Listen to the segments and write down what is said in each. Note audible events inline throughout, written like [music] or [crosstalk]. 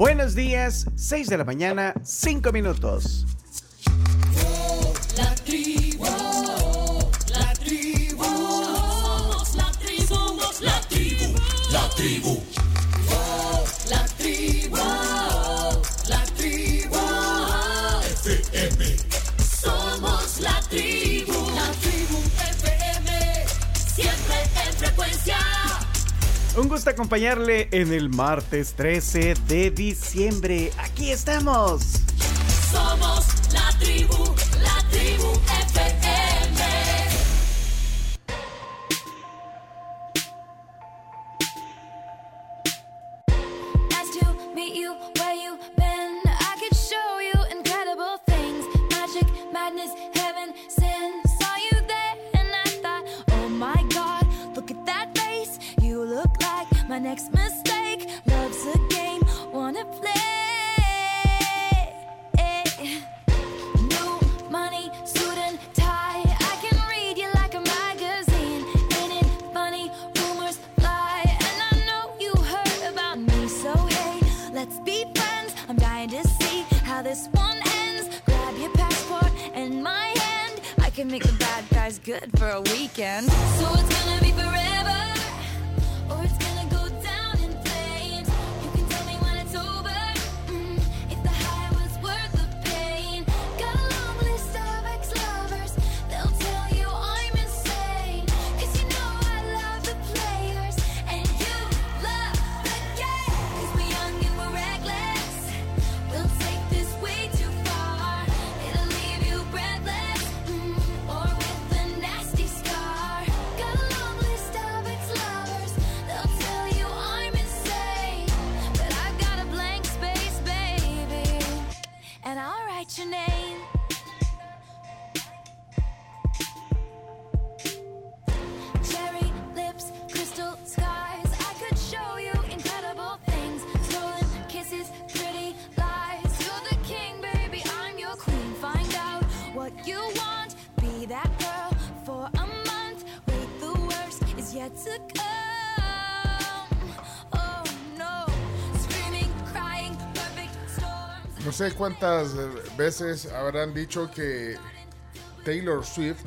Buenos días, 6 de la mañana, 5 minutos. La tribu, la tribu, somos la tribu, somos la tribu, la tribu. Un gusto acompañarle en el martes 13 de diciembre. Aquí estamos. Somos la tribu, sé cuántas eh, veces habrán dicho que Taylor Swift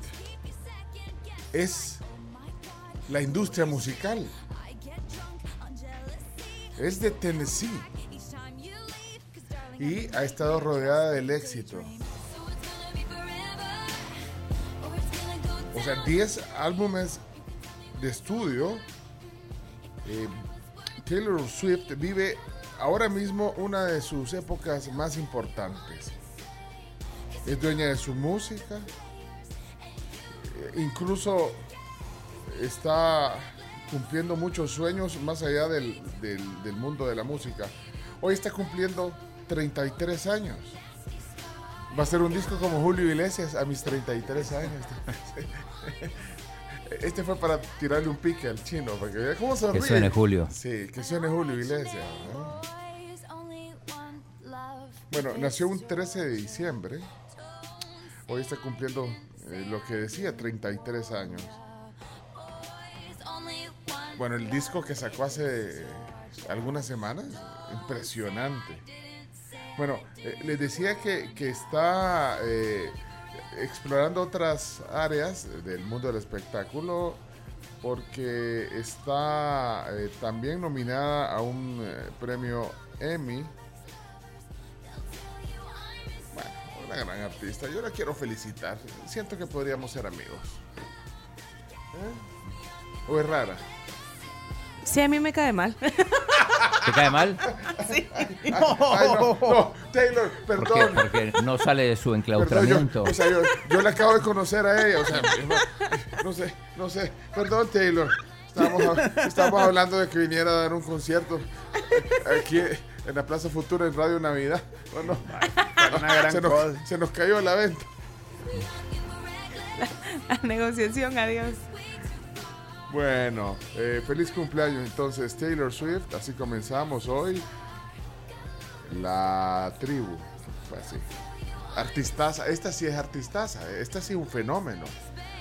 es la industria musical. Es de Tennessee y ha estado rodeada del éxito. O sea, 10 álbumes de estudio. Eh, Taylor Swift vive ahora mismo una de sus épocas más importantes. Es dueña de su música. Eh, incluso está cumpliendo muchos sueños más allá del, del- mundo de la música. Hoy está cumpliendo 33 años. Va a ser un disco como Julio Iglesias a mis 33 años. [laughs] Este fue para tirarle un pique al chino, porque vea cómo se Que ríe. suene Julio. Sí, que suene Julio Iglesias. Bueno, nació un 13 de diciembre. Hoy está cumpliendo eh, lo que decía, 33 años. Bueno, el disco que sacó hace eh, algunas semanas, impresionante. Bueno, eh, les decía que, que está eh, explorando otras áreas del mundo del espectáculo porque está eh, también nominada a un eh, premio Emmy. Bueno, una gran artista. Yo la quiero felicitar. Siento que podríamos ser amigos. ¿Eh? ¿O es rara? Sí, a mí me cae mal. ¿Te cae mal? [laughs] Ay, no, no, Taylor, ¿Por qué? perdón. Porque no sale de su Perdón, yo, enclaustramiento. o sea, yo, yo la acabo de conocer a ella, o sea, no, no sé, no sé. Perdón, Taylor. Estábamos, hab- estábamos hablando de que viniera a dar un concierto aquí en la Plaza Futura en Radio Navidad. Bueno, Una gran se, nos, cosa. se nos cayó la venta. La negociación, adiós. Bueno, eh, feliz cumpleaños entonces Taylor Swift. Así comenzamos hoy. La tribu. Así. Artistaza. Esta sí es artistaza. eh, Esta sí es un fenómeno.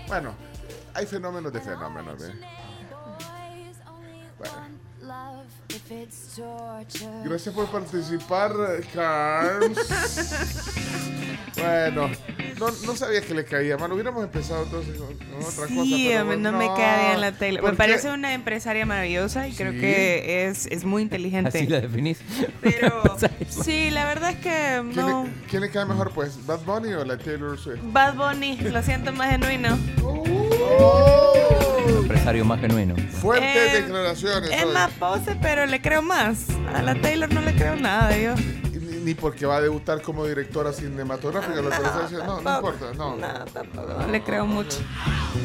Bueno, eh, hay fenómenos de fenómenos. ¿eh? Gracias por participar, Carms. [laughs] bueno, no, no sabía que le caía mal. Hubiéramos empezado entonces con, con otra cosa. Sí, pero hombre, no, me no. queda bien la Taylor. Me ¿Por parece una empresaria maravillosa y creo que es, es muy inteligente. Así la definís. Pero [laughs] sí, la verdad es que ¿Quién, no. le, quién le cae mejor, pues? ¿Bad Bunny o la Taylor Swift? Bad Bunny, lo siento más genuino. Empresario más genuino. Fuertes Eh, declaraciones. Es hoy. más pose, pero le creo más. A la Taylor no le creo nada, yo. Ni, porque va a debutar como directora cinematográfica. lo que le está diciendo. no, no importa. No. No, tampoco, no le creo mucho.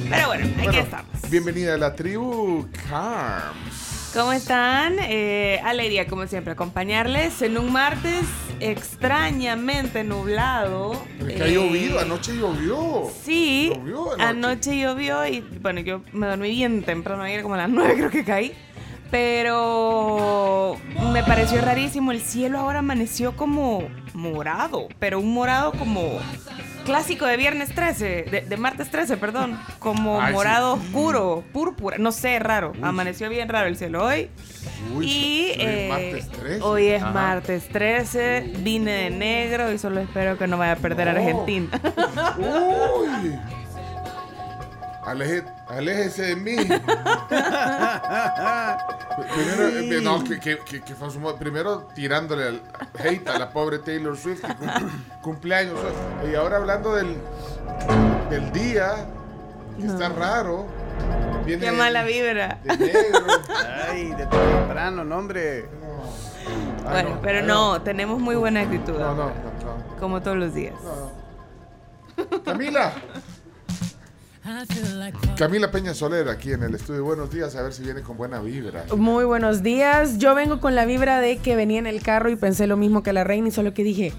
Pero bueno, aquí Bueno, estamos. Bienvenida a la tribu Carms. ¿Cómo están? Eh, alegría, como siempre, acompañarles en un martes extrañamente nublado. Es que ha Eh, llovido, anoche llovió. Sí, Llovió anoche. anoche. llovió y bueno, yo me dormí bien temprano ayer, como a las 9 creo que caí. Pero me pareció rarísimo, el cielo ahora amaneció como morado, pero un morado como clásico de viernes 13, de, de martes 13, perdón, como Ay, sí. morado oscuro, púrpura, no sé, raro, amaneció bien raro el cielo hoy. Uy, y hoy es eh, martes 13. hoy es Ajá. martes 13, vine de negro y solo espero que no vaya a perder No. Argentina. [laughs] Uy. Aleje- aléjese de mí. primero, eh, no, que, que, que- que fue su primero tirándole al hate a la pobre Taylor Swift, que cum- cumpleaños. Y ahora hablando del, del día, que está raro. Viene Qué mala vibra. De negro. Ay, de temprano, no, hombre. Ah, Bueno, no, pero ah, no, tenemos muy buena actitud. No, no, no. no, Como todos los días. no. Camila. [laughs] Camila Peña Soler aquí en el estudio. Buenos días, a ver si viene con buena vibra. Muy buenos días. Yo vengo con la vibra de que venía en el carro y pensé lo mismo que la reina y solo que dije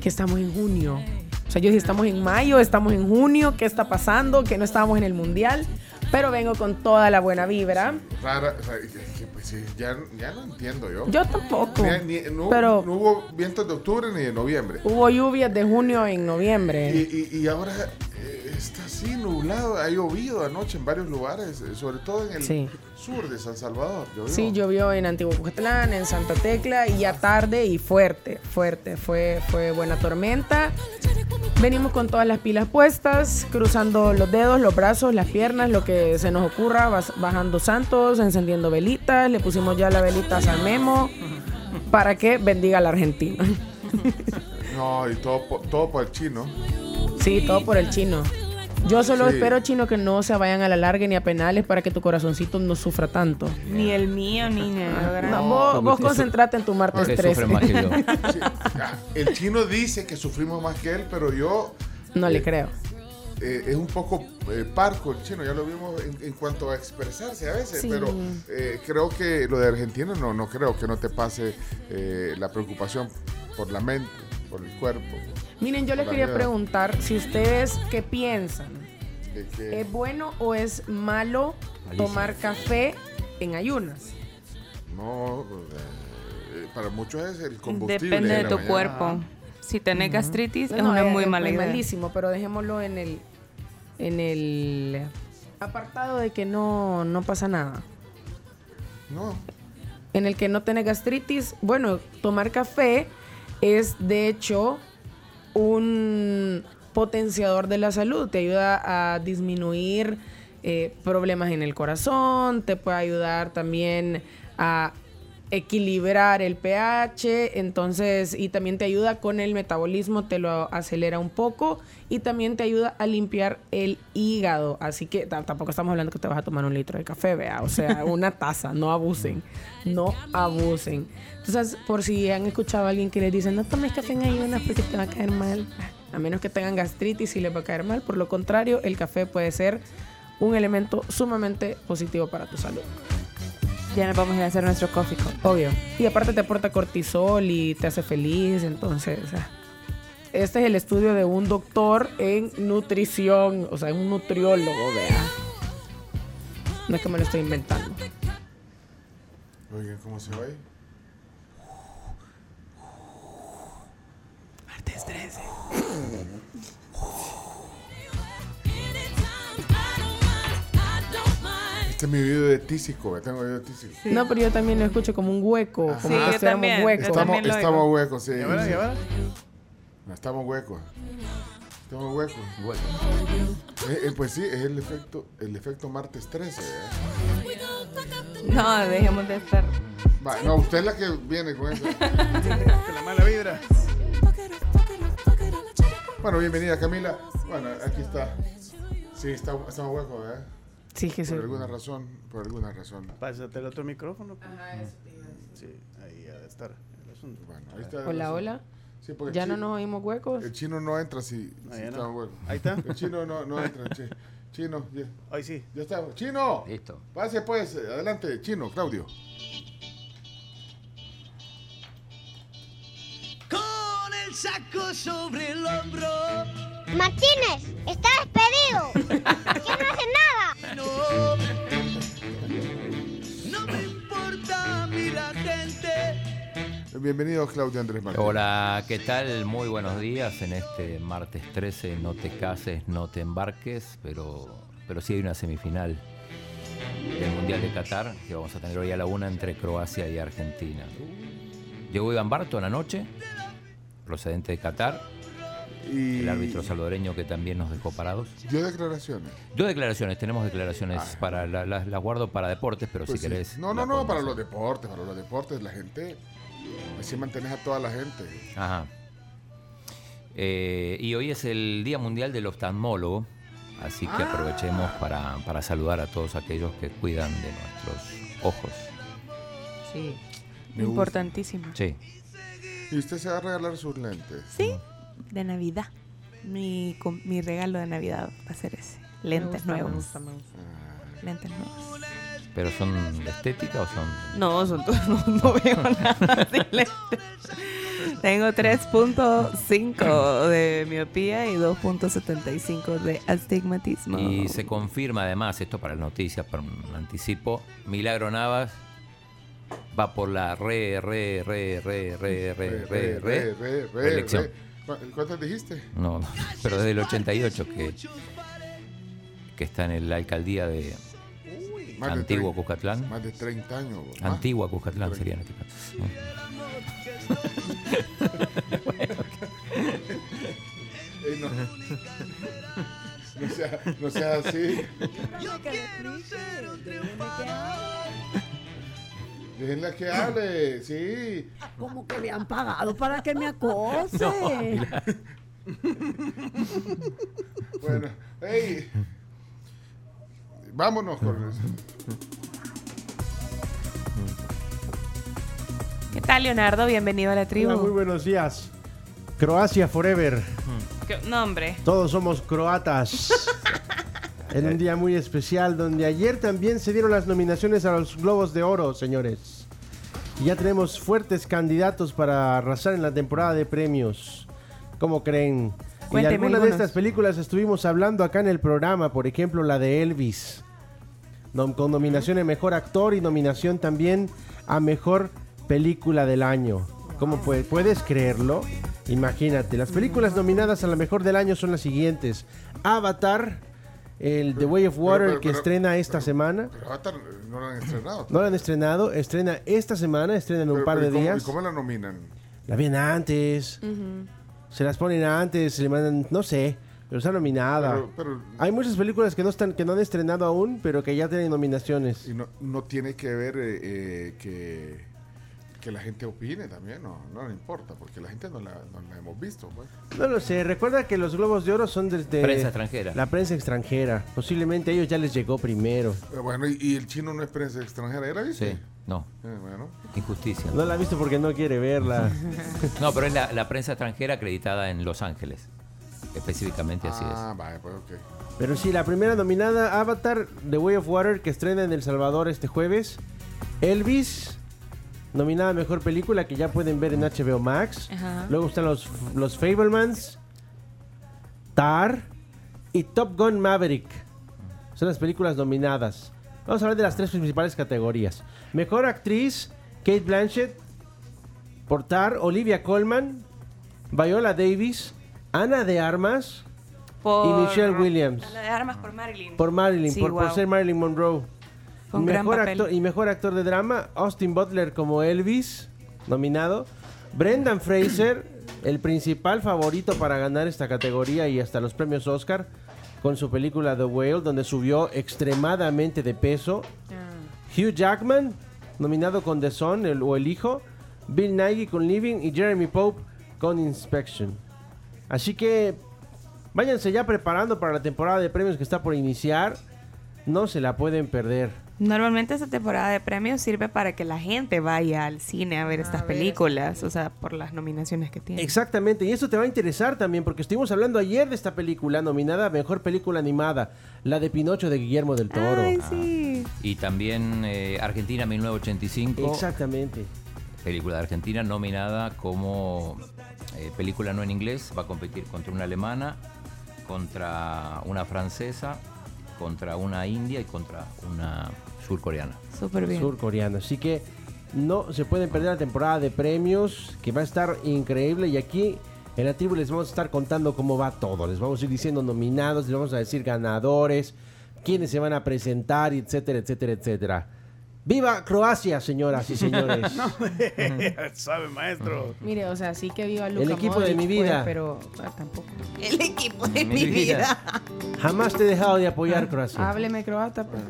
que estamos en junio. O sea, yo dije, estamos en mayo, estamos en junio, ¿qué está pasando? Que no estábamos en el mundial. Pero vengo con toda la buena vibra. Rara, o sea, pues, ya, ya no entiendo yo. Yo tampoco. Ni- ni- no, pero no hubo vientos de octubre ni de noviembre. hubo lluvias de junio en noviembre. y- y ahora eh, está así nublado, ha llovido anoche en varios lugares, eh, sobre todo en el Sí. Sur de San Salvador. llovió. Sí, llovió en Antiguo Cucatlán, en Santa Tecla y ya tarde y fuerte, fuerte. Fue, fue buena tormenta. Venimos con todas las pilas puestas, cruzando los dedos, los brazos, las piernas, lo que se nos ocurra, bajando santos, encendiendo velitas. Le pusimos ya la velita a San Memo para que bendiga a la Argentina. [laughs] No, y todo, todo por el chino. Sí, todo por el chino. Yo solo Sí. espero, chino, que no se vayan a la larga ni a penales para que tu corazoncito no sufra tanto. Ni el mío, ni el No, vos, porque vos su- concentrate en tu martes Usted 13. sufre más que yo. [laughs] Sí, ah, el chino dice que sufrimos más que él, pero yo No le Eh, creo. eh, es un poco eh, parco el chino, ya lo vimos en, en cuanto a expresarse a veces, Sí. pero eh, creo que lo de Argentina no, no creo que no te pase eh, la preocupación por la mente, por el cuerpo. Miren, yo les quería preguntar si ustedes qué piensan. de ¿Es bueno o es malo Malísimo. tomar café en ayunas? no, eh, para muchos es el combustible. Depende de tu mañana. cuerpo. Si tenés gastritis, es una muy es- mala es idea. malísimo, pero dejémoslo en el en el apartado de que no, no pasa nada. No, En el que no tenés gastritis, bueno, tomar café es de hecho un potenciador de la salud, te ayuda a disminuir eh, problemas en el corazón, te puede ayudar también a equilibrar el pH, entonces, y también te ayuda con el metabolismo, te lo acelera un poco y también te ayuda a limpiar el hígado. Así que ta- tampoco estamos hablando que te vas a tomar un litro de café, vea, o sea, [laughs] una taza, no abusen, no abusen. Entonces, por si han escuchado a alguien que les dice, no tomes café en ayunas porque te va a caer mal, a menos que tengan gastritis y les va a caer mal, por lo contrario, el café puede ser un elemento sumamente positivo para tu salud. Ya nos vamos a ir a hacer nuestro coffee cup. Obvio. Y aparte te aporta cortisol y te hace feliz, entonces... Este es el estudio de un doctor en nutrición, o sea, un nutriólogo, vea. No es que me lo estoy inventando. oigan cómo se va ahí. Martes 13. [laughs] Este es mi video de tísico, tengo video de tísico. No, pero yo también lo escucho como un hueco, como Sí, que yo también, yo huecos. Estamos, también lo estamos huecos, sí. ¿Ya verá, ya verá? Estamos huecos. Estamos huecos. Eh, eh, pues sí, es el efecto, el efecto martes 13. ¿eh? No, dejemos de estar. Va, no, usted es la que viene con eso. [laughs] Con la mala vibra. Bueno, bienvenida Camila. Bueno, aquí está. Sí, está, estamos huecos, ¿eh? Sí, que sí. Por alguna razón, por alguna razón. Pásate el otro micrófono. pues. Sí, ahí ha de estar el asunto. Bueno, ahí está. Hola, hola. Sí, porque ¿Ya el no nos oímos huecos? El chino no entra si, No, si ya está no. hueco. Ahí está. El chino no, no entra. chi- Chino, ya, Hoy sí. ya está. ¡Chino! Listo. Pase pues, adelante, chino, Claudio. Con el saco sobre el hombro. Martínez, está despedido. [laughs] ¿Quién no hace nada? No, no me importa a mí la gente. Bienvenido, Claudio Andrés Martínez. Hola, ¿qué tal? Muy buenos días en este martes 13. No te cases, no te embarques, pero, pero sí hay una semifinal del Mundial de Qatar que vamos a tener hoy a la una entre Croacia y Argentina. Llegó Iván Barton anoche, procedente de Qatar, Y el árbitro salvadoreño que también nos dejó parados. dio declaraciones. Yo declaraciones, tenemos declaraciones para la- las guardo para deportes, pero Pues si sí. querés. No, no, no, podemos para hacer. los deportes, para los deportes, la gente. Así mantenés a toda la gente. Ajá. Eh, y hoy es el Día Mundial del Oftalmólogo, así que aprovechemos para, para saludar a todos aquellos que cuidan de nuestros ojos. Sí. Me gusta. Importantísimo. Sí. Y usted se va a regalar sus lentes. Sí, de Navidad. Mi, com- mi regalo de Navidad va a ser ese. Me Lentes gusta, me nuevos. gusta, me gusta. Lentes nuevos. ¿Pero son de estética o son...? No, son todos, no, no veo nada sin lentes. Tengo 3.5 de miopía y 2.75 de astigmatismo. Y se confirma además, esto para las noticias, para un anticipo, Milagro Navas va por la re, re, re, re, re, re, re, re, re, re, reelección. re. ¿Cu- ¿Cuántas dijiste? No, no, pero desde el 88 que, que está en la alcaldía de de Antiguo Cuscatlán. Más de 30 años. más. Antigua Cuscatlán sería en este no. [laughs] No sea, no sea así. Déjenla que hable, sí. Como que le han pagado para que me acose. Bueno, hey. Vámonos con eso. ¿Qué tal, Leonardo? Bienvenido a la tribu. Hola, muy buenos días. Croacia Forever. ¿Qué- No, hombre. Todos somos croatas. [laughs] en un día muy especial donde ayer también se dieron las nominaciones a los Globos de Oro, señores. Y ya tenemos fuertes candidatos para arrasar en la temporada de premios. ¿Cómo creen? y de Cuénteme alguna de algunos. estas películas estuvimos hablando acá en el programa, por ejemplo la de Elvis. Con nominación a Mejor Actor y nominación también a Mejor Película del Año. ¿Cómo puede- puedes creerlo? Imagínate, las películas nominadas a la Mejor del Año son las siguientes. Avatar, el The Way of Water pero- que pero- estrena esta pero- semana. Pero Avatar no lo han estrenado. No la han estrenado, estrena esta semana, estrena en un Pero- par pero de ¿y cómo- días. ¿Y cómo la nominan? La vienen antes, se las ponen antes, se le mandan, no sé, pero está nominada. Pero, pero- Hay muchas películas que no están, que no han estrenado aún, pero que ya tienen nominaciones. y no, no tiene que ver eh, eh, que, que la gente opine también, no, no le importa, porque la gente no la, no la hemos visto. Pues. No lo sé, recuerda que los Globos de Oro son desde... Prensa extranjera. La prensa extranjera. Posiblemente a ellos ya les llegó primero. Pero bueno, y, y el chino no es prensa extranjera, ¿era viste? Sí, no, Eh, bueno, injusticia. No la ha visto porque no quiere verla. [laughs] No, pero es la, la prensa extranjera acreditada en Los Ángeles. Específicamente así ah, vaya, pues ok. Pero sí, la primera nominada, Avatar, The Way of Water, que estrena en El Salvador este jueves. Elvis, nominada a Mejor Película, que ya pueden ver en HBO Max. Ajá. Luego están los, los Fablemans, Tar y Top Gun Maverick. Son las películas nominadas. Vamos a hablar de las tres principales categorías. Mejor Actriz, Kate Blanchett. Por Tar, Olivia Colman, Viola Davis, Ana de Armas Por... y Michelle Williams. La de armas por Marilyn. Por Marilyn, Sí, por, por ser Marilyn Monroe. Fue un gran Mejor papel. actor, y mejor actor de drama, Austin Butler como Elvis, nominado. Brendan Fraser, [clears throat] el principal favorito para ganar esta categoría y hasta los premios Oscar, con su película The Whale, donde subió extremadamente de peso. Hugh Jackman, nominado con The Son el- o El Hijo. Bill Nighy con Living y Jeremy Pope con Inspection. Así que váyanse ya preparando para la temporada de premios que está por iniciar. No se la pueden perder. Normalmente esta temporada de premios sirve para que la gente vaya al cine a ver estas películas, o sea, por las nominaciones que tiene. Exactamente, y eso te va a interesar también, porque estuvimos hablando ayer de esta película nominada a Mejor Película Animada, la de Pinocho de Guillermo del Toro. Ay, sí. Y también eh, Argentina 1985. Exactamente. película de Argentina nominada como eh, película no en inglés. Va a competir contra una alemana, contra una francesa, contra una india y contra una surcoreana. Súper bien. Surcoreano. Así que no se pueden perder la temporada de premios, que va a estar increíble. Y aquí en la tribu les vamos a estar contando cómo va todo. Les vamos a ir diciendo nominados, les vamos a decir ganadores, quiénes se van a presentar, etcétera, etcétera, etcétera. ¡Viva Croacia, señoras y señores! [laughs] [laughs] Sabe, maestro. Mire, o sea, sí que viva Luka El equipo de mi pues, vida. pero ah, tampoco. El equipo de Mi mi vida. Jamás te he dejado de apoyar, Croacia. Hábleme croata. pues.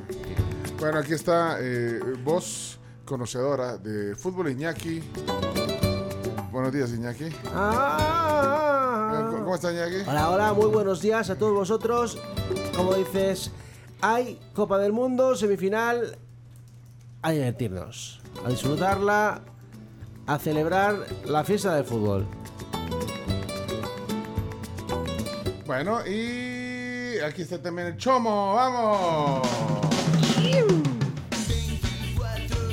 Bueno, aquí está eh, voz conocedora de fútbol Iñaki. Buenos días, Iñaki. Ah. ¿Cómo cómo está Iñaki? Hola, hola, muy buenos días a todos vosotros. Como dices, hay Copa del Mundo, semifinal, a divertirnos, a disfrutarla, a celebrar la fiesta del fútbol. Bueno, y aquí está también el Chomo. ¡Vamos!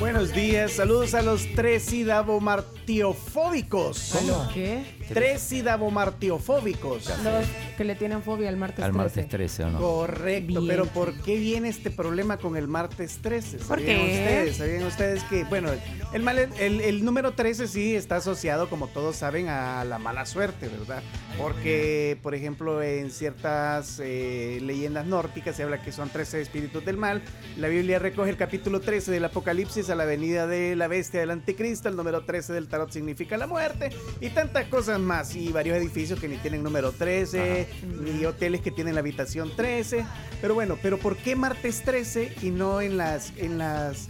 Buenos días, saludos a los tres sidabomartiofóbicos. ¿A los qué? Tres sidabomartiofóbicos. Los que le tienen fobia al martes Al 13. martes 13, ¿o no? Correcto, Bien. pero ¿por qué viene este problema con el martes 13? ¿Por ¿Sabían qué? ustedes? ¿Sabían ustedes que, bueno, el, mal- el, el número 13 sí está asociado, como todos saben, a la mala suerte, ¿verdad? Porque, por ejemplo, en ciertas eh, leyendas nórdicas se habla que son 13 espíritus del mal. La Biblia recoge el capítulo 13 del Apocalipsis a la venida de la bestia del anticristo. El número 13 del tarot significa la muerte y tantas cosas más. Y varios edificios que ni tienen número 13, ni hoteles que tienen la habitación 13. Pero bueno, pero ¿por qué martes 13 y no en las, en las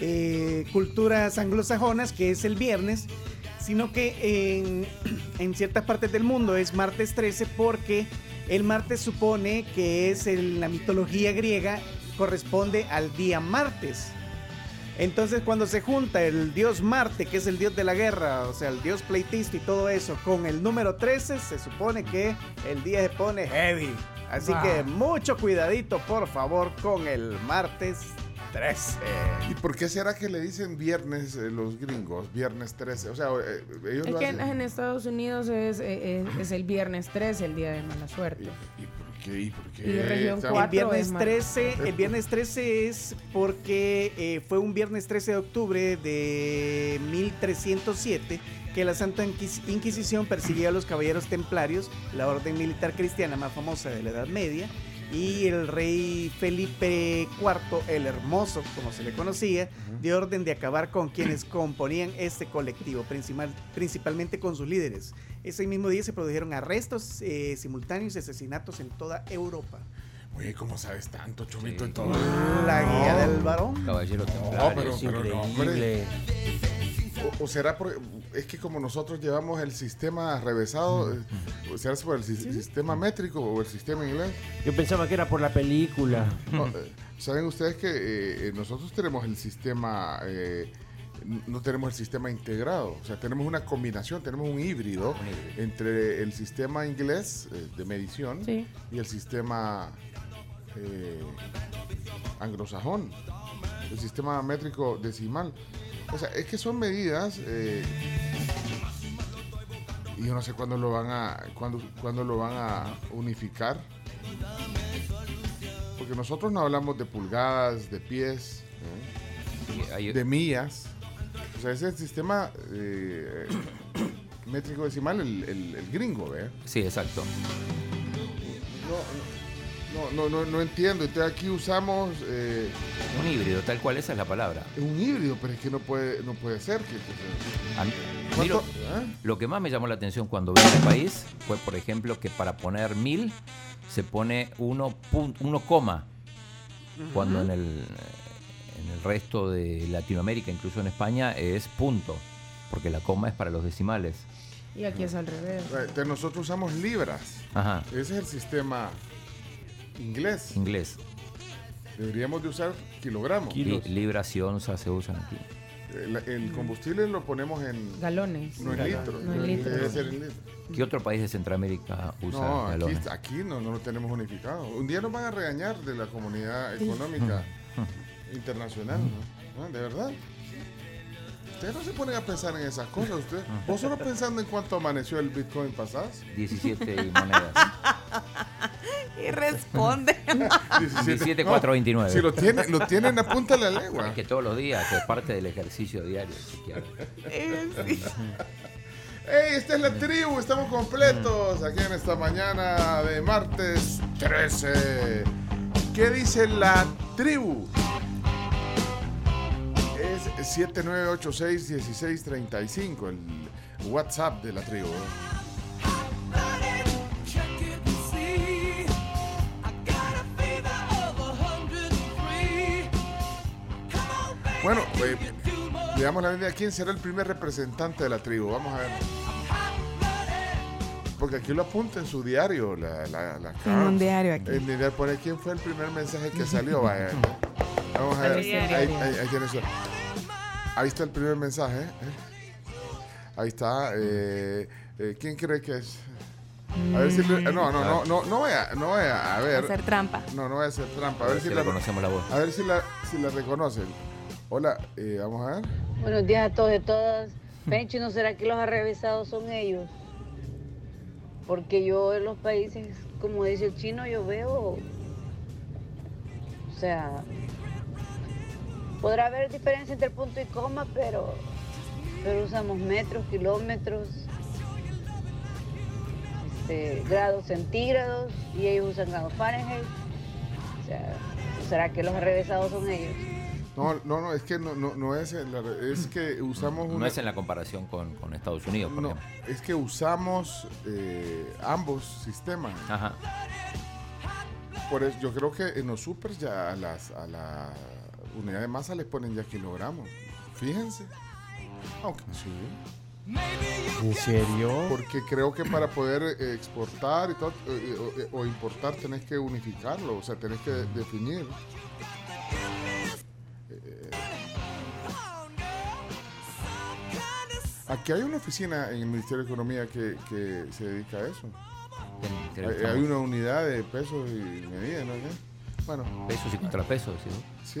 eh, culturas anglosajonas, que es el viernes? Sino que en, [clears throat] en ciertas partes del mundo es martes 13 porque el martes supone que es en la mitología griega, corresponde al día martes. Entonces cuando se junta el dios Marte, que es el dios de la guerra, o sea, el dios pleitista y todo eso, con el número 13, se supone que el día se pone heavy. Así Wow. que mucho cuidadito, por favor, con el martes 13. ¿Y por qué será que le dicen viernes eh, los gringos? Viernes 13. O sea, eh, ellos Es lo que hacen. en, Estados Unidos es, eh, es el viernes 13, el día de mala suerte. ¿Y por qué? ¿Y por qué? Y región Estamos- El viernes es mar- 13, el viernes 13 es porque eh, fue un viernes 13 de octubre de 1307 que la Santa Inquis- Inquisición persiguió a los caballeros templarios, la orden militar cristiana más famosa de la Edad Media, y el rey Felipe IV, el Hermoso, como se le conocía, dio orden de acabar con quienes componían este colectivo, principal- principalmente con sus líderes. Ese mismo día se produjeron arrestos eh, simultáneos y asesinatos en toda Europa. Oye, ¿cómo sabes tanto, Chomito, Sí. en todo? La guía del varón. Caballero No, templario. pero, Es pero no, hombre. increíble. O, o será por, es que como nosotros llevamos el sistema revesado, eh, o será por el si- sistema métrico o el sistema inglés. Yo pensaba que era por la película. No, eh, Saben ustedes que eh, nosotros tenemos el sistema, eh, no tenemos el sistema integrado, o sea, tenemos una combinación, tenemos un híbrido híbrido. entre el sistema inglés eh, de medición Sí. y el sistema eh, anglosajón, el sistema métrico decimal. O sea, es que son medidas eh, y yo no sé cuándo lo van a cuándo, cuándo lo van a unificar. Porque nosotros no hablamos de pulgadas, de pies, ¿eh? De millas. O sea, ese es el sistema eh, [coughs] métrico decimal, el, el- el gringo, ¿ve? Sí, exacto. No, no. No, no, no, no entiendo. Entonces aquí usamos eh, Un híbrido, tal cual, esa es la palabra. un híbrido, pero es que no puede, no puede ser. Que, que- A mí- miro- ¿Ah? Lo que más me llamó la atención cuando vi el país fue, por ejemplo, que para poner mil se pone uno, uno coma, cuando en el, en el resto de Latinoamérica, incluso en España, es punto, porque la coma es para los decimales. Y aquí es al revés. Entonces nosotros usamos libras. Ajá, Ese es el sistema inglés. inglés. Deberíamos de usar kilogramos. Li- libras y onzas se usan aquí. El, el combustible lo ponemos en, Galones. no en litros. No en litros. Debe ser en litros. ¿Qué otro país de Centroamérica usa No, aquí, galones? aquí no, no lo tenemos unificado. Un día nos van a regañar de la comunidad económica [laughs] internacional, ¿no? ¿No? ¿De verdad? Ustedes no se ponen a pensar en esas cosas. Ustedes, vos solo pensando en cuánto amaneció el Bitcoin pasás. 17 monedas. [laughs] Y responde. [laughs] 17, 429. Si lo tienen, lo tienen, apúntale la Es lengua. que todos los días es parte del ejercicio diario. chequear. ¡Ey, esta es la tribu! Estamos completos aquí en esta mañana de martes 13. ¿Qué dice la tribu? Es 7986-1635, el WhatsApp de la tribu. Bueno, eh, le damos la bienvenida a quién será el primer representante de la tribu. Vamos a ver. Porque aquí lo apunta en su diario, la, la, la En un diario aquí. El diario pone quién fue el primer mensaje que salió. [laughs] Vaya. Vamos a ver. Ahí Ahí, ahí- ahí tiene su- ahí está el primer mensaje. ¿eh? Ahí está. eh, eh, ¿Quién cree que es? A ver si le- no, no, no, no, no voy a, no voy a, a ver. Hacer trampa. No, no voy a hacer trampa. A A ver si si la, le conocemos la voz. a ver si la, si la reconocen. Hola, eh, vamos a ver. Buenos días a todos y todas. Pencho, ¿no será que los revisados son ellos? Porque yo en los países, como dice el chino, yo veo, o sea, podrá haber diferencia entre punto y coma, pero, pero usamos metros, kilómetros, este, grados centígrados y ellos usan grados Fahrenheit. O sea, ¿será que los revisados son ellos? No, no, no, es que no, no, no es, en la- es que usamos No es en la comparación con, con Estados Unidos, por no, ejemplo. es que usamos eh, ambos sistemas. Ajá. Por eso, yo creo que en los supers ya a las a unidad de masa les ponen ya kilogramos. Fíjense. Aunque sí. ¿En serio? Porque creo que para poder eh, exportar y todo, eh, o, o importar tenés que unificarlo, o sea, tenés que definir. Eh, Aquí hay una oficina en el Ministerio de Economía que, que se dedica a eso. Hay, hay una unidad de pesos y medidas, ¿no? Bueno, Pesos y contrapesos. ¿sí? sí.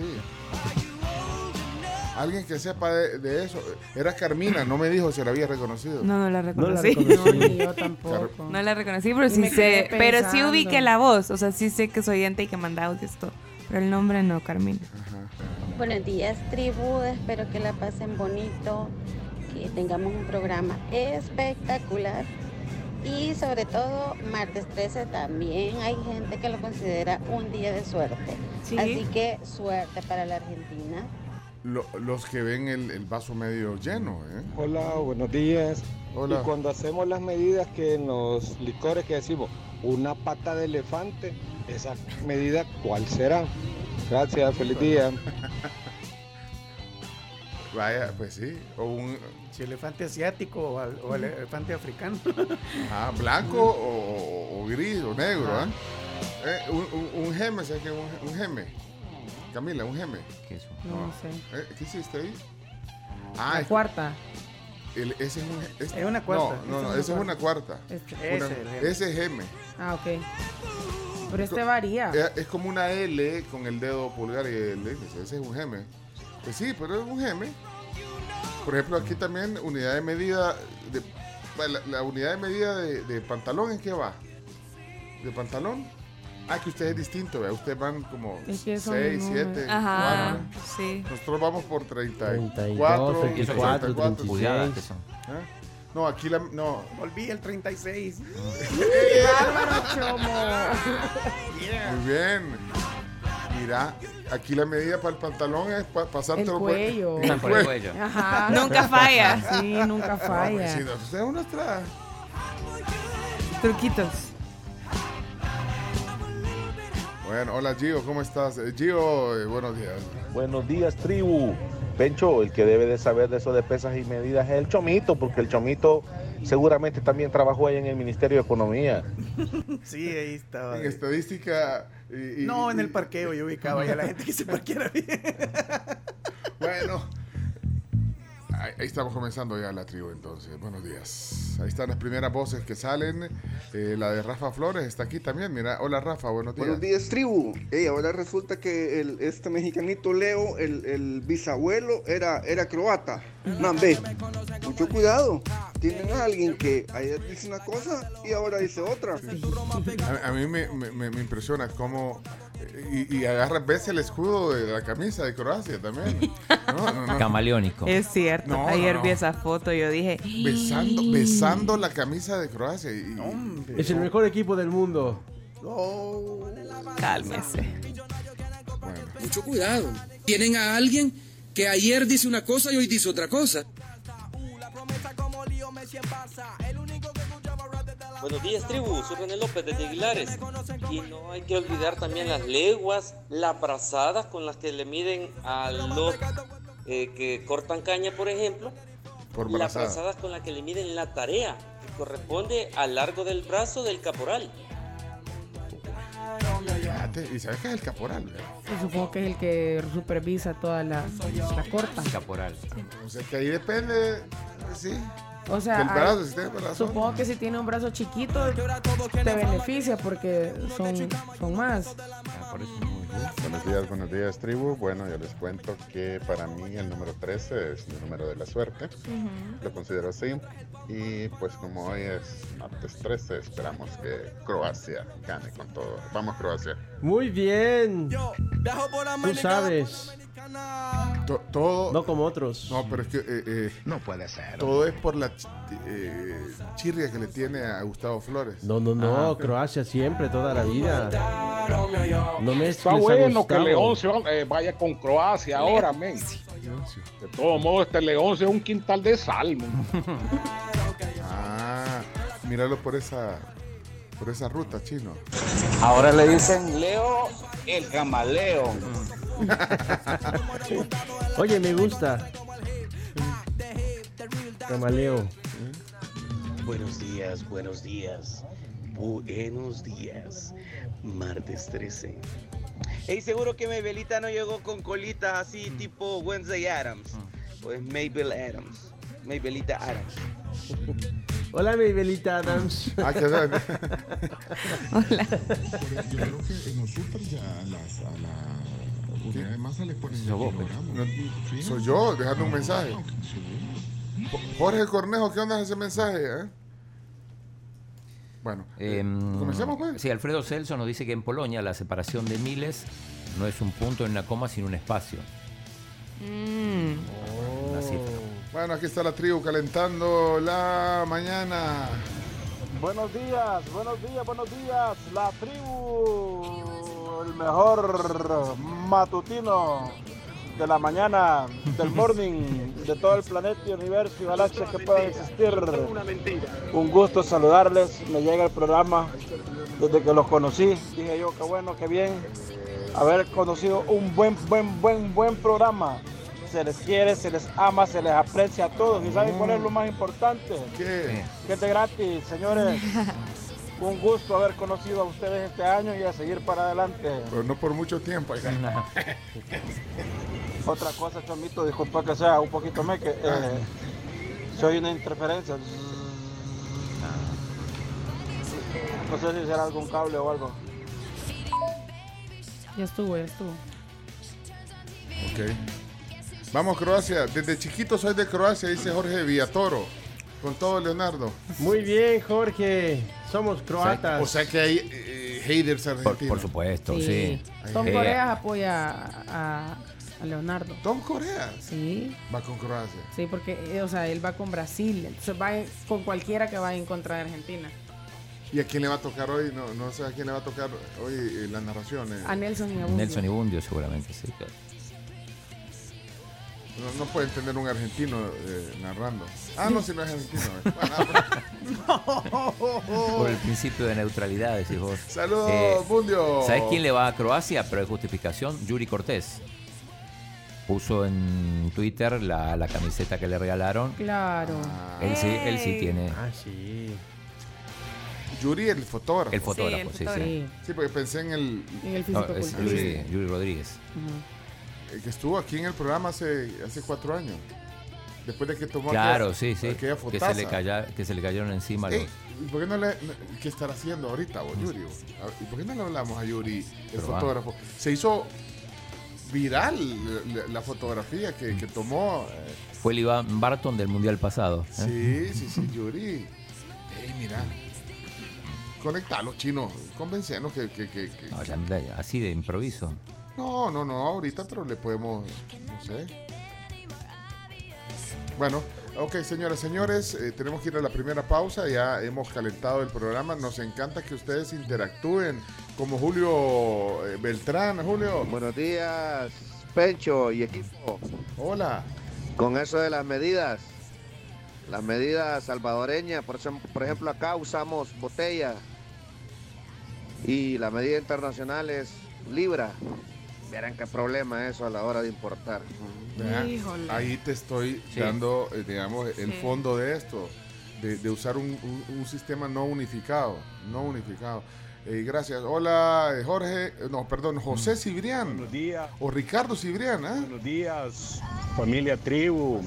Alguien que sepa de, de eso. Era Carmina, no me dijo si la había reconocido. No, no la No la [laughs] reconocí. reconocí. No, yo tampoco. No la reconocí, pero sí sé. Pero sí ubiqué la voz. O sea, sí sé que soy ente y que manda audios todo. Pero el nombre no, Carmina. Buenos días, tribu. Espero que la pasen bonito, que tengamos un programa espectacular. Y sobre todo, martes 13 también hay gente que lo considera un día de suerte. Sí. Así que suerte para la Argentina. Lo- los que ven el, el vaso medio lleno, ¿eh? Hola, buenos días. Hola. Y cuando hacemos las medidas que en los licores que decimos una pata de elefante, esa medida, ¿cuál será? Gracias, feliz día. [laughs] Vaya, pues sí. O un Si elefante asiático o, al- o el elefante africano. ajá, [laughs] blanco o, gris o negro, ¿ah? Eh, un, un, un geme, ¿sabes qué? Un, un geme. Camila, un geme. ¿Qué es eso? No sé. Eh, ¿Qué hiciste ahí? Ah, La es- cuarta. el- ese es un. este- Es una cuarta. No, no, no, Esa ese es una cuarta. Este. Ese, Una- es geme. Ah, ok. Pero este varía. Eh, Es como una L con el dedo pulgar y el índice. Ese es un geme. Pues sí, pero es un geme. Por ejemplo, aquí también unidad de medida. De, la, la unidad de medida de, de pantalón, ¿en qué va? ¿De pantalón? Ah, que usted es distinto, ¿vea? Ustedes van como Es que 6, son 7, números. Ajá, sí. Nosotros vamos por 34, 32, 34, 34, 34. Pulgadas 36. que son. ¿eh? No, aquí la. No. Volví el 36. [laughs] Bárbaro, Chomo. Muy bien. Mira, aquí la medida para el pantalón es pa- pasártelo El cuello. el Por el cuello. [laughs] Ajá. [laughs] Nunca falla. Sí, nunca falla. Sí, no, usted es una tra- Truquitos. Bueno, hola Gio, ¿cómo estás? Eh, Gio, eh, buenos días. Buenos días, tribu. Pencho, el que debe de saber de eso de pesas y medidas es el Chomito, porque el Chomito seguramente también trabajó ahí en el Ministerio de Economía. Sí, ahí estaba. En estadística. Y- y- No, en el parqueo yo ubicaba ahí a la gente que se parqueara bien. [laughs] Bueno. Ahí, ahí estamos comenzando ya la tribu entonces. Buenos días. Ahí están las primeras voces que salen. Eh, la de Rafa Flores está aquí también. Mira, hola Rafa, buenos días. Buenos días, tribu. Ey, ahora resulta que el, este mexicanito Leo, el, el bisabuelo, era, era croata. Man, ve, mucho cuidado. Tienen a alguien que ayer dice una cosa y ahora dice otra. A, a mí me, me- me- me impresiona cómo. Y, y agarra, ves el escudo de la camisa de Croacia también. [laughs] No, no, no. Camaleónico. Es cierto. Ayer no. vi esa foto y yo dije. Besando, besando la camisa de Croacia. y- y- Es el mejor equipo del mundo. Cálmese. Mucho cuidado. Tienen a alguien que ayer dice una cosa y hoy dice otra cosa. Buenos días, tribu. Soy René López desde Aguilares. Y no hay que olvidar también las leguas, las brazadas con las que le miden a los eh, que cortan caña, por ejemplo. Por las brazada. brazadas con las que le miden la tarea, que corresponde al largo del brazo del caporal. ¿Y sabes qué es el caporal? Pues supongo que es el que supervisa toda la, la corta. Caporal. O sea que ahí depende. Sí. O sea, Del hay- brazo, si tiene brazo. supongo que si tiene un brazo chiquito te beneficia porque son, son más. Buenos días, buenos días, tribu. Bueno, yo les cuento que para mí el número 13 es mi número de la suerte. Lo considero así. Y pues como hoy es martes 13, esperamos que Croacia gane con todo. Vamos, Croacia. Muy bien. Tú sabes. To- todo. No como otros. No, pero es que. no puede ser. Todo es por la ch- eh, chirria que le tiene a Gustavo Flores. No, no, no. Ah. Croacia siempre, toda la vida. No me Está bueno que León se va- eh, vaya con Croacia ahora, men. De todos modos, este León es un quintal de salmo. Ah, míralo por esa. Por esa ruta, chino. Ahora le dicen Leo el camaleón. [laughs] Oye, me gusta. Camaleo. Buenos días, buenos días. Buenos días. Martes 13. Ey, seguro que Mabelita no llegó con colitas así tipo Wednesday Adams. Pues Mabel Adams. [laughs] Mabelita Adams. Hola, mi Belita Adams. Ah, ¿qué? [laughs] Hola. Yo creo que en los super ya a las a la se le ponen Soy vos, kilogramos. No, Sí. soy yo, dejando un mensaje. Jo- Jorge Cornejo, ¿qué onda ese mensaje? eh? Bueno, Em, comencemos, pues. Sí, Alfredo Celso nos dice que en Polonia la separación de miles no es un punto en una coma, sino un espacio. Una cifra. Bueno, aquí está la tribu calentando la mañana. Buenos días, buenos días, buenos días, la tribu, el mejor matutino de la mañana, del [laughs] morning, de todo el planeta y universo y galaxias que puedan existir. Un gusto saludarles, me llega el programa desde que los conocí, dije yo, qué bueno, qué bien haber conocido un buen, buen, buen, buen programa. Se les quiere, se les ama, se les aprecia a todos. ¿Y saben cuál es lo más importante? ¿Qué? Que es de gratis, señores. [laughs] Un gusto haber conocido a ustedes este año y a seguir para adelante. Pero no por mucho tiempo. oiga. Otra cosa, Chomito, disculpa que sea un poquito me que eh, soy una interferencia. No sé si será algún cable o algo. Ya estuvo, ya estuvo. Ok. Vamos, Croacia. Desde chiquito soy de Croacia, dice Jorge Villatoro. Con todo, Leonardo. Muy bien, Jorge. Somos croatas. O sea que hay eh, haters Por, argentinos. por supuesto, sí. Tom Eh, Coreas apoya a, a Leonardo. Tom Corea Sí, va con Croacia. sí, porque, eh, o sea, él va con Brasil, entonces va con cualquiera que vaya en contra de Argentina. ¿Y a quién le va a tocar hoy? No, no sé a quién le va a tocar hoy eh, las narraciones. A Nelson y a Bundio. Nelson y Bundio seguramente, sí. claro. No, no pueden tener un argentino eh, narrando. Ah, no, si no es argentino. Bueno, [laughs] Por el principio de neutralidad, decís vos. Saludos, Eh, Bundio. ¿Sabés quién le va a Croacia? Pero hay justificación, Yuri Cortés. Puso en Twitter la, la camiseta que le regalaron. Claro. Él sí, él sí tiene. Ah, sí. Yuri, el fotógrafo. El fotógrafo, sí, sí. Sí, porque pensé en el, En el No, es Yuri, Yuri Rodríguez. el que estuvo aquí en el programa hace, hace cuatro años. Después de que tomó Claro, aquella- sí, sí. aquella Que se, le calla- que se le cayeron encima los. ¿y ¿Por qué no le, ¿Qué estará haciendo ahorita, vos, Yuri? vos? A- ¿Y por qué no le hablamos a Yuri, el Pero va. fotógrafo? Se hizo viral la, la fotografía que, que tomó. eh, Fue el Iván Barton del Mundial pasado. ¿eh? Sí, sí, sí, Yuri. Ey, mira. Conectalo, chino. Convencenos que. que, que- No, ya- así de improviso. No, no, no, ahorita, pero le podemos. No sé. Bueno, ok, señoras, señores, eh, tenemos que ir a la primera pausa. Ya hemos calentado el programa. Nos encanta que ustedes interactúen, como Julio eh, Beltrán. Julio. Buenos días, Pencho y equipo. Hola. Con eso de las medidas, las medidas salvadoreñas, por, ejemplo- por ejemplo, acá usamos botella y la medida internacional es libra. Verán qué problema eso a la hora de importar. Híjole. Ahí te estoy Sí. dando, eh, digamos, el Sí. fondo de esto, de, de usar un, un- un sistema no unificado, no unificado. Eh, gracias. Hola, eh, Jorge, eh, no, perdón, José Cibrián. Buenos días. O Ricardo Cibrián, ¿ah? Buenos días, familia tribu.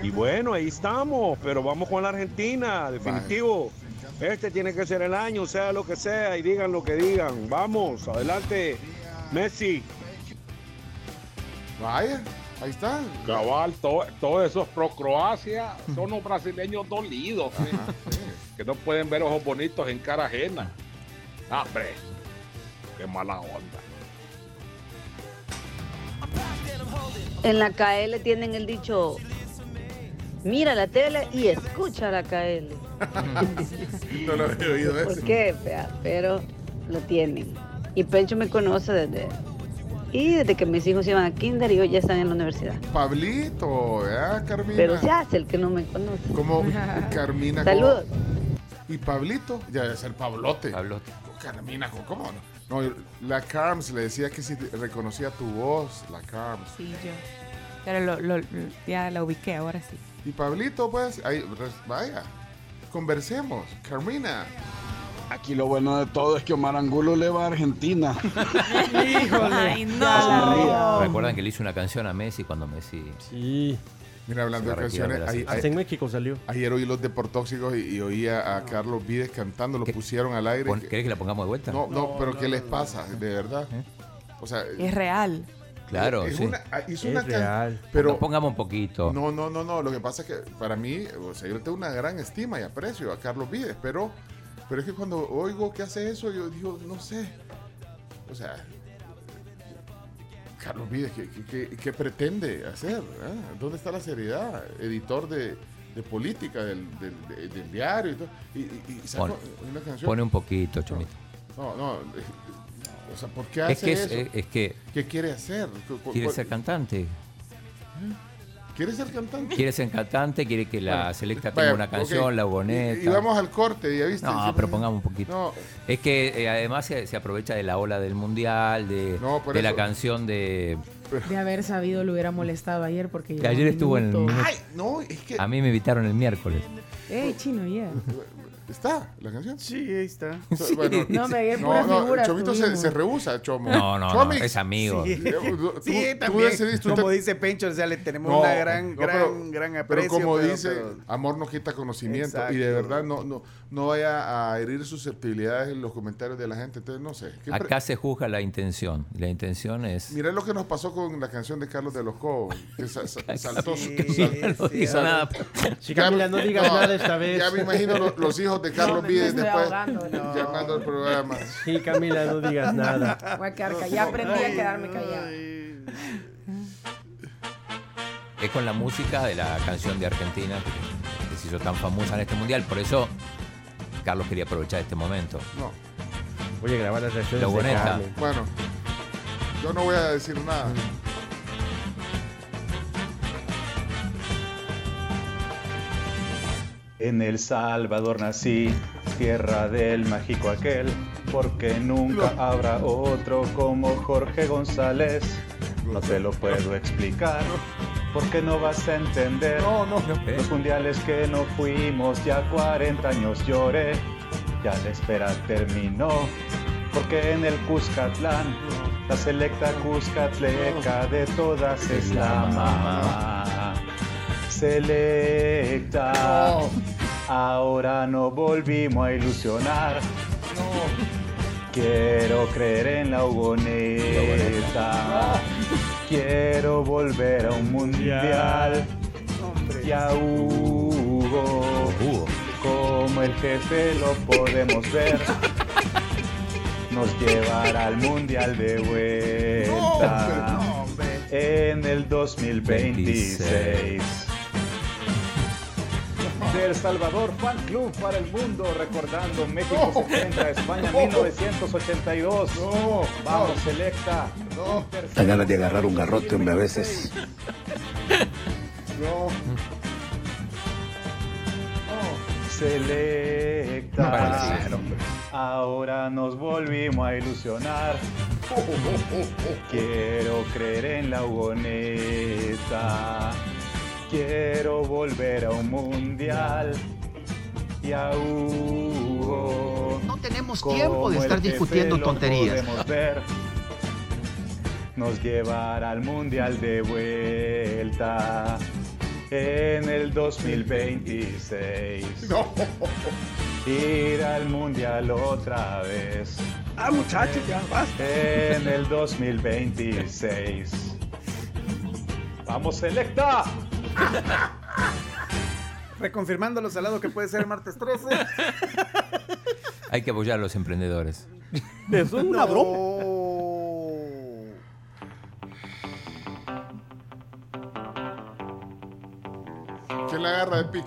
Y bueno, ahí estamos, pero vamos con la Argentina, definitivo. Este tiene que ser el año, sea lo que sea, y digan lo que digan. Vamos, adelante, Messi. Vaya, ahí está. Cabal, todo- todos esos pro Croacia son los brasileños dolidos, ¿sí? que no pueden ver ojos bonitos en cara ajena. Ah, hombre, qué mala onda. En la KL tienen el dicho, mira la tele y escucha la KL. [laughs] no lo había oído ¿Por ese. qué? Pero lo tienen. Y Pencho me conoce desde... Y desde que mis hijos iban a kinder y hoy ya están en la universidad. Pablito, ¿ah, Carmina? Pero se hace el que no me conoce. Como [laughs] Carmina. Saludos. Y Pablito, ya debe ser Pablote. Pablote. Carmina, ¿cómo no? No, la Carms le decía que si reconocía tu voz, la Carms. Sí, yo. Pero lo, lo- lo- ya la ubiqué, ahora sí. Y Pablito, pues, ahí, res- vaya, conversemos. Carmina. Aquí lo bueno de todo es que Omar Angulo le va a Argentina. Ay, no. Recuerdan que le hizo una canción a Messi cuando Messi. Sí. Mira, hablando de canciones, selección. Hasta en México salió. ayer oí los deportóxicos y, y oía a Carlos Vides cantando, lo pusieron al aire. Pon- ¿Querés que la pongamos de vuelta? No, no, pero ¿qué les pasa? De verdad. O sea, Es real. Claro, es sí. una- ah, hizo Es una real. Pero Ponga- pongamos un poquito. No, no, no, no. Lo que pasa es que para mí, o sea, yo tengo una gran estima y aprecio a Carlos Vides, pero, pero es que cuando oigo que hace eso, yo digo, no sé. O sea, Carlos Vides, ¿qué, qué- pretende hacer? ah? ¿Dónde está la seriedad? Editor de, de política del, del- de- del diario y todo. Y, y- y saca Pon- una canción. Pone un poquito, Chomito. No, no. eh, O sea, ¿por qué Es hace que, es, eso? es- es que ¿Qué quiere hacer? ¿Cu- cu- quiere ser cantante. ¿Quiere ser cantante? Quiere ser cantante, quiere que la Bueno, selecta vaya, tenga una canción, la Y, ugoneta. y vamos al corte, ¿ya viste? No, Siempre- pero pongamos un poquito. No, Es que eh, además se, se aprovecha de la ola del mundial, de, No, por de la canción de. De haber sabido lo hubiera molestado ayer porque que ayer estuvo en el. Ay, no, es que. A mí me invitaron el miércoles. Ey, chino, ya. ¿Está la canción? Sí, ahí está. [laughs] Bueno, No, me ayer no, figuras Chomito se, se rehúsa, Chomo. No, no, no, es amigo. Sí, tú- Sí, tú también. tú como te- dice Pencho, o sea, le tenemos No, una gran, no, gran, pero- gran aprecio. Pero como pero- dice, pero- amor no quita conocimiento. Y de verdad no, no, no vaya a herir susceptibilidades en los comentarios de la gente. Entonces, no sé. ¿Qué pre- Acá se juzga la intención. La intención es. Mirá lo que nos pasó con la canción de Carlos de los Cobos. Que sa- sa- saltó. Sí, sal- no sal- nada. Sí, Camila, no digas nada esta vez. Ya me imagino lo- los hijos de Carlos me Vides después no. llamando al programa. Sí, Camila, no digas nada. Voy a quedar callada. Ya aprendí a quedarme callada. es con la música de la canción de Argentina que se hizo tan famosa en este mundial. Por eso Carlos quería aprovechar este momento. No. Voy a grabar las reacciones de. Carmen. Bueno, yo no voy a decir nada. En El Salvador nací, tierra del mágico aquel, porque nunca habrá otro como Jorge González. No te lo puedo explicar, porque no vas a entender. Los mundiales que no fuimos, ya 40 años lloré, ya la espera terminó, porque en el Cuscatlán, la selecta Cuscatleca de todas es la mamá. Selecta. Ahora no volvimos a ilusionar. Quiero creer en la Hugoneta. Quiero volver a un mundial. Y a Hugo. Como el jefe lo podemos ver. Nos llevará al mundial de vuelta. En el 2026. El Salvador Fan Club para el mundo, recordando México 70, España 1982. Vamos, selecta. Da ganas de agarrar un garrote, hombre, a veces. No. Selecta. Ahora nos volvimos a ilusionar. [laughs] Quiero creer en la Hugoneta. Quiero volver a un mundial. Y a Hugo. No tenemos tiempo de estar discutiendo tonterías. podemos ver. Nos llevará al mundial de vuelta en el 2026. Ir al mundial otra vez. Ah, muchachos, ya basta. En el 2026. ¡Vamos, selecta! [laughs] Reconfirmando lo salado que puede ser el martes 13. [laughs] Hay que apoyar a los emprendedores. [laughs] Es una broma. ¿Quién la agarra de pic?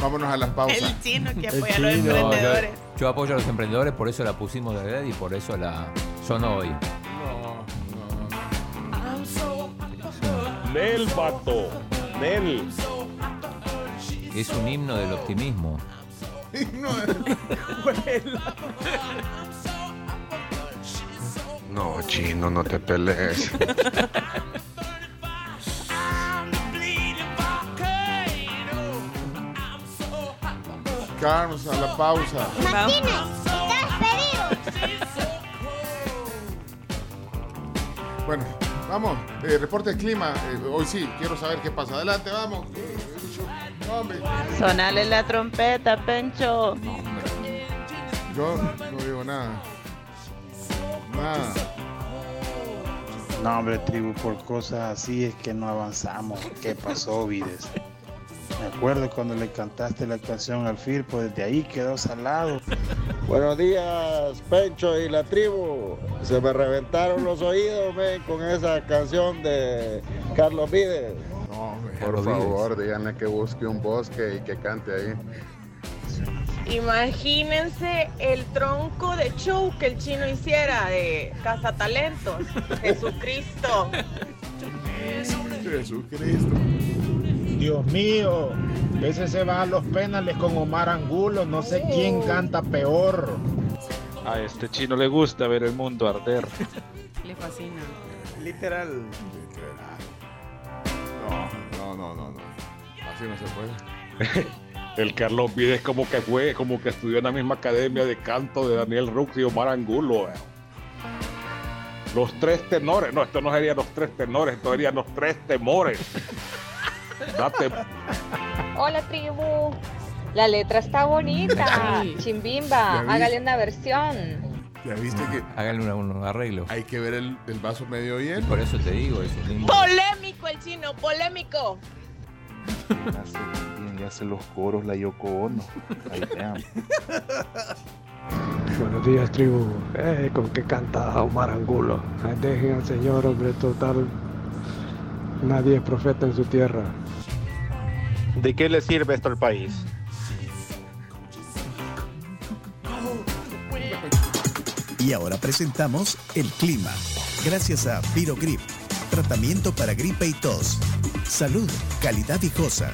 Vámonos a las pausas. El chino que apoya a los emprendedores. Yo, yo apoyo a los emprendedores, por eso la pusimos de red y por eso la sonó hoy. Nel, vato. Nel. Es un himno del optimismo. [laughs] No, chino, no te pelees. Carlos, a la pausa. Bueno, vamos. eh, reporte del clima. eh, hoy sí, quiero saber qué pasa. Adelante, vamos. Hombre, Sonale la trompeta, Pencho. Yo no digo nada. Nada. No, hombre, tribu, por cosas así es que no avanzamos. ¿Qué pasó, Vides? Me acuerdo cuando le cantaste la canción al Firpo, desde ahí quedó salado. [laughs] Buenos días, Pencho y la tribu. Se me reventaron los oídos, men, con esa canción de Carlos Vides. Por favor, díganle que busque un bosque y que cante ahí. Imagínense el tronco de show que el chino hiciera de Cazatalentos. [laughs] Jesucristo. Jesucristo. Dios mío, ese se va a los penales con Omar Angulo, no sé quién canta peor. A este chino le gusta ver el mundo arder. [laughs] Le fascina. Literal. No, no, no, no, no. Así no se puede. [laughs] El Carlos Vides como que fue, como que estudió en la misma academia de canto de Daniel Rux y Omar Angulo. eh. Los tres tenores. No, esto no serían los tres tenores, esto serían los tres temores. [laughs] Date. Hola tribu, la letra está bonita. [laughs] Chimbimba, hágale una versión. Ya viste que. Háganle un, un arreglo. Hay que ver el, el vaso medio lleno. Por eso te digo, es un himno. Polémico el chino, polémico. Hace bien y hace los coros la Yoko Ono. Ahí. [laughs] Buenos días, tribu. Eh, con que canta Omar Angulo. Ay, Dejen al señor, hombre, total. Nadie es profeta en su tierra. ¿De qué le sirve esto al país? Y ahora presentamos el clima. Gracias a Virogrip, tratamiento para gripe y tos. Salud, calidad viejosa.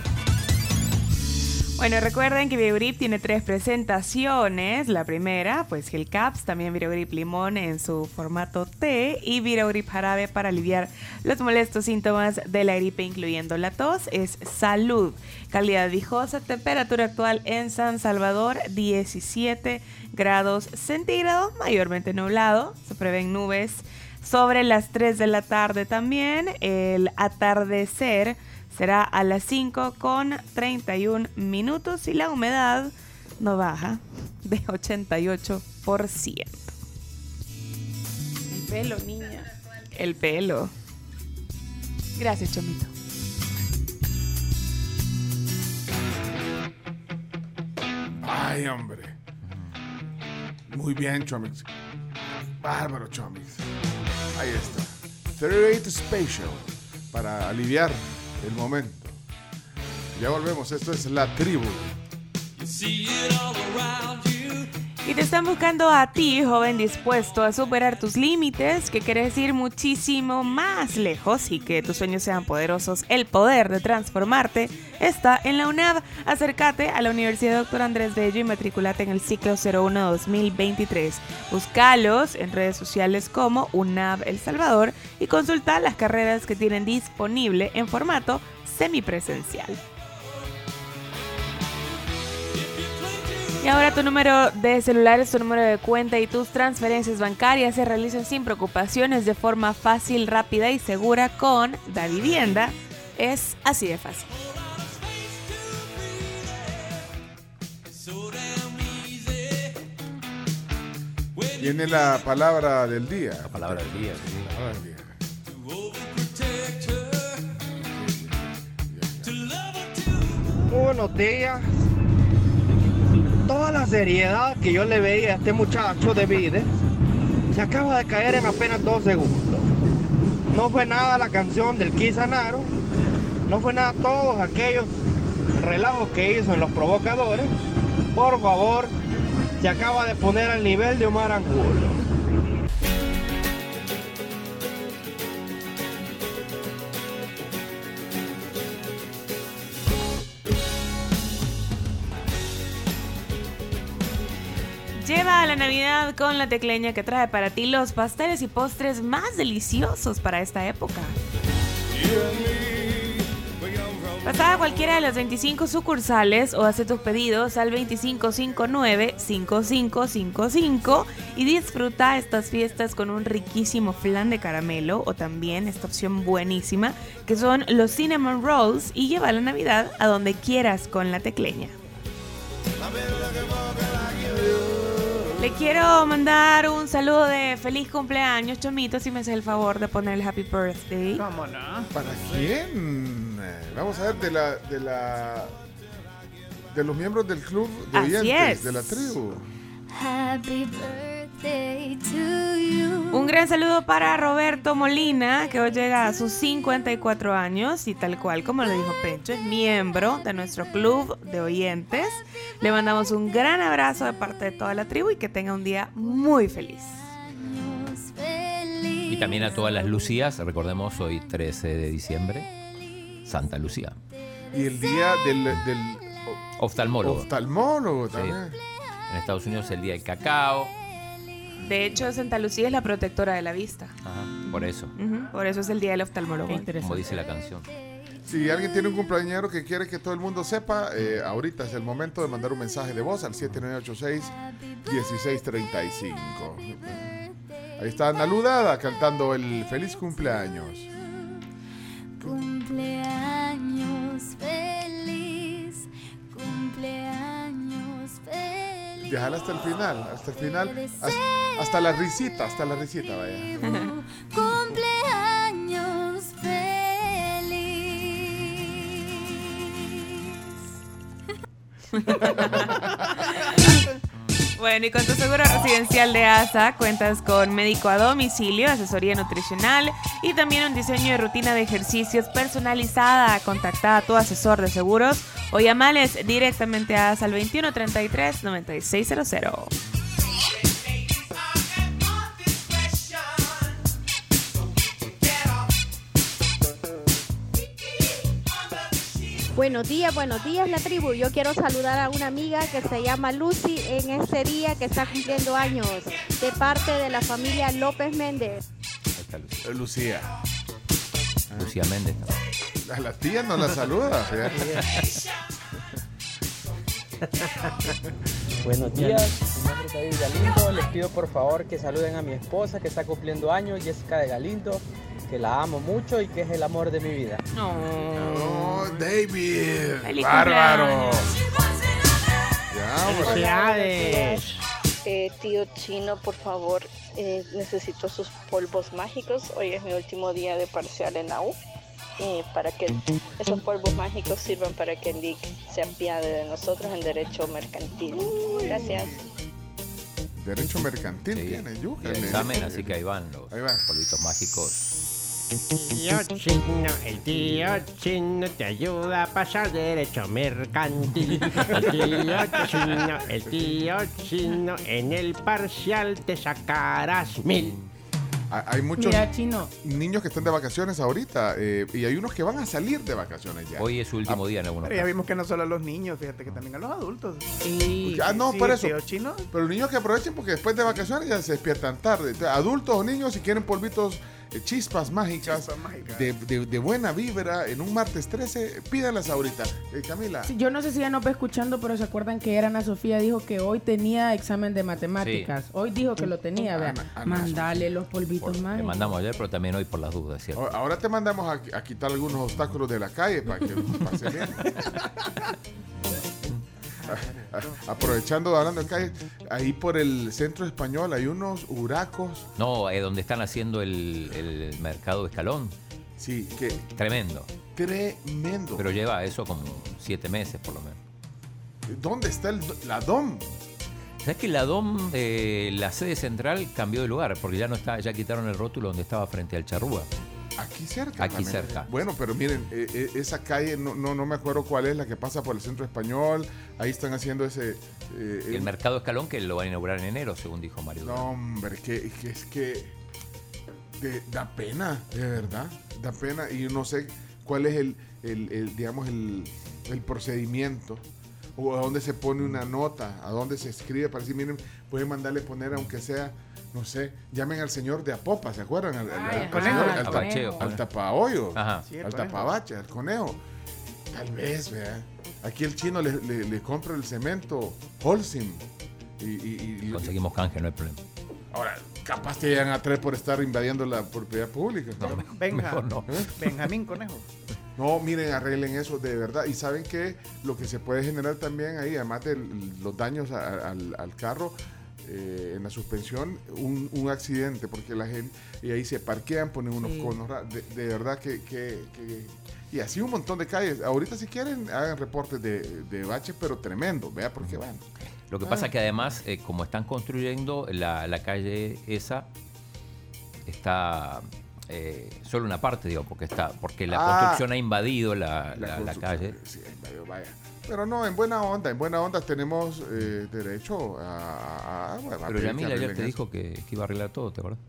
Bueno, recuerden que Virogrip tiene tres presentaciones. La primera, pues Gel Caps, también Virogrip Limón en su formato té y Virogrip Jarabe para aliviar los molestos síntomas de la gripe, incluyendo la tos. Es salud, calidad viejosa, temperatura actual en San Salvador, 17 grados centígrados, mayormente nublado. Se prevén nubes sobre las 3 de la tarde también. El atardecer será a las 5 con 31 minutos y la humedad no baja de 88%. El pelo, niña. El pelo. Gracias, Chomito. Ay, hombre. Muy bien, Chomix. Bárbaro, Chomix. Ahí está. 38 Special para aliviar el momento. Ya volvemos. Esto es La Tribu. Y te están buscando a ti, joven dispuesto a superar tus límites, que quieres ir muchísimo más lejos y que tus sueños sean poderosos. El poder de transformarte está en la UNAV. Acércate a la Universidad Doctor Andrés Bello y matriculate en el ciclo 01-2023. Búscalos en redes sociales como UNAV El Salvador y consulta las carreras que tienen disponible en formato semipresencial. Y ahora tu número de celular es tu número de cuenta y tus transferencias bancarias se realizan sin preocupaciones de forma fácil, rápida y segura con Da Vivienda. Es así de fácil. Viene la palabra del día. La palabra del día, Muy buenos días. Toda la seriedad que yo le veía a este muchacho de Vide se acaba de caer en apenas dos segundos. No fue nada la canción del Kisanaro, no fue nada todos aquellos relajos que hizo en los provocadores. Por favor, se acaba de poner al nivel de Omar Angulo. Lleva a la Navidad con la tecleña que trae para ti los pasteles y postres más deliciosos para esta época. Pasa a cualquiera de las 25 sucursales o hace tus pedidos al 2559-5555 y disfruta estas fiestas con un riquísimo flan de caramelo o también esta opción buenísima que son los cinnamon rolls y lleva la Navidad a donde quieras con la tecleña. Le quiero mandar un saludo de feliz cumpleaños, Chomito, si me hace el favor de poner el happy birthday. ¿Cómo no? ¿Para quién? Eh, Vamos a ver de la de la de los miembros del club de Así oyentes es. de la tribu. Happy birthday. Un gran saludo para Roberto Molina, que hoy llega a sus 54 años y tal cual como lo dijo Pencho, es miembro de nuestro club de oyentes. Le mandamos un gran abrazo de parte de toda la tribu y que tenga un día muy feliz. Y también a todas las Lucías, recordemos hoy 13 de diciembre, Santa Lucía. Y el día del, del Oftalmólogo. oftalmólogo Sí. también. En Estados Unidos el día del cacao. De hecho, Santa Lucía es la protectora de la vista. Ajá, por eso, Por eso es el día del oftalmólogo. como dice la canción. Si alguien tiene un cumpleañero que quiere que todo el mundo sepa, eh, ahorita es el momento de mandar un mensaje de voz al 7986-1635. Ahí está Ana Ludada cantando el feliz cumpleaños. Cumpleaños Déjala hasta el final, hasta el final, hasta, hasta la risita, hasta la risita, vaya. [laughs] Cumpleaños feliz. [laughs] Bueno, y con tu seguro residencial de ASA cuentas con médico a domicilio, asesoría nutricional y también un diseño de rutina de ejercicios personalizada. Contacta a tu asesor de seguros o llamales directamente a ASA al 2133 9600. Buenos días, buenos días la tribu. Yo quiero saludar a una amiga que se llama Lucy en este día que está cumpliendo años, de parte de la familia López Méndez. Eh, Lucía. Lucía Méndez. A la tía no la saluda. fíjate. [laughs] Buenos días, mi nombre es David Galindo. Les pido por favor que saluden a mi esposa que está cumpliendo años, Jessica de Galindo, que la amo mucho y que es el amor de mi vida. Oh, David. Feliz Bárbaro. Felicidades. Eh, tío Chino, por favor, eh, necesito sus polvos mágicos. Hoy es mi último día de parcial en la U. eh, para que esos polvos mágicos sirvan para que el LIC se apiade de nosotros en derecho mercantil. Gracias. Derecho mercantil tiene, yuca. el examen, así que ahí van los polvitos mágicos. Tío chino, el tío chino te ayuda a pasar derecho mercantil. [laughs] El tío chino, el tío chino, en el parcial te sacarás mil. Ha- Hay muchos Mira, chino. niños que están de vacaciones ahorita eh, y hay unos que van a salir de vacaciones ya. Hoy es su último día en algunos Pero ya vimos que no solo a los niños, fíjate que también a los adultos. ah, no, Sí, por eso. chino. Pero los niños que aprovechen porque después de vacaciones ya se despiertan tarde. Adultos o niños, si quieren polvitos, chispas mágicas, Chispas mágicas. De, de- de buena vibra en un martes 13, pídanlas ahorita. Eh, Camila. Sí, Yo no sé si ya no va escuchando, pero se acuerdan que Ana Sofía dijo que hoy tenía examen de matemáticas. Hoy dijo que lo tenía, vea. Ana- Ana Mandale los polvitos Le mágicos. mandamos ayer, pero también hoy por las dudas, ¿cierto? Ahora- Ahora te mandamos a, a quitar algunos obstáculos de la calle para que [laughs] pase bien. A- [laughs] a- Aprovechando, hablando de calle, ahí por el centro español hay unos huracos. No, es donde están haciendo el, el mercado de escalón. Sí, que Tremendo. tremendo. Pero lleva eso como siete meses por lo menos. ¿Dónde está el, la DOM? ¿Sabes que la DOM, eh, la sede central, cambió de lugar? Porque ya no está, ya quitaron el rótulo donde estaba frente al Charrúa. Aquí cerca. Aquí también. cerca. Bueno, pero miren, eh, eh, esa calle, no, no, no me acuerdo cuál es, la que pasa por el centro español. Ahí están haciendo ese... eh, El mercado escalón que lo van a inaugurar en enero, según dijo Mario. No, hombre, que, que es que de- da pena, de verdad, da pena. Y no sé cuál es el, el- el, digamos, el, el procedimiento. O a dónde se pone una nota, a dónde se escribe para decir, miren, pueden mandarle poner, aunque sea, no sé, llamen al señor de Apopa, ¿se acuerdan? Al, al- Ay, al ajá, señor- al al, Abacheo, al conejo. tapahoyo. Sí, al conejo. tapabache, al conejo. Tal vez, vea. Aquí el chino le, le- le compra el cemento Holcim. Y, y- y- Conseguimos canje, no hay problema. Ahora, capaz te llegan a tres por estar invadiendo la propiedad pública. Benja, mejor no. ¿Eh? Benjamín Conejo. No, miren, arreglen eso de verdad. Y saben que lo que se puede generar también ahí, además de los daños a- a- al, al carro, eh, en la suspensión, un, un accidente, porque la gente, y ahí se parquean, ponen unos Sí. conos, de, de verdad que, que- que- Y así un montón de calles. Ahorita si quieren, hagan reportes de, de baches, pero tremendo, vea, porque van. Lo que Ah. pasa es que además, eh, como están construyendo la, la calle esa, está eh, solo una parte, digo, porque está, porque la Ah. construcción ha invadido la, la- calle. sí, vaya. Pero no, en buena onda, en buena onda tenemos eh, derecho a... a- a- Pero Yamil ayer te eso. dijo que, que iba a arreglar todo, ¿te acuerdas?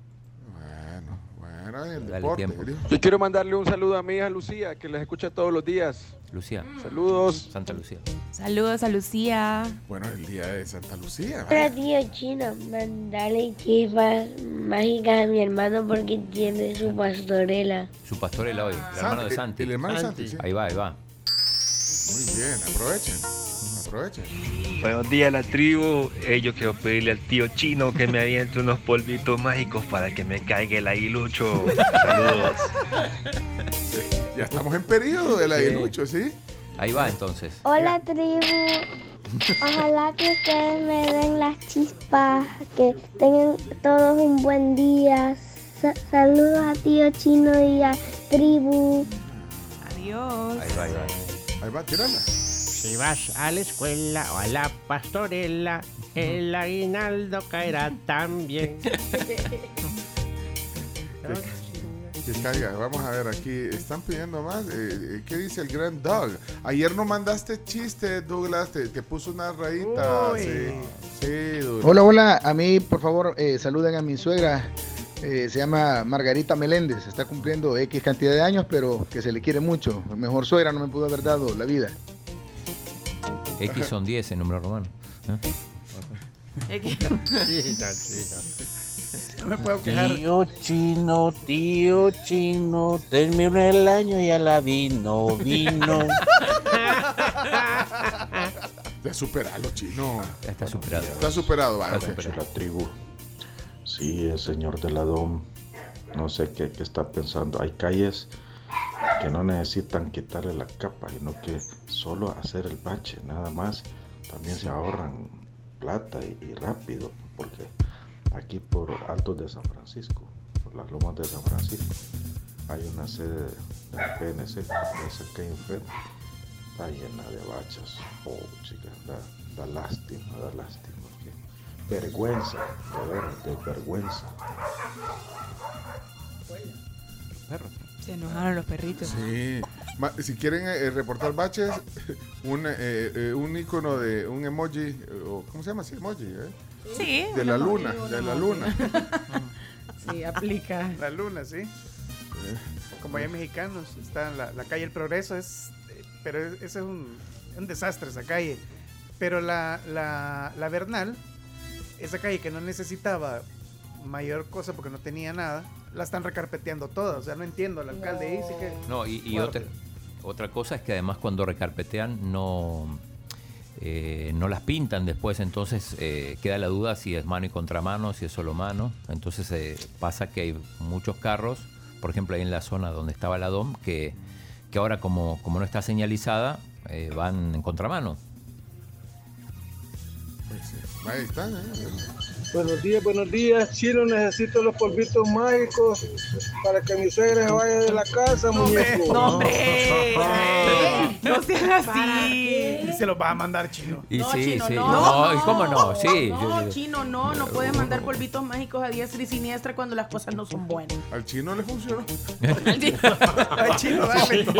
Bueno, bueno, el Dale deporte. tiempo. Yo quiero mandarle un saludo a mi hija Lucía, que les escucha todos los días. Lucía. Saludos. Santa Lucía. Saludos a Lucía. Bueno, el día de Santa Lucía. Hola tío chino, mandale chispas mágicas a mi hermano porque tiene su pastorela. Su pastorela hoy, el Santi, hermano de Santi. el hermano de Santi, sí. Ahí va, ahí va. Muy bien, aprovechen. Aprovechen. Buenos días la tribu. Eh, yo quiero pedirle al tío chino que me aviente unos polvitos mágicos para que me caiga el aguilucho. Saludos. [laughs] Ya estamos en periodo del aguilucho, ¿sí? Ahí va entonces. Hola tribu, ojalá que ustedes me den las chispas, que tengan todos un buen día. Sa- saludos a tío chino y a tribu. Adiós. Ahí va, ahí va. Ahí va, tírala. Si vas a la escuela o a la pastorela, el aguinaldo caerá también. [laughs] Que caiga. Vamos a ver aquí. Están pidiendo más. Eh, eh, ¿Qué dice el Grand Dog? Ayer no mandaste chiste, Douglas. Te, te puso una rayita. Sí, sí. Hola, hola. A mí, por favor, eh, saluden a mi suegra. Eh, se llama Margarita Meléndez. Está cumpliendo X cantidad de años, pero que se le quiere mucho. Mejor suegra no me pudo haber dado la vida. X son 10 en número romano. ¿eh? [laughs] No me puedo quejar. Tío chino, tío chino, terminó el año y a la vino, vino. [laughs] Ya superalo, chino. Ya está superado. Está superado, va. Está superado. la tribu. Sí, el señor de la DOM. No sé qué, está pensando. Hay calles que no necesitan quitarle la capa, sino que solo hacer el bache, nada más. También se ahorran plata y, rápido, porque aquí por Altos de San Francisco, por las lomas de San Francisco, hay una sede de la PNC, esa que hay enfrente, está llena de bachas. Oh, chicas, da, da lástima, da lástima. Vergüenza, de veras, de vergüenza. Se enojaron los perritos. Sí. Ma- Si quieren eh, reportar baches, [laughs] un, eh, eh, un icono de un emoji, eh, o ¿cómo se llama? Sí, emoji, ¿eh? Sí. De la un luna, emoji, de la emoji. luna. [laughs] Sí, aplica. La luna, sí. Como hay mexicanos, está en la, la calle El Progreso, es, eh, pero es- ese es un, un desastre esa calle. Pero la, la, la Bernal, esa calle que no necesitaba mayor cosa porque no tenía nada, la están recarpeteando toda. O sea, no entiendo, el alcalde dice que... No, y, otra, otra cosa es que además cuando recarpetean no, eh, no las pintan después, entonces eh, queda la duda si es mano y contramano, si es solo mano. Entonces eh, pasa que hay muchos carros, por ejemplo ahí en la zona donde estaba la DOM, que, que ahora como, como no está señalizada, eh, van en contramano. Ahí están, ¿eh? Buenos días, buenos días. Chino, necesito los polvitos mágicos para que mi suegra se vaya de la casa, muñeco. No, hombre. [laughs] No seas así. Y se los va a mandar chino. Y No, sí, chino, sí. no. ¿y cómo no? Sí. No, chino, no, no puedes mandar polvitos mágicos a diestra y siniestra cuando las cosas no son buenas. Al chino le funcionó. Al chino, [laughs] dale. No,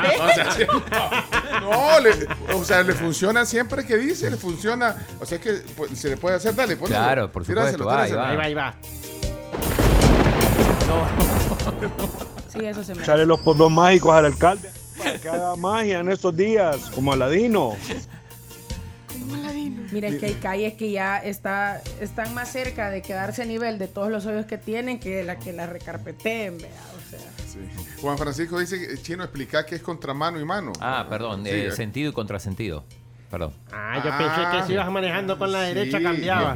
no, o sea, sí, no, no, le- o sea, le funciona siempre que dice, le funciona. O sea que pues, se le puede hacer, dale, ponlo. Claro, por supuesto, Tíraselo, va, ahí tíraselo. va. Ahí va, ahí va. Sí, eso se me Echarle los polvos mágicos al alcalde para que haga magia en estos días, como Aladino. Mira, es que hay calles que ya está, están más cerca de quedarse a nivel de todos los hoyos que tienen que la que la recarpeteen, vea. O sea, Sí. Juan Francisco dice, que, chino, explica qué es contramano y mano. Ah, perdón, Sí, eh, eh. sentido y contrasentido. Perdón. Ah, yo pensé que si ibas manejando con la derecha cambiaba.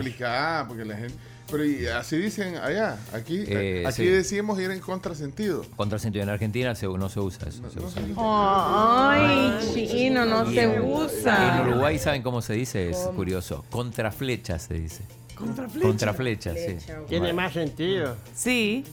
porque la gente... Pero y así dicen allá, aquí, Eh, aquí sí. decimos ir en contrasentido. Contrasentido en Argentina se- no se usa eso. se usa. Ay, chino, no Y se en- En usa. Uruguay saben cómo se dice, es curioso. Contraflecha se dice. Contraflecha. Contraflecha, sí. Tiene más sentido. Sí.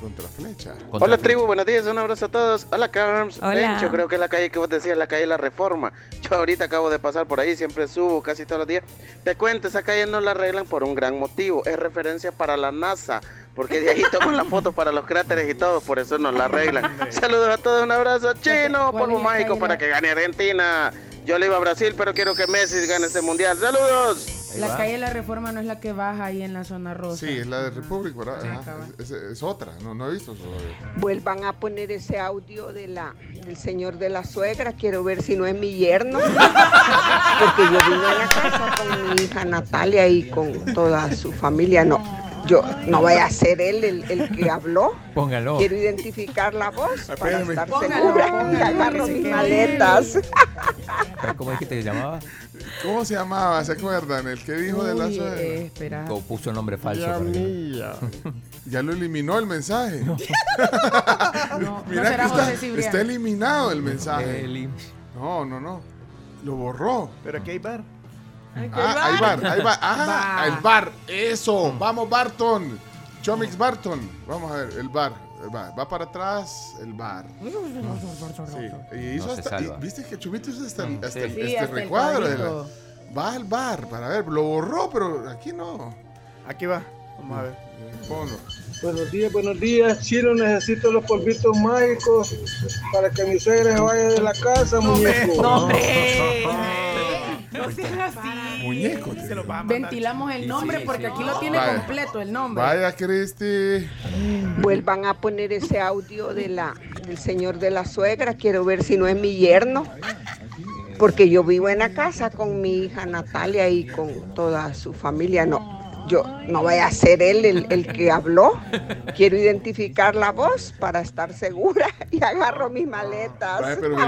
Contraflecha. Hola Contraflecha. tribu, buenos días, un abrazo a todos. Hola Carms. Hola. Ven, yo creo que es la calle que vos decías, la calle La Reforma. [laughs] Yo ahorita acabo de pasar por ahí, siempre subo casi todos los días. Te cuento, esa calle no la arreglan por un gran motivo. Es referencia para la NASA. Porque de ahí [laughs] toman la foto para los cráteres y todo, por eso no la arreglan. [laughs] Saludos a todos, un abrazo. Chino, ¿Cuál polvo la mágico para La- que gane Argentina. Yo le iba a Brasil, pero quiero que Messi gane este mundial. ¡Saludos! La va. calle de la Reforma no es la que baja ahí en la zona rosa. Sí, es la de Republic, ¿verdad? Ajá. Es, es- es otra, no, no he visto eso todavía. Vuelvan a poner ese audio de la, del señor de la suegra. Quiero ver si no es mi yerno. Porque yo vine a la casa con mi hija Natalia y con toda su familia. No, yo no vaya a ser él el, el que habló. Póngalo. Quiero identificar la voz para estar Póngalo, segura. agarro mis maletas. ¿Cómo dijiste que se llamaba? ¿Cómo se llamaba? ¿Se acuerdan? El que dijo de la suegra. eh, espera. O puso nombre falso. Mío. Ya lo eliminó el mensaje. No, [laughs] no Mira será que está, está eliminado el mensaje. Elim- No, no, no. Lo borró. Pero aquí hay bar. Ah, hay bar, hay bar. Ah, Va. el bar. Eso. Vamos, Barton. Chomix Barton. Vamos a ver, el bar. Va, va para atrás el bar. [laughs] Sí. Y hizo No hasta, y viste que Chumito hizo hasta, el- hasta el- Sí, este hasta el recuadro. de la- cuadrito. va al bar para ver, lo borró, pero aquí no. Aquí va. Vamos a ver. Ponlo. Buenos días, buenos días. Chino, necesito los polvitos mágicos para que mi suegra se vaya de la casa, muñeco. No, hombre. No [laughs] seas así. Muñeco. Se lo va a mandar. Ventilamos el Sí, nombre sí, porque sí. aquí lo tiene Vaya. completo el nombre. Vaya, Cristi. Vuelvan a poner ese audio de la, del señor de la suegra. Quiero ver si no es mi yerno. Porque yo vivo en la casa con mi hija Natalia y con toda su familia. No, yo no vaya a ser él el, el que habló. Quiero identificar la voz para estar segura y agarro mis maletas. Vaya, pero doy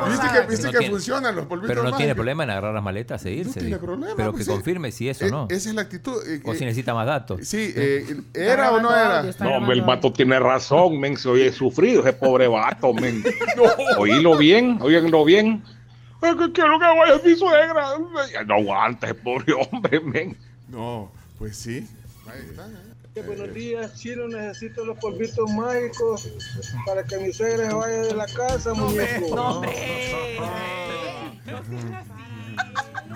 por Viste que, viste No que tiene- funcionan los polvitos Pero no tiene problema en agarrar las maletas e irse. No tiene dijo. problema. Pero pues que sí. confirme si eso o Eh, no. Esa es la actitud. eh, O eh, si necesita más datos. Sí, eh, ¿era o no era? No, hombre, el vato tiene razón, men. Se oye sufrido ese pobre vato, men. [laughs] Oílo bien, oílo bien. Es que quiero que vaya mi suegra. No aguanta ese pobre hombre, men. No, pues sí. Ahí está. ¿eh? Buenos días, Chino, necesito los polvitos mágicos para que mi suegra se vaya de la casa, muñeco. No, hombre.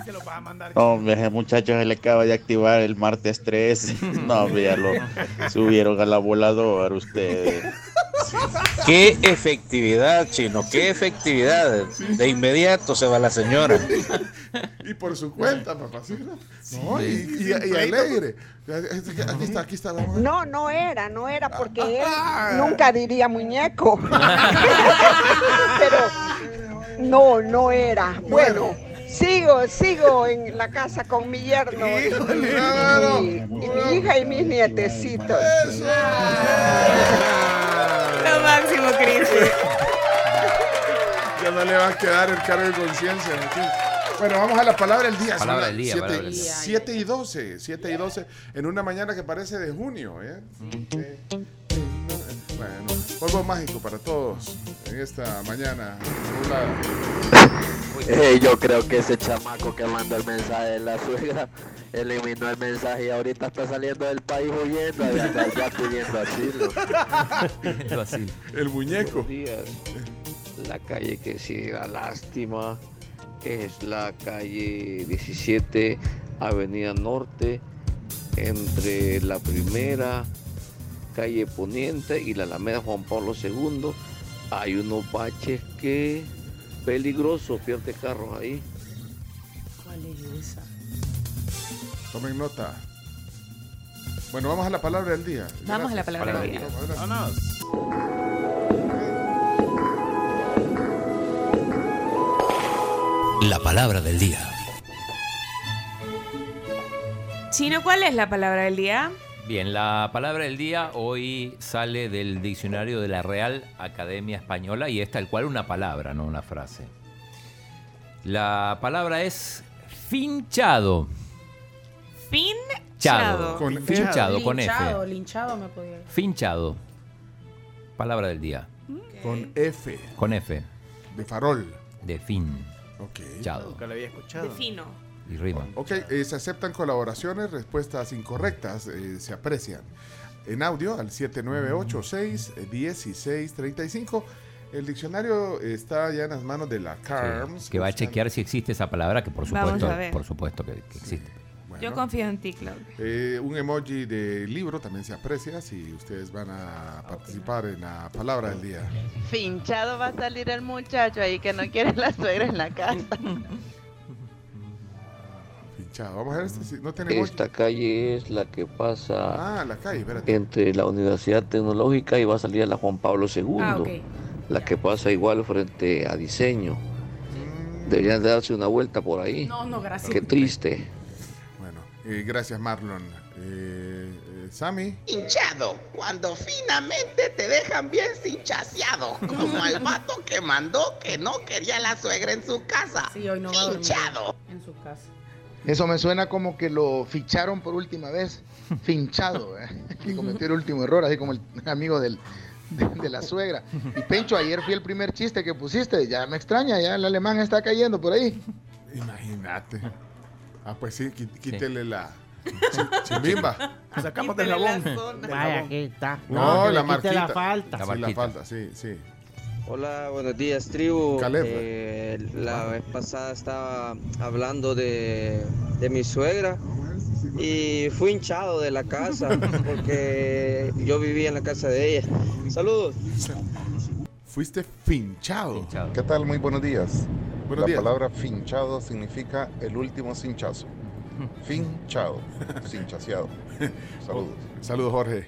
Se lo va a mandar. Hombre, ese muchacho se le acaba de activar el martes 3. [laughs] No, ya lo subieron a la voladora ustedes. Qué efectividad, chino, qué efectividad. De inmediato se va la señora. Y por su cuenta, papá. ¿sí? No, No, y, y- y alegre. Aquí está, aquí está. vamos. No, no era, no era porque él nunca diría muñeco. [laughs] Pero no, no era. Bueno, sigo, sigo en la casa con mi yerno y, y- y mi hija y mis nietecitos. Lo máximo, Cris. Ya no le va a quedar el cargo de conciencia. Bueno, vamos a la palabra del día. Palabra del día, las palabra del día. 7 y 12. 7 y 12. En una mañana que parece de junio. ¿eh? Eh, Bueno, polvo mágico para todos en esta mañana. nublada. Eh, yo creo que ese chamaco que mandó el mensaje de la suegra eliminó el mensaje y ahorita está saliendo del país huyendo pidiendo asilo. El muñeco. Días. La calle que sí da lástima es la calle 17, Avenida Norte, entre la primera calle Poniente y la Alameda Juan Pablo II. Hay unos baches que peligroso, pierde carros ahí. ¿Cuál es esa? Tomen nota. Bueno, vamos a la palabra del día. Vamos a la palabra del día. Vámonos. La palabra del día. Chino, ¿cuál es la palabra del día? Bien, la palabra del día hoy sale del diccionario de la Real Academia Española y es tal cual una palabra, no una frase. La palabra es finchado. Finchado. Con finchado, con F. Linchado, linchado me podía Finchado. Palabra del día. Con F. Con F. De farol. De fin. Ok. Chado. Nunca lo había escuchado. De fino. Y rima. Ok, eh, se aceptan colaboraciones, respuestas incorrectas eh, se aprecian. En audio al 7986-1635. El diccionario está ya en las manos de la CARMS. Que va a chequear si existe esa palabra, que por supuesto, por supuesto que, que existe. Yo confío en ti, Claudio. Eh, un emoji de libro también se aprecia si ustedes van a participar en la palabra del día. Finchado va a salir el muchacho ahí que no quiere la suegra en la casa. [laughs] Vamos a ver si No tiene emoji. Esta calle es la que pasa Ah, la calle, espérate. entre la Universidad Tecnológica y va a salir a la Juan Pablo II. Ah. La que pasa igual frente a diseño. Deberían de darse una vuelta por ahí. No, no, gracias. Qué triste. Bueno, eh, gracias Marlon. Eh, eh, Sammy. Hinchado, cuando finamente te dejan bien cinchaseado, como al vato que mandó que no quería la suegra en su casa. Sí, hoy no va a Hinchado. en su casa. Eso me suena como que lo ficharon por última vez, [laughs] finchado, ¿eh? que cometió el último error, así como el [laughs] amigo del, de, de la suegra. Y Pencho, ayer fui el primer chiste que pusiste, ya me extraña, ya el alemán está cayendo por ahí. Imagínate. Ah, pues sí, [laughs] quítele la. Chimbimba. Sacamos del jabón. Vaya, aquí está. No, que la marquita. la falta. Sí, la falta, sí, sí. Hola, buenos días, tribu. Caleb. Eh, la vez pasada estaba hablando de, de mi suegra y fui hinchado de la casa [laughs] porque yo vivía en la casa de ella. Saludos. Fuiste finchado. ¿Qué tal? Muy buenos días. Buenos la días. palabra finchado significa el último cinchazo. [laughs] Finchado, [laughs] cinchaseado. Saludos. Saludos, Jorge.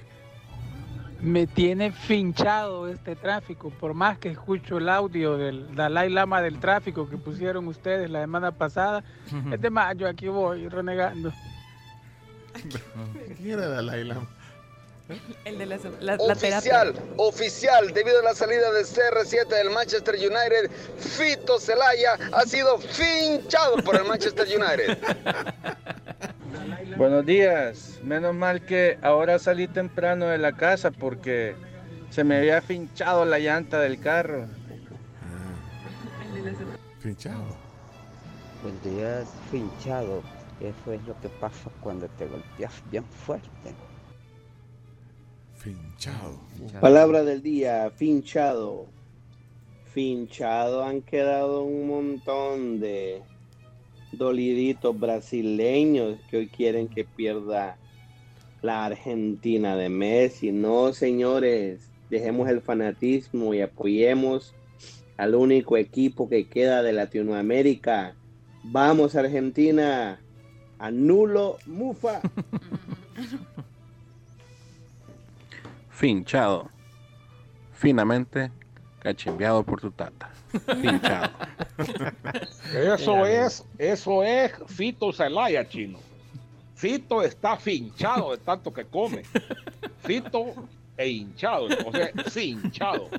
Me tiene finchado este tráfico, por más que escucho el audio del Dalai Lama del tráfico que pusieron ustedes la semana pasada. Es de más, yo aquí voy renegando. ¿Quién era Dalai Lama? El de la, la, la terapia. Oficial, oficial, debido a la salida de CR7 del Manchester United, Fito Celaya ha sido finchado por el Manchester United. [laughs] Buenos días. Menos mal que ahora salí temprano de la casa porque se me había finchado la llanta del carro. Finchado. Buenos días, finchado. Eso es lo que pasa cuando te golpeas bien fuerte. Finchado. Palabra del día, finchado. Finchado han quedado un montón de doliditos brasileños que hoy quieren que pierda la Argentina de Messi. No, señores, dejemos el fanatismo y apoyemos al único equipo que queda de Latinoamérica. Vamos, Argentina. Anulo Mufa. [laughs] Finchado. Finamente cachimbeado por tu tata. Finchado. [laughs] Eso es, eso es Fito Celaya, chino. Fito está finchado de tanto que come. Fito e hinchado, o sea, finchado.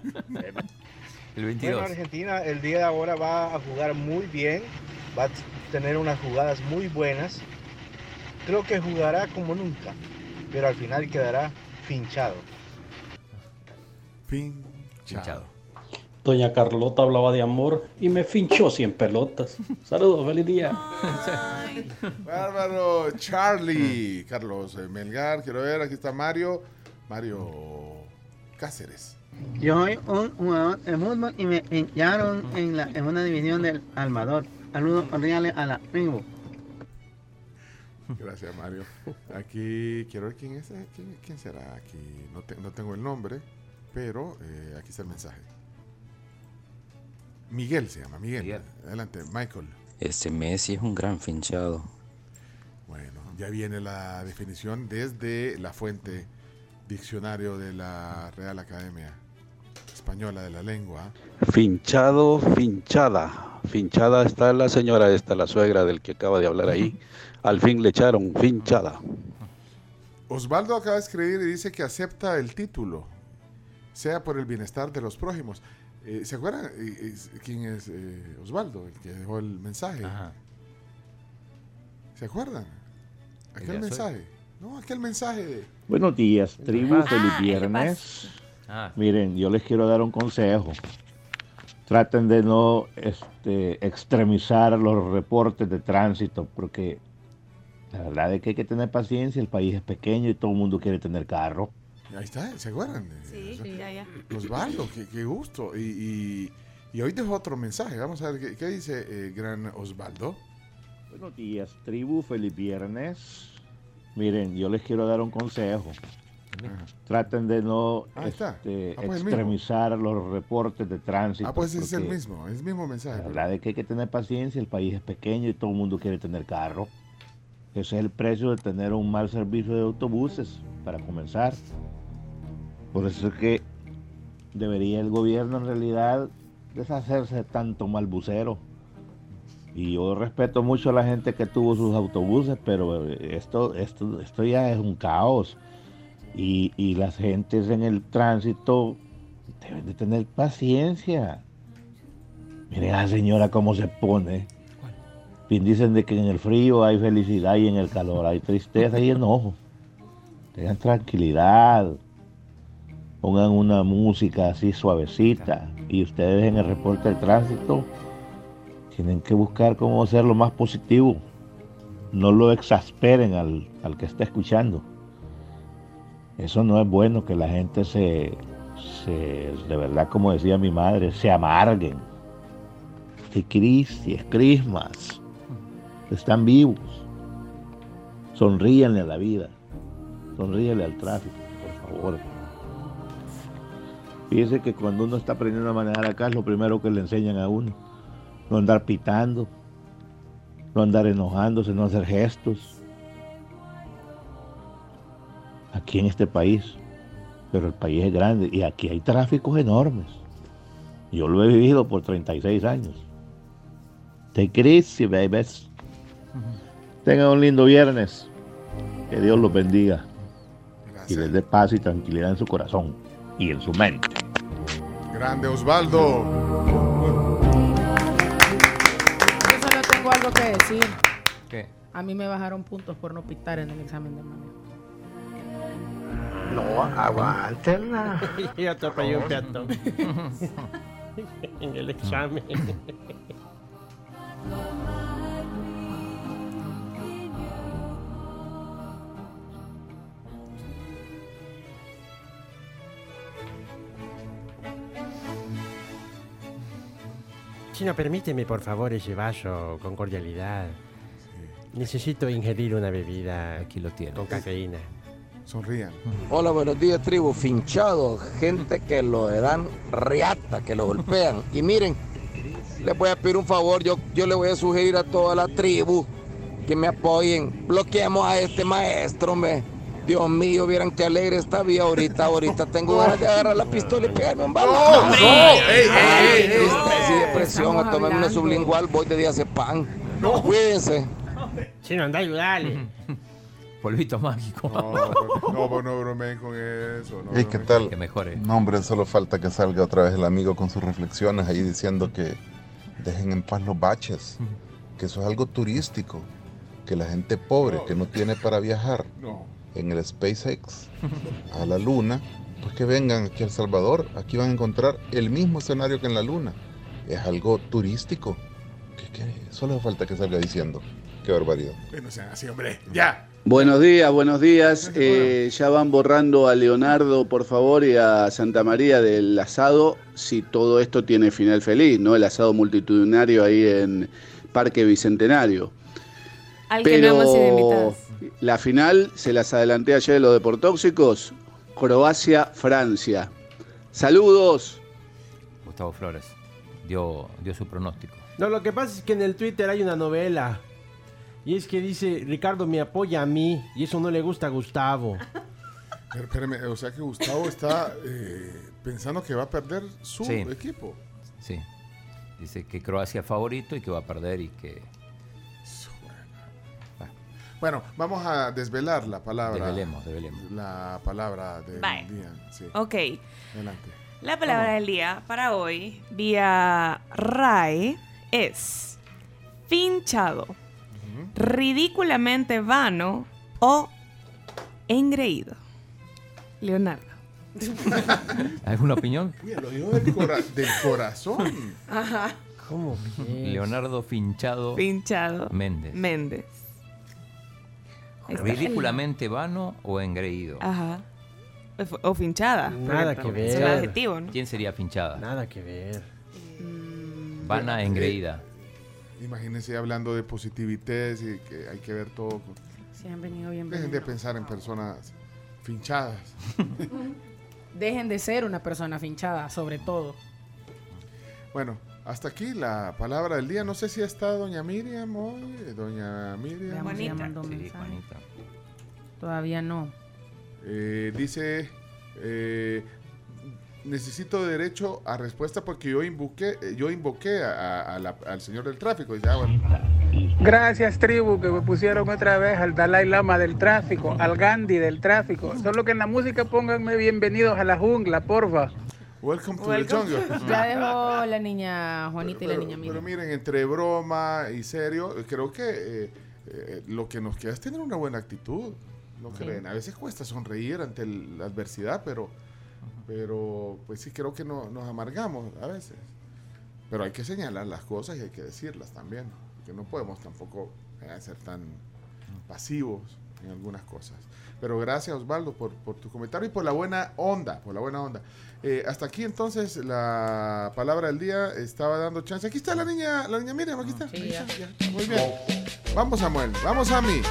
El Bueno, Argentina el día de ahora va a jugar muy bien, va a tener unas jugadas muy buenas. Creo que jugará como nunca, pero al final quedará finchado. Finchado. Doña Carlota hablaba de amor y me finchó 100 pelotas. Saludos, feliz día. Bárbaro, Charlie, Carlos eh, Melgar, quiero ver, aquí está Mario, Mario Cáceres. Yo soy un jugador de fútbol y me pincharon en, la, en una división del Almador. Saludos cordiales a la tribu. Gracias, Mario. Aquí, quiero ver quién es, quién, quién será aquí, no, te- no tengo el nombre, pero eh, aquí está el mensaje. Miguel se llama, Miguel. Adelante, Michael. Este Messi es un gran finchado. Bueno, ya viene la definición desde la fuente diccionario de la Real Academia Española de la Lengua. Finchado, finchada. Finchada está la señora esta, la suegra del que acaba de hablar ahí. Al fin le echaron finchada. Osvaldo acaba de escribir y dice que acepta el título, sea por el bienestar de los prójimos. Eh, ¿Se acuerdan eh, quién es eh, Osvaldo, el que dejó el mensaje? ¿Se acuerdan? El Aquel mensaje. No, aquel mensaje de... Buenos días, tribu, Ah, feliz el viernes. Ah. Miren, yo les quiero dar un consejo. Traten de no este, extremizar los reportes de tránsito, porque la verdad es que hay que tener paciencia, el país es pequeño y todo el mundo quiere tener carro. Ahí está, ¿se acuerdan? Sí, ya, ya. Osvaldo, qué, qué gusto. Y, y- y hoy dejó otro mensaje. Vamos a ver qué, qué dice eh, gran Osvaldo. Buenos días, tribu, feliz viernes. Miren, yo les quiero dar un consejo. Traten de no este, Ah, pues extremizar los reportes de tránsito. Ah, pues es el mismo, es el mismo mensaje. La verdad es que hay que tener paciencia, el país es pequeño y todo el mundo quiere tener carro. Ese es el precio de tener un mal servicio de autobuses, para comenzar. Por eso es que debería el gobierno en realidad deshacerse de tanto malbucero. Y yo respeto mucho a la gente que tuvo sus autobuses, pero esto, esto, esto ya es un caos. Y, y las gentes en el tránsito deben de tener paciencia. Miren a la señora cómo se pone. Bien dicen de que en el frío hay felicidad y en el calor hay tristeza y enojo. Tengan tranquilidad. Pongan una música así suavecita. Y ustedes en el reporte del tránsito tienen que buscar cómo ser lo más positivo. no lo exasperen al, al que está escuchando. Eso no es bueno que la gente se, se, de verdad, como decía mi madre, se amarguen. Es Cristi, es Christmas. Están vivos. Sonríenle a la vida. Sonríenle al tráfico, por favor. Fíjese que cuando uno está aprendiendo a manejar acá es lo primero que le enseñan a uno. No andar pitando, no andar enojándose, no hacer gestos. Aquí en este país, pero el país es grande y aquí hay tráficos enormes. Yo lo he vivido por 36 años. It easy, babies. Tengan un lindo viernes. Que Dios los bendiga. Y les dé paz y tranquilidad en su corazón y en su mente. Grande Osvaldo. Yo solo tengo algo que decir. ¿Qué? A mí me bajaron puntos por no pitar en el examen de manejo. No, aguántenla. [laughs] y atropelló un peatón. [laughs] en el examen. [laughs] Chino, permíteme por favor ese vaso con cordialidad. Necesito ingerir una bebida. Aquí lo tiene. Con cafeína. Sonrían. Hola, buenos días, tribu. Finchado, gente que lo dan riata, que lo golpean. Y miren, les voy a pedir un favor. Yo, yo le voy a sugerir a toda la tribu que me apoyen. Bloqueemos a este maestro, me. Dios mío, vieran qué alegre está vida ahorita. Ahorita tengo ganas de agarrar la pistola y pegarme un balazo. No, no, ey, ey, Ay, ey, y depresión. Estamos A tomarme una sublingual, voy de día pan. Cuídense. Chino, anda a ayudarle. [laughs] Polvito mágico. No, no, no, pues no bromeen con eso. No Hey, ¿qué tal? Que mejore. No, hombre, solo falta que salga otra vez el amigo con sus reflexiones ahí diciendo que dejen en paz los baches, que eso es algo turístico, que la gente pobre que no tiene para viajar No. En el SpaceX a la luna, pues que vengan aquí a El Salvador, aquí van a encontrar el mismo escenario que en la luna. Es algo turístico, que, que solo falta que salga diciendo. Qué barbaridad. Que no sean así, hombre. Ya. Buenos días, buenos días. Eh, ya van borrando a Leonardo, por favor, y a Santa María del asado, si todo esto tiene final feliz, ¿no? El asado multitudinario ahí en Parque Bicentenario. Al que no hemos sido invitados. la final, se las adelanté ayer de los deportóxicos, Croacia-Francia. Saludos. Gustavo Flores dio, dio su pronóstico. No, lo que pasa es que en el Twitter hay una novela. Y es que dice, Ricardo me apoya a mí. Y eso no le gusta a Gustavo. [laughs] Pero, espérame, o sea que Gustavo está eh, pensando que va a perder su Sí. equipo. Sí. Dice que Croacia es favorito y que va a perder y que Bueno, vamos a desvelar la palabra. Desvelemos, desvelemos. La palabra del Bye. día. Sí. Ok. Adelante. La palabra del día para hoy, vía RAE, es finchado, ridículamente vano o engreído. Leonardo. [laughs] ¿Alguna opinión? Mira, lo del, cora- del corazón. Ajá. ¿Cómo? Leonardo Finchado Finchado. Méndez. Méndez. Está. ¿Ridículamente vano o engreído? Ajá. O finchada. Nada que Es ver. el adjetivo, ¿no? ¿Quién sería finchada? Nada que ver. Vana, engreída. Imagínense hablando de positividad y que hay que ver todo. con- Sí, han venido bien. Dejen de pensar en personas finchadas. [laughs] Dejen de ser una persona finchada, sobre todo. Bueno, hasta aquí la palabra del día. No sé si está doña Miriam hoy. Doña Miriam. Mandó un mensaje. Todavía no. Eh, dice, eh, necesito derecho a respuesta porque yo invoqué, eh, yo invoqué a- a- a la- al señor del tráfico. Dice, ah, bueno. Gracias, tribu, que me pusieron otra vez al Dalai Lama del tráfico, al Gandhi del tráfico. Solo que en la música pónganme bienvenidos a la jungla, porfa. Welcome to the Welcome. jungle. [laughs] Ya dejó la niña Juanita y la Pero, niña pero Miriam. miren, entre broma y serio, creo que eh, eh, lo que nos queda es tener una buena actitud. ¿No Sí. creen? A veces cuesta sonreír ante el- la adversidad, pero, pero pues sí creo que no, nos amargamos a veces. Pero hay que señalar las cosas y hay que decirlas también. Que no podemos tampoco eh, ser tan pasivos en algunas cosas. Pero gracias Osvaldo por, por tu comentario y por la buena onda, por la buena onda. Eh, hasta aquí entonces la palabra del día estaba dando chance. Aquí está la niña, la niña Miriam, aquí está. Ahí está, ya. Muy bien. Vamos Samuel, vamos a mí.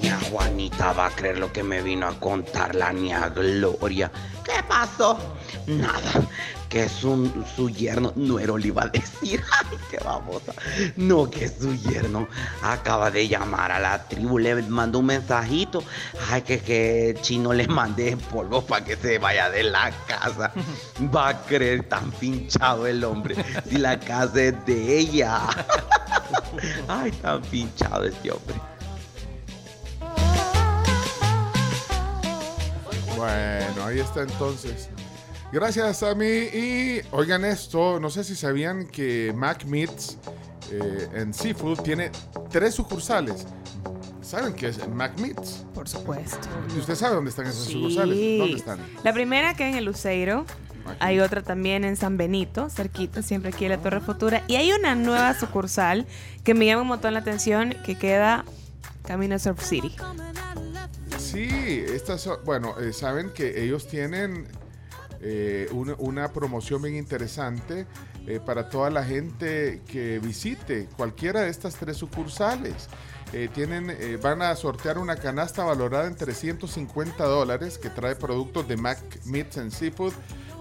Ña Juanita va a creer lo que me vino a contar la niña Gloria. ¿Qué pasó? Nada, que su, su yerno, no era le iba a decir, [laughs] ay, qué babosa. No, que su yerno acaba de llamar a la tribu, le mandó un mensajito. Ay, que, que chino le mandé polvo para que se vaya de la casa. [laughs] Va a creer tan pinchado el hombre si la casa es de ella. [laughs] Ay, tan pinchado este hombre. Bueno, ahí está entonces. Gracias a mí. Y oigan esto, no sé si sabían que Mac Meats eh, en Seafood tiene tres sucursales. ¿Saben qué es Mac Meats? Por supuesto. ¿Y usted sabe dónde están esas Sí. sucursales? ¿Dónde están? La primera que en el Luceiro. Hay otra también en San Benito, cerquita, siempre aquí en la Torre Futura. Y hay una nueva sucursal que me llama un montón la atención, que queda camino a Surf City. Sí, estas son, bueno, eh, saben que ellos tienen eh, una, una promoción bien interesante eh, para toda la gente que visite cualquiera de estas tres sucursales. Eh, tienen, eh, van a sortear una canasta valorada en 350 dólares que trae productos de Mac Meats and Seafood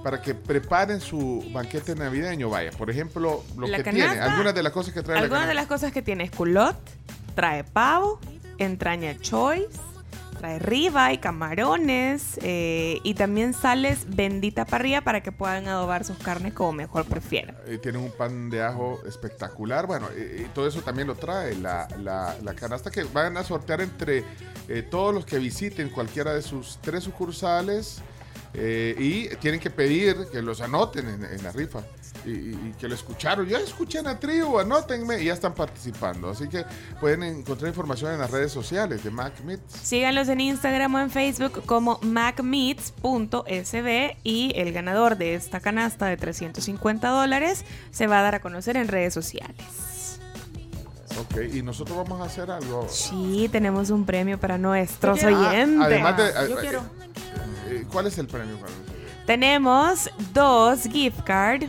para que preparen su banquete navideño. Vaya, por ejemplo, lo La que canasta- tiene, algunas de las cosas que trae la Algunas de canasta. las cosas que tiene es culot, trae pavo, entraña choice, trae ribeye, camarones eh, y también sales bendita parrilla para que puedan adobar sus carnes como mejor prefieran. Tienen un pan de ajo espectacular. Bueno, y todo eso también lo trae la, la- la canasta que van a sortear entre eh, todos los que visiten cualquiera de sus tres sucursales. Eh, y tienen que pedir que los anoten en, la rifa y, que lo escucharon. Yo escuché en la tribu, anótenme y ya están participando. Así que pueden encontrar información en las redes sociales de Mac Meats. Síganlos en Instagram o en Facebook como macmeats.sb y el ganador de esta canasta de 350 dólares se va a dar a conocer en redes sociales. Ok, y nosotros vamos a hacer algo. Sí, tenemos un premio para nuestros Ah, oyentes. además de, Yo eh, quiero. eh, ¿Cuál es el premio? para nosotros? Tenemos dos gift card.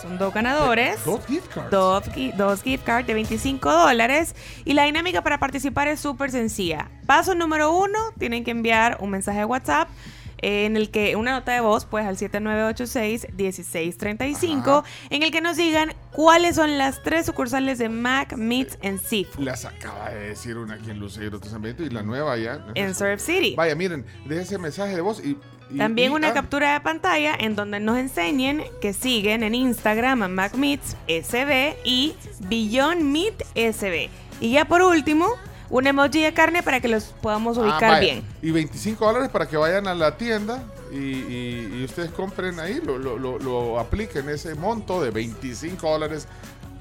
Son dos ganadores. Dos gift cards. Dos, dos gift cards de 25 dólares. Y la dinámica para participar es súper sencilla. Paso número uno, tienen que enviar un mensaje de WhatsApp eh, en el que una nota de voz, pues al 7986-1635, en el que nos digan cuáles son las tres sucursales de Mac, Meats and Seafood. Las acaba de decir una aquí en Lucero, San Benito, y la nueva ya. En Surf City. Vaya, miren, deje ese mensaje de voz y. También una ah, captura de pantalla en donde nos enseñen que siguen en Instagram a MacMeats SB y Beyond Meat SB. Y ya por último, un emoji de carne para que los podamos ah, ubicar bien. Y 25 dólares para que vayan a la tienda y, y- y ustedes compren ahí, lo, lo, lo- lo apliquen ese monto de 25 dólares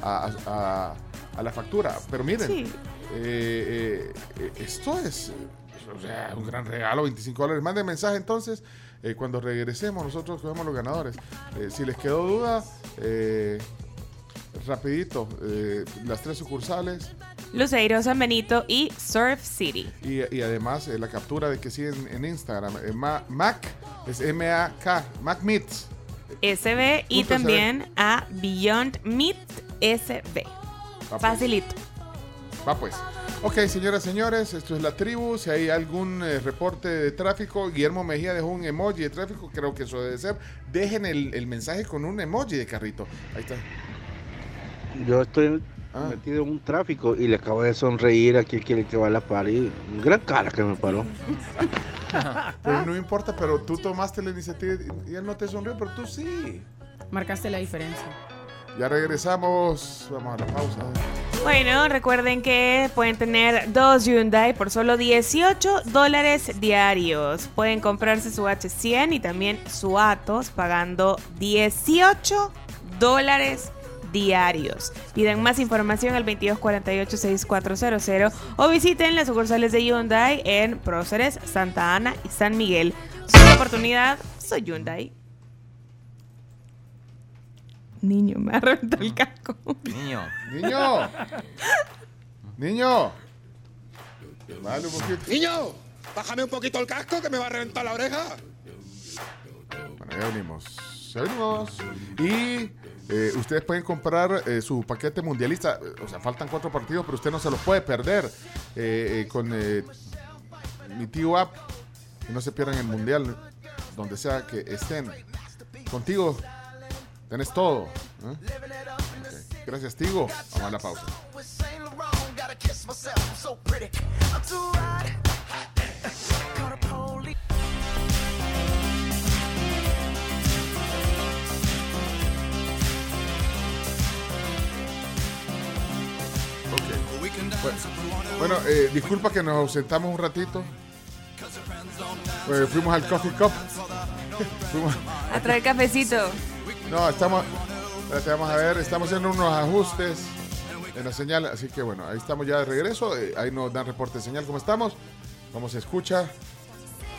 a, a- a la factura. Pero miren, Sí. eh, eh, esto es o sea, un gran regalo, 25 dólares. Manden mensaje entonces. eh, cuando regresemos, nosotros cogemos los ganadores. Eh, si les quedó duda, eh, rapidito, las tres sucursales Luceiro, San Benito y Surf City. y, y además eh, la captura de que siguen en Instagram. eh, Ma- Mac es M-A-K, Mac Meats. SB y también a Beyond Meat SB. Facilito. Va pues. Ok, señoras y señores, esto es la tribu. Si hay algún eh, reporte de tráfico, Guillermo Mejía dejó un emoji de tráfico, creo que eso debe ser. Dejen el, el mensaje con un emoji de carrito. Ahí está. Yo estoy Ah. metido en un tráfico y le acabo de sonreír a quien quiere que va a la par y gran cara que me paró. [laughs] Pero no importa, pero tú tomaste la iniciativa y él no te sonrió, pero tú sí. Marcaste la diferencia. Ya regresamos. Vamos a la pausa. Bueno, recuerden que pueden tener dos Hyundai por solo 18 dólares diarios. Pueden comprarse su H100 y también su Atos pagando 18 dólares diarios. Pidan más información al 2248-6400 o visiten las sucursales de Hyundai en Próceres, Santa Ana y San Miguel. Su oportunidad, soy Hyundai. Niño, me ha reventado el casco. Niño. Niño. Niño. Vale, un poquito. Niño, bájame un poquito el casco que me va a reventar la oreja. Bueno, ya venimos. Ya venimos. Y eh, ustedes pueden comprar eh, su paquete mundialista. O sea, faltan cuatro partidos, pero usted no se los puede perder eh, eh, con eh, mi tío app. No se pierdan el mundial, donde sea que estén. Contigo tenés todo. ¿eh? Gracias, Tigo. Vamos a la pausa. Bueno, Bueno, eh, disculpa que nos ausentamos un ratito. Eh, fuimos al Coffee Cup. [laughs] Fuimos- A traer cafecito. no, estamos. vamos a ver, estamos haciendo unos ajustes en la señal. Así que bueno, ahí estamos ya de regreso. eh, ahí nos dan reporte de señal. ¿Cómo estamos? ¿Cómo se escucha?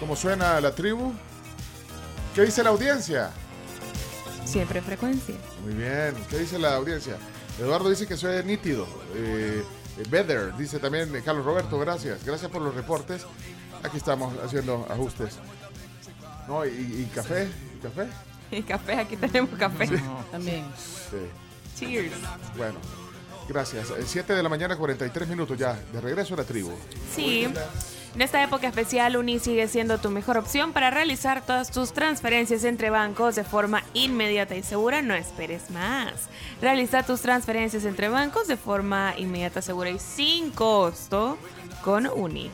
¿Cómo suena la tribu? ¿Qué dice la audiencia? Siempre frecuencia. Muy bien. ¿Qué dice la audiencia? Eduardo dice que soy nítido. Eh, Better, dice también eh, Carlos Roberto, gracias. Gracias por los reportes. Aquí estamos haciendo ajustes. No, y, y café, ¿Y café. [laughs] Y café, aquí tenemos café. [laughs] También. Sí. Cheers. Bueno, gracias. 7 de la mañana, 43 minutos ya. De regreso a la tribu. Sí. En esta época especial, Uni sigue siendo tu mejor opción para realizar todas tus transferencias entre bancos de forma inmediata y segura. No esperes más. Realiza tus transferencias entre bancos de forma inmediata, segura y sin costo con Uni.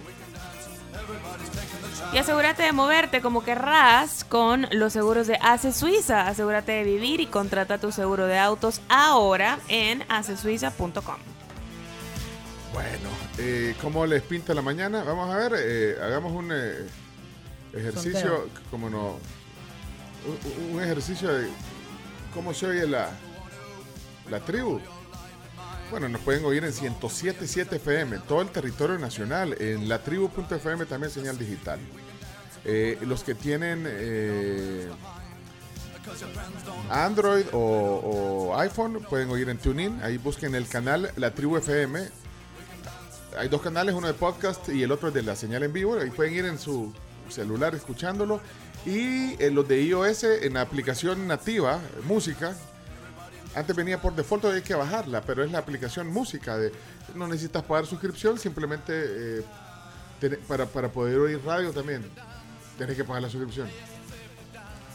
Y asegúrate de moverte como querrás con los seguros de ACE Suiza. Asegúrate de vivir y contrata tu seguro de autos ahora en acesuiza.com. Bueno, eh, ¿cómo les pinta la mañana? Vamos a ver, eh, hagamos un eh, ejercicio, Sondeo. como no, un, un ejercicio de cómo se oye la, la tribu. Bueno, nos pueden oír en 107.7 FM, en todo el territorio nacional, en la tribu.fm también señal digital. Eh, los que tienen eh, Android o, o iPhone pueden oír en TuneIn, ahí busquen el canal La Tribu FM. Hay dos canales, uno de podcast y el otro es de la señal en vivo, ahí pueden ir en su celular escuchándolo. Y eh, los de iOS en la aplicación nativa, música, antes venía por default, hay que bajarla, pero es la aplicación música. De, no necesitas pagar suscripción, simplemente eh, para, para poder oír radio también. Tienes que pagar la suscripción.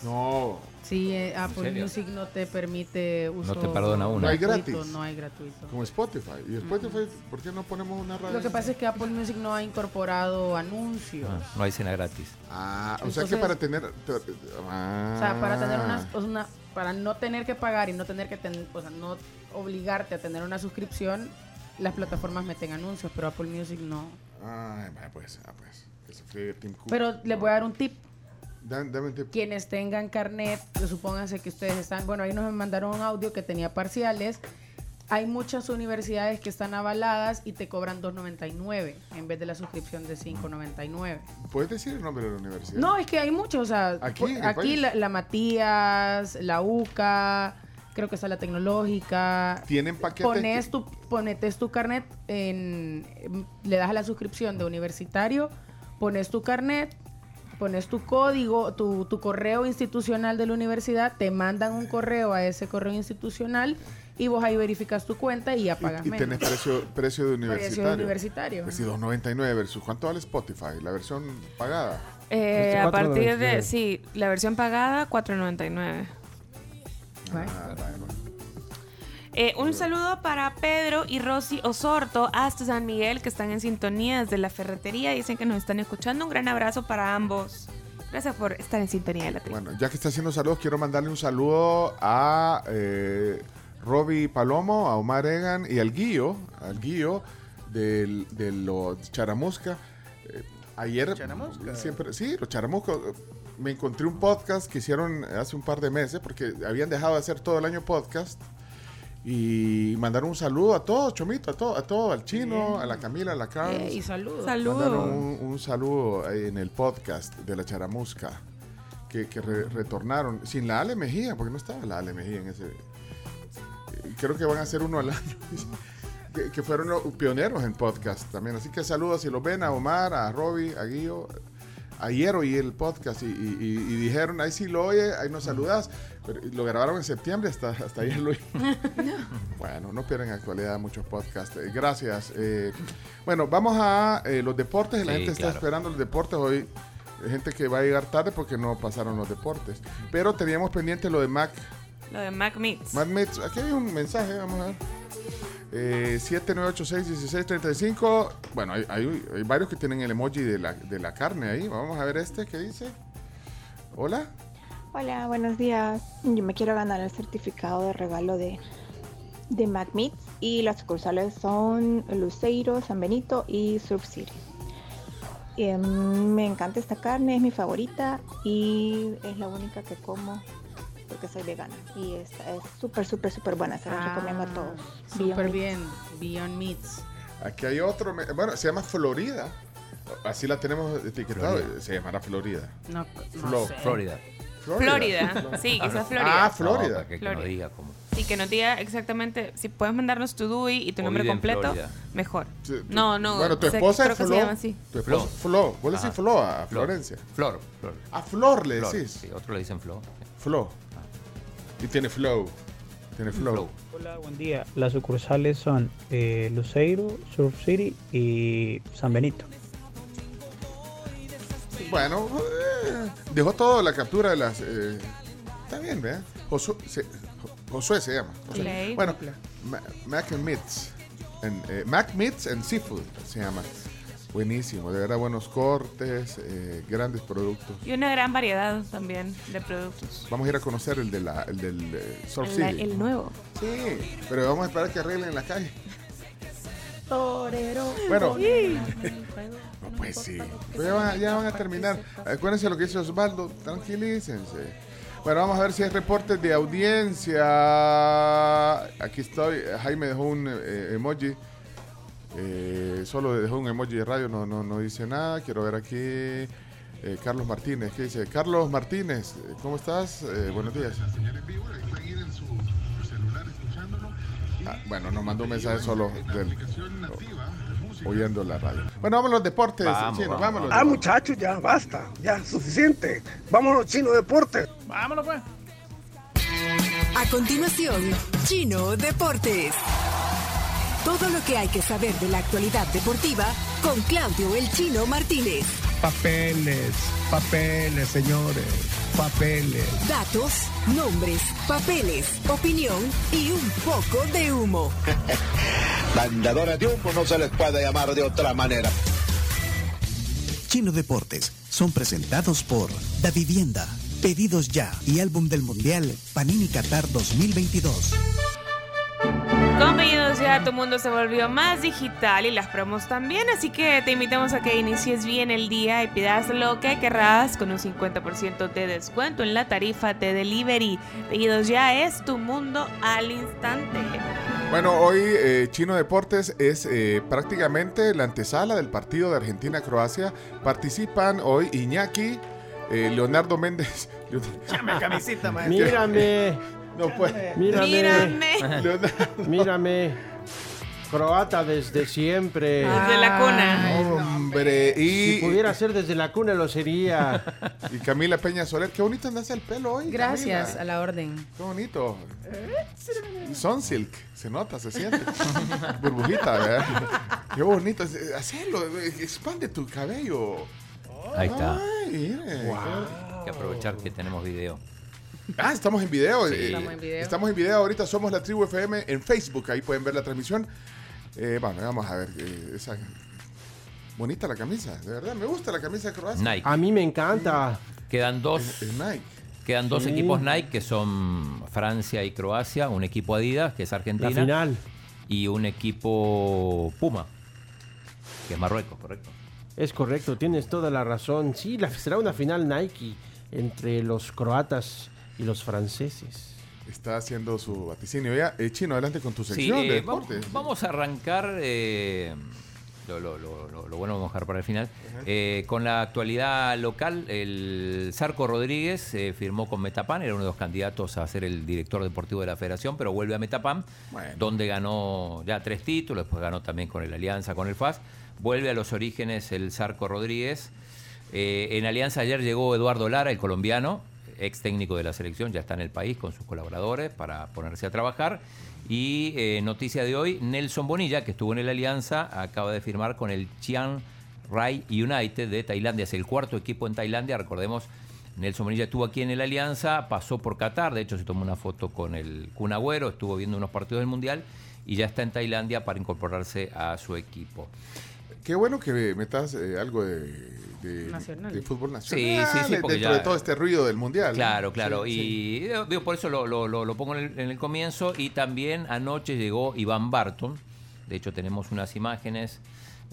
No. Sí, eh, Apple? Music no te permite uso te perdona una. No hay gratuito, gratis. No hay gratuito. Como Spotify. ¿Y Spotify por qué no ponemos una radio? Lo que pasa es que Apple Music no ha incorporado anuncios. Ah, no hay cena gratis. Ah, o sea que para tener. Ah. O sea, para tener una, una- para no tener que pagar y no tener que tener, o sea, no obligarte a tener una suscripción, las plataformas meten anuncios, pero Apple Music no. Ay, vaya, pues, ah, pues. Que se Tim Cook. Pero les voy a dar un tip. Dan- dame un. Quienes tengan carnet, supónganse que ustedes están, bueno, ahí nos mandaron un audio que tenía parciales. Hay muchas universidades que están avaladas y te cobran 2.99 en vez de la suscripción de 5.99. ¿Puedes decir el nombre de la universidad? No, es que hay muchos, o sea, ¿Aquí, aquí la, la Matías, la UCA, creo que está la tecnológica. ¿Tienen paquetes? Pones tu, ponetes tu carnet, en, le das a la suscripción de universitario, pones tu carnet, pones tu código, tu, tu correo institucional de la universidad, te mandan un correo a ese correo institucional y vos ahí verificas tu cuenta y ya pagas Y menos. tenés precio, precio de Precio universitario. de universitario. Pues sí, 2.99 versus ¿cuánto vale Spotify? La versión pagada. Eh, Este a partir de, 4.99. sí, la versión pagada, 4.99. Ah, vale, vale. Eh, un saludo para Pedro y Rosy Osorto hasta San Miguel que están en sintonía desde la ferretería. Dicen que nos están escuchando. Un gran abrazo para ambos. Gracias por estar en sintonía de la tribu. Bueno, ya que está haciendo saludos, quiero mandarle un saludo a eh, Robbie Palomo, a Omar Egan y al Guillo, al del- de los Charamusca. Eh, ayer, siempre, sí, los Charamusca. Me encontré un podcast que hicieron hace un par de meses porque habían dejado de hacer todo el año podcast. Y mandaron un saludo a todos, Chomito, a todo, a todo, al chino, a la Camila, a la Carlos. Eh, y saludos. Mandaron un, un saludo en el podcast de la Charamusca que, que re- retornaron sin la Ale Mejía, porque no estaba la Ale Mejía en ese. Creo que van a hacer uno al año. [laughs] que, que fueron los pioneros en podcast también. Así que saludos si los ven a Omar, a Robbie, a Guillo, ayer oí el podcast y, y- y- y dijeron, ahí sí lo oye, ahí nos saludas. Pero lo grabaron en septiembre, hasta, hasta ayer oí. [laughs] [laughs] Bueno, no pierden actualidad muchos podcasts. Eh, gracias. Eh, bueno, vamos a eh, los deportes. La Sí, gente está claro. esperando los deportes hoy. Hay gente que va a llegar tarde porque no pasaron los deportes. Pero teníamos pendiente lo de Mac. Lo de Mac Meets. Mac Mets. Aquí hay un mensaje, vamos a ver. Eh, 7986-1635. Bueno, hay, hay- hay varios que tienen el emoji de la, de la carne ahí. Vamos a ver este que dice. Hola. Hola, buenos días. Yo me quiero ganar el certificado de regalo de, de McMeats y las sucursales son Luceiro, San Benito y Surf City. Em, me encanta esta carne, es mi favorita y es la única que como porque soy vegana y esta es súper, súper, súper buena. Se la recomiendo a todos. Súper bien. Beyond Meats. Aquí hay otro. me- Bueno, se llama Florida. Así la tenemos etiquetada. Se llamará Florida. No, no Flo- sé. Florida. Florida. [laughs] Sí, quizás Florida. Ah, Florida. No, que, que no Florida. diga cómo. Sí, que nos diga exactamente. Si puedes mandarnos tu DUI y tu O nombre completo, Florida. mejor. Sí, tu- No, no. Bueno, tu esposa es que Flo. se llama así. Tu esposa Flo. Flo. Vos le decís Ajá. Flo a Flor. Florencia. Flor. Flor. A Flor le Flor, decís. Sí, otro le dicen Flo. Flo. Y tiene flow. Tiene flow. Flow. Hola, buen día. Las sucursales son eh, Luceiro, Surf City y San Benito. Bueno, eh, dejó todo la captura de las. eh, está bien, ¿verdad? Josué se, Josué se llama. Josué. Ley. Bueno, Ma- Mac and Meats. Eh, Mac Meats and Seafood se llama. Buenísimo, de verdad buenos cortes, eh, grandes productos. Y una gran variedad también de productos. Vamos a ir a conocer el, de la, el del eh, Surf El, City. el nuevo. Sí, pero vamos a esperar que arreglen la calle. Torero. Bueno. Sí. [laughs] Pues sí. Pero ya, van, ya van a terminar. Acuérdense lo que dice Osvaldo. Tranquilícense. Bueno, vamos a ver si hay reportes de audiencia. Aquí estoy. Jaime dejó un eh, emoji. Eh, solo dejó un emoji de radio. No, no, no dice nada. Quiero ver aquí. eh, Carlos Martínez. ¿Qué dice? Carlos Martínez. ¿Cómo estás? Eh, buenos días. Ah, bueno, nos mandó un mensaje solo del, oyendo la radio. Bueno, vamos a los deportes, Vamos, chino, vamos, vámonos. Ah, muchachos, ya basta, ya suficiente. Vámonos, chino deporte. Vámonos pues. A continuación, Chino Deportes. Todo lo que hay que saber de la actualidad deportiva con Claudio El Chino Martínez. Papeles, papeles, señores, papeles. Datos, nombres, papeles, opinión y un poco de humo. [laughs] Mandadores de humo no se les puede llamar de otra manera. Chino Deportes son presentados por Da Vivienda, Pedidos Ya y Álbum del Mundial Panini Qatar 2022. Con ya tu mundo se volvió más digital y las promos también, así que te invitamos a que inicies bien el día y pidas lo que querrás con un 50% de descuento en la tarifa de delivery. Pedidos ya es tu mundo al instante. Bueno, hoy eh, Chino Deportes es eh, prácticamente la antesala del partido de Argentina-Croacia. Participan hoy Iñaki, eh, Leonardo Méndez. [laughs] Llame camisita, [laughs] maestro. Mírame. No puede. Mírame. Mírame. Leonardo. Mírame. Croata desde siempre. Desde la cuna. Hombre, y, Si pudiera ser desde la cuna lo sería. [laughs] y Camila Peña Soler. Qué bonito andas el pelo hoy. Gracias, Camila. a la orden. Qué bonito. Son silk, se nota, se siente. [laughs] Burbujita, ¿verdad? Qué bonito. Hacelo, expande tu cabello. Ahí está. Ay. Hay que aprovechar que tenemos video. Ah, estamos en video. Sí. eh, Estamos en video. Estamos en video. Ahorita somos la Tribu FM en Facebook. Ahí pueden ver la transmisión. Eh, bueno, vamos a ver. eh, esa... Bonita la camisa, de verdad. Me gusta la camisa de Croacia. Nike. A mí me encanta. Quedan dos. Es Nike. Quedan dos Sí. equipos Nike que son Francia y Croacia, un equipo Adidas que es Argentina La final. y un equipo Puma que es Marruecos, correcto. Es correcto, tienes toda la razón. Sí, la, será una final Nike entre los croatas y los franceses. Está haciendo su vaticinio. Ya, eh, Chino, adelante con tu sección de eh, vamos, deportes. vamos a arrancar eh, lo, lo- lo- lo- lo bueno vamos a dejar para el final. Eh, con la actualidad local, el Sarco Rodríguez eh, firmó con Metapan, era uno de los candidatos a ser el director deportivo de la federación, pero vuelve a Metapan, donde ganó ya tres títulos, después ganó también con el Alianza, con el FAS. Vuelve a los orígenes el Sarco Rodríguez. En Alianza ayer llegó Eduardo Lara, el colombiano, ex técnico de la selección, ya está en el país con sus colaboradores para ponerse a trabajar. Y eh, noticia de hoy, Nelson Bonilla, que estuvo en el Alianza, acaba de firmar con el Chiang Rai United de Tailandia. Es el cuarto equipo en Tailandia, recordemos. Nelson Bonilla estuvo aquí en el Alianza, pasó por Qatar, de hecho se tomó una foto con el Kun Agüero, estuvo viendo unos partidos del Mundial y ya está en Tailandia para incorporarse a su equipo. Qué bueno que metas eh, algo de, de- Nacional. de fútbol Sí, nacional sí, sí, porque dentro ya- de todo este ruido del mundial. Claro, claro. Sí, y sí. digo, digo, por eso lo, lo- lo- lo pongo en el, en el comienzo. Y también anoche llegó Iván Barton. De hecho, tenemos unas imágenes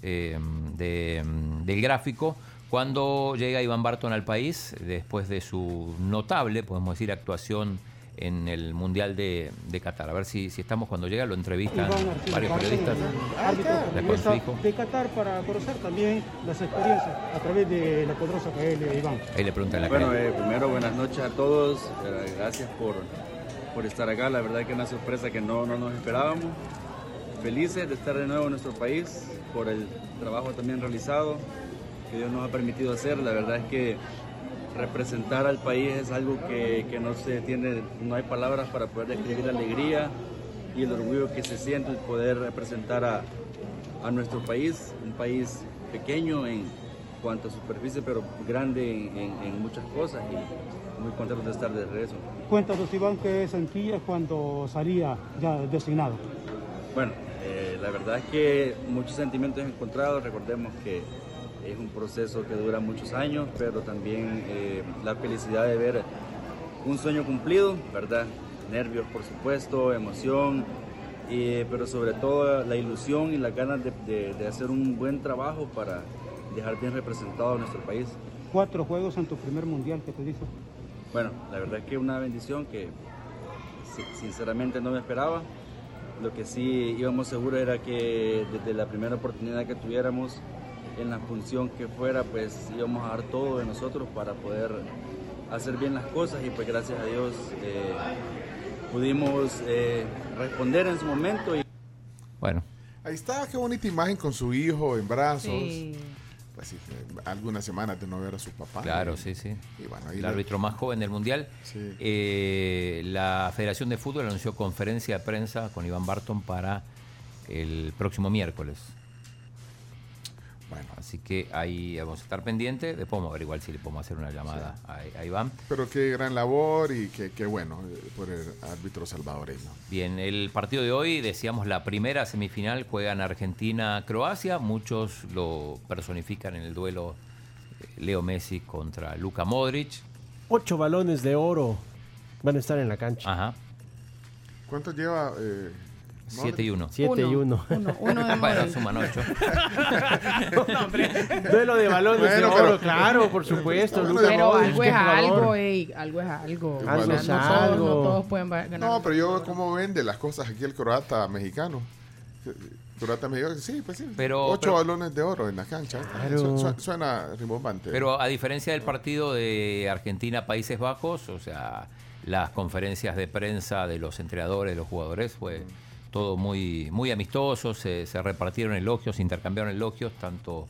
eh, de, del gráfico. Cuando llega Iván Barton al país, después de su notable, podemos decir, actuación en el Mundial de, de Qatar. A ver si, si estamos cuando llega, lo entrevistan varios periodistas. de, Qatar para conocer también las experiencias a través de la poderosa KL Iván. Ahí le preguntan la Bueno, eh, primero buenas noches a todos, Eh, gracias por, por estar acá, la verdad que es una sorpresa que no, no nos esperábamos. Felices de estar de nuevo en nuestro país, por el trabajo también realizado que Dios nos ha permitido hacer, la verdad es que representar al país es algo que, que no se tiene, no hay palabras para poder describir la alegría y el orgullo que se siente el poder representar a, a nuestro país, un país pequeño en cuanto a superficie, pero grande en, en- en muchas cosas y muy contento de estar de regreso. Cuéntanos Iván qué sentía cuando salía ya designado. Bueno, eh, la verdad es que muchos sentimientos encontrados, recordemos que es un proceso que dura muchos años, pero también eh, la felicidad de ver un sueño cumplido, ¿verdad? Nervios, por supuesto, emoción, eh, pero sobre todo la ilusión y las ganas de, de- de hacer un buen trabajo para dejar bien representado a nuestro país. Cuatro juegos en tu primer mundial que te dice. Bueno, la verdad es que una bendición que si- sinceramente no me esperaba. Lo que sí íbamos seguros era que desde la primera oportunidad que tuviéramos, en la función que fuera, pues íbamos a dar todo de nosotros para poder hacer bien las cosas y pues gracias a Dios eh, pudimos eh, responder en su momento. Y... Bueno. Ahí está, qué bonita imagen con su hijo en brazos. Sí. Pues sí, eh, algunas semanas de no ver a su papá. Claro, Y- sí, sí. Y bueno, ahí el le- árbitro más joven del Mundial. Sí. Eh, la Federación de Fútbol anunció conferencia de prensa con Iván Barton para el próximo miércoles. Bueno, así que ahí vamos a estar pendientes. Después vamos a ver igual si le podemos hacer una llamada a, a Iván. Pero qué gran labor y qué, qué bueno eh, por el árbitro salvadoreño. Bien, el partido de hoy, decíamos la primera semifinal, juegan Argentina-Croacia. Muchos lo personifican en el duelo eh, Leo Messi contra Luka Modric. Ocho balones de oro van a estar en la cancha. Ajá. ¿Cuánto lleva? Eh, 7 y 1. Siete y uno. Uno, uno [laughs] de bueno, Modric. suman 8. [laughs] Duelo de balones de Bueno, oro, pero- claro, por supuesto. Luka Pero Modric, algo es algo, ey, algo es algo. Algo O sea, es no, todos, algo. no todos pueden ganar. No, pero yo veo cómo vende las cosas aquí el croata mexicano. Croata mexicano, sí, pues sí. Pero- Ocho pero- balones de oro en la cancha. Claro. Su- su- suena rimbombante. Pero a diferencia del partido de Argentina-Países Bajos, o sea, las conferencias de prensa de los entrenadores, de los jugadores, fue todo muy, muy amistoso, se, se repartieron elogios, se intercambiaron elogios, tanto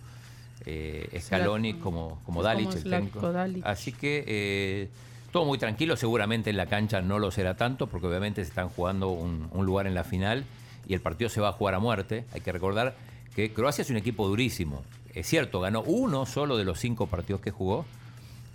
eh, Scaloni como, como Dalic, Como el técnico. Dalic. Así que eh, todo muy tranquilo, seguramente en la cancha no lo será tanto, porque obviamente se están jugando un, un lugar en la final y el partido se va a jugar a muerte. Hay que recordar que Croacia es un equipo durísimo. Es cierto, ganó uno solo de los cinco partidos que jugó,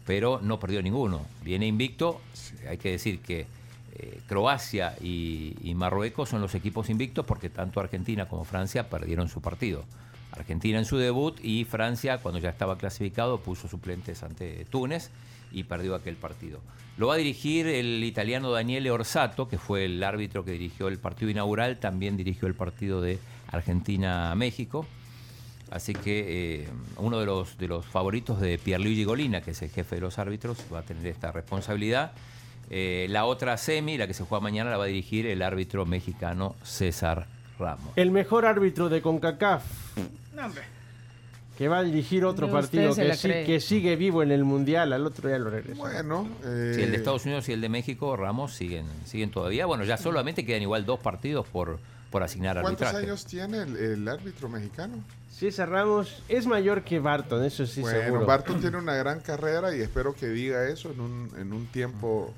pero no perdió ninguno. Viene invicto. Hay que decir que eh, Croacia y, Marruecos son los equipos invictos porque tanto Argentina como Francia perdieron su partido. Argentina en su debut y Francia, cuando ya estaba clasificado, puso suplentes ante Túnez y perdió aquel partido. Lo va a dirigir el italiano Daniele Orsato, que fue el árbitro que dirigió el partido inaugural, también dirigió el partido de Argentina-México. Así que eh, uno de los, de los favoritos de Pierluigi Golina, que es el jefe de los árbitros, va a tener esta responsabilidad. Eh, la otra semi, la que se juega mañana, la va a dirigir el árbitro mexicano César Ramos. El mejor árbitro de CONCACAF. No, hombre. Que va a dirigir otro partido que, sí- sigue vivo en el Mundial. Al otro ya lo regresó. Bueno, Sí, el de Estados Unidos y el de México, Ramos, siguen, siguen todavía. Bueno, ya solamente quedan igual dos partidos por, por asignar ¿Cuántos arbitraje. años tiene el, el árbitro mexicano? César Ramos es mayor que Barton, eso sí bueno, seguro. Barton tiene una gran carrera y espero que diga eso en un, en un tiempo.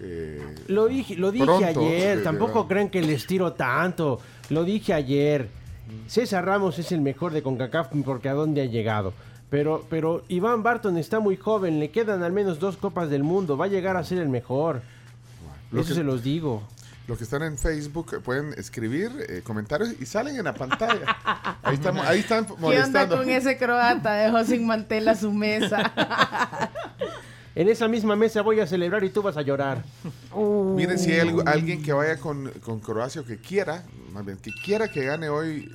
Eh, Lo dije, lo dije pronto, ayer, eh, tampoco crean que les tiro tanto. Lo dije ayer. César Ramos es el mejor de CONCACAF porque a dónde ha llegado. Pero, pero Iván Barton está muy joven, le quedan al menos dos copas del mundo, va a llegar a ser el mejor. Lo Eso que- se los digo. Los que están en Facebook eh, pueden escribir eh, comentarios y salen en la pantalla. Ahí, estamos, [laughs] ahí están ¿Qué onda molestando. con ese croata? Dejó sin mantel a su mesa. [laughs] En esa misma mesa voy a celebrar y tú vas a llorar. Miren, si hay algo- alguien que vaya con, con Croacia o que quiera, más bien, que quiera que gane hoy.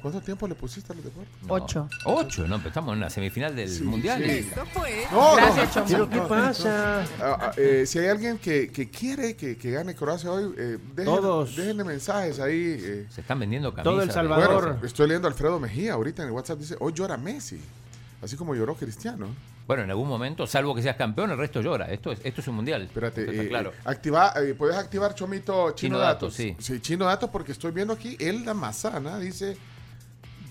¿Cuánto tiempo le pusiste a los deportes? Ocho. Ocho, ¿no? Pero estamos en una semifinal del Mundial. sí. fue. No, Gracias, no. Chomón. ¿Pero qué pasa? Ah, ah, eh, si hay alguien que, que quiere que, que gane Croacia hoy, eh, dejen, Todos. déjenle mensajes ahí. eh. Se están vendiendo camisas. Todo El Salvador. Bueno, estoy leyendo a Alfredo Mejía ahorita en el WhatsApp, dice, hoy llora Messi. Así como lloró Cristiano. Bueno, en algún momento, salvo que seas campeón, el resto llora. Esto es, esto es un mundial. Espérate, está eh, claro. eh, activa, eh, ¿puedes activar Chomito Chino, Chino Datos? Datos, sí. Chino Datos porque estoy viendo aquí, Elda Mazana dice,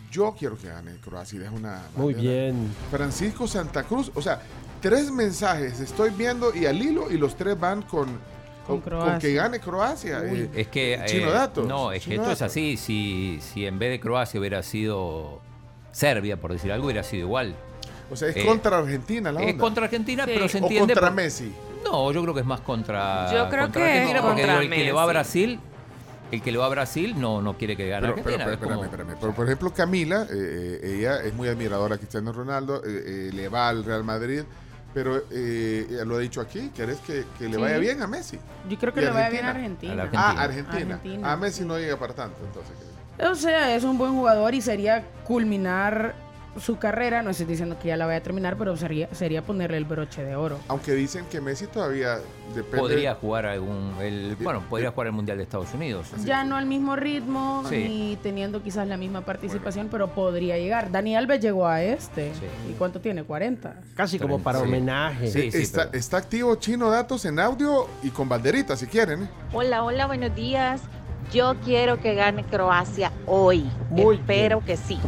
yo quiero que gane Croacia una... Muy bien. Francisco Santa Cruz, o sea, tres mensajes estoy viendo y al hilo y los tres van con, Con con, Croacia. que gane Croacia. Uy, eh, es que. Chino eh, Datos. No, es que esto es así. Si, si en vez de Croacia hubiera sido Serbia, por decir algo, hubiera sido igual. O sea, es eh, contra Argentina la Es contra Argentina, Sí. pero se o entiende. contra por- Messi. No, yo creo que es más contra. Yo creo contra que es Argentina, porque contra el que le va a. Brasil. El que le va a Brasil no, no quiere que gane Pero, Argentina. pero, espérame, espérame. Pero, por ejemplo, Camila, eh, eh, ella es muy admiradora a Cristiano Ronaldo, eh, eh, le va al Real Madrid, pero eh, lo ha dicho aquí, querés que, que le Sí. vaya bien a Messi. Yo creo que ¿Y le vaya bien a A la Argentina. Argentina. Ah, Argentina. Argentina. A Messi no llega para tanto, entonces. O sea, es un buen jugador y sería culminar su carrera. No estoy diciendo que ya la vaya a terminar, pero sería, sería ponerle el broche de oro. Aunque dicen que Messi todavía depende. podría jugar algún. El, bueno, podría jugar el Mundial de Estados Unidos. Ya no al mismo ritmo Sí. ni teniendo quizás la misma participación, pero podría llegar. Dani Alves llegó a este. Sí. ¿Y cuánto tiene? 40. Casi como para Sí. homenaje. Sí, sí, está, pero- está activo Chino Datos en audio y con banderitas si quieren. ¿eh? Hola, hola, buenos días. Yo quiero que gane Croacia hoy. Muy Espero que sí.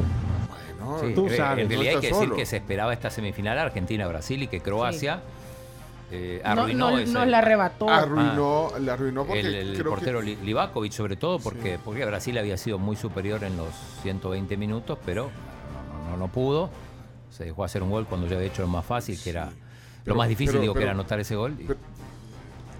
Bueno, Sí, Tú sabes, en no realidad hay que decir solo. que se esperaba esta semifinal Argentina-Brasil y que Croacia eh, No, arruinó no, ese- la arrebató. arruinó, le arruinó porque el, el creo portero que Livakovic sobre todo porque, porque Brasil había sido muy superior en los 120 minutos, pero no, no, no pudo. Se dejó hacer un gol cuando ya había hecho lo más fácil, que era Pero- lo más difícil, pero- digo, que era anotar ese gol. y-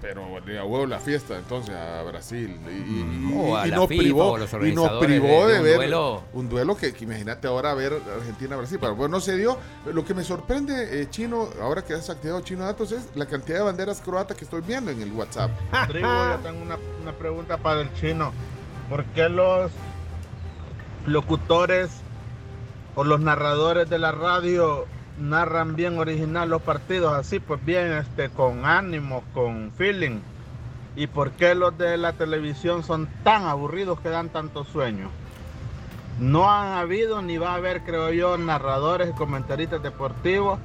pero- le a huevo la fiesta entonces a Brasil. Y, y- y- O a y la no FIFA privó o los y nos privó de- de, de un ver duelo. un duelo que, que imagínate ahora ver Argentina Brasil pero bueno no se dio. Lo que me sorprende eh, chino ahora que has activado chino datos es la cantidad de banderas croatas que estoy viendo en el WhatsApp. [laughs] Tribu, yo tengo una, una pregunta para el chino. ¿Por qué los locutores o los narradores de la radio narran bien original los partidos así, pues bien, este, con ánimo, con feeling? ¿Y por qué los de la televisión son tan aburridos que dan tanto sueño? No han habido ni va a haber, creo yo, narradores y comentaristas deportivos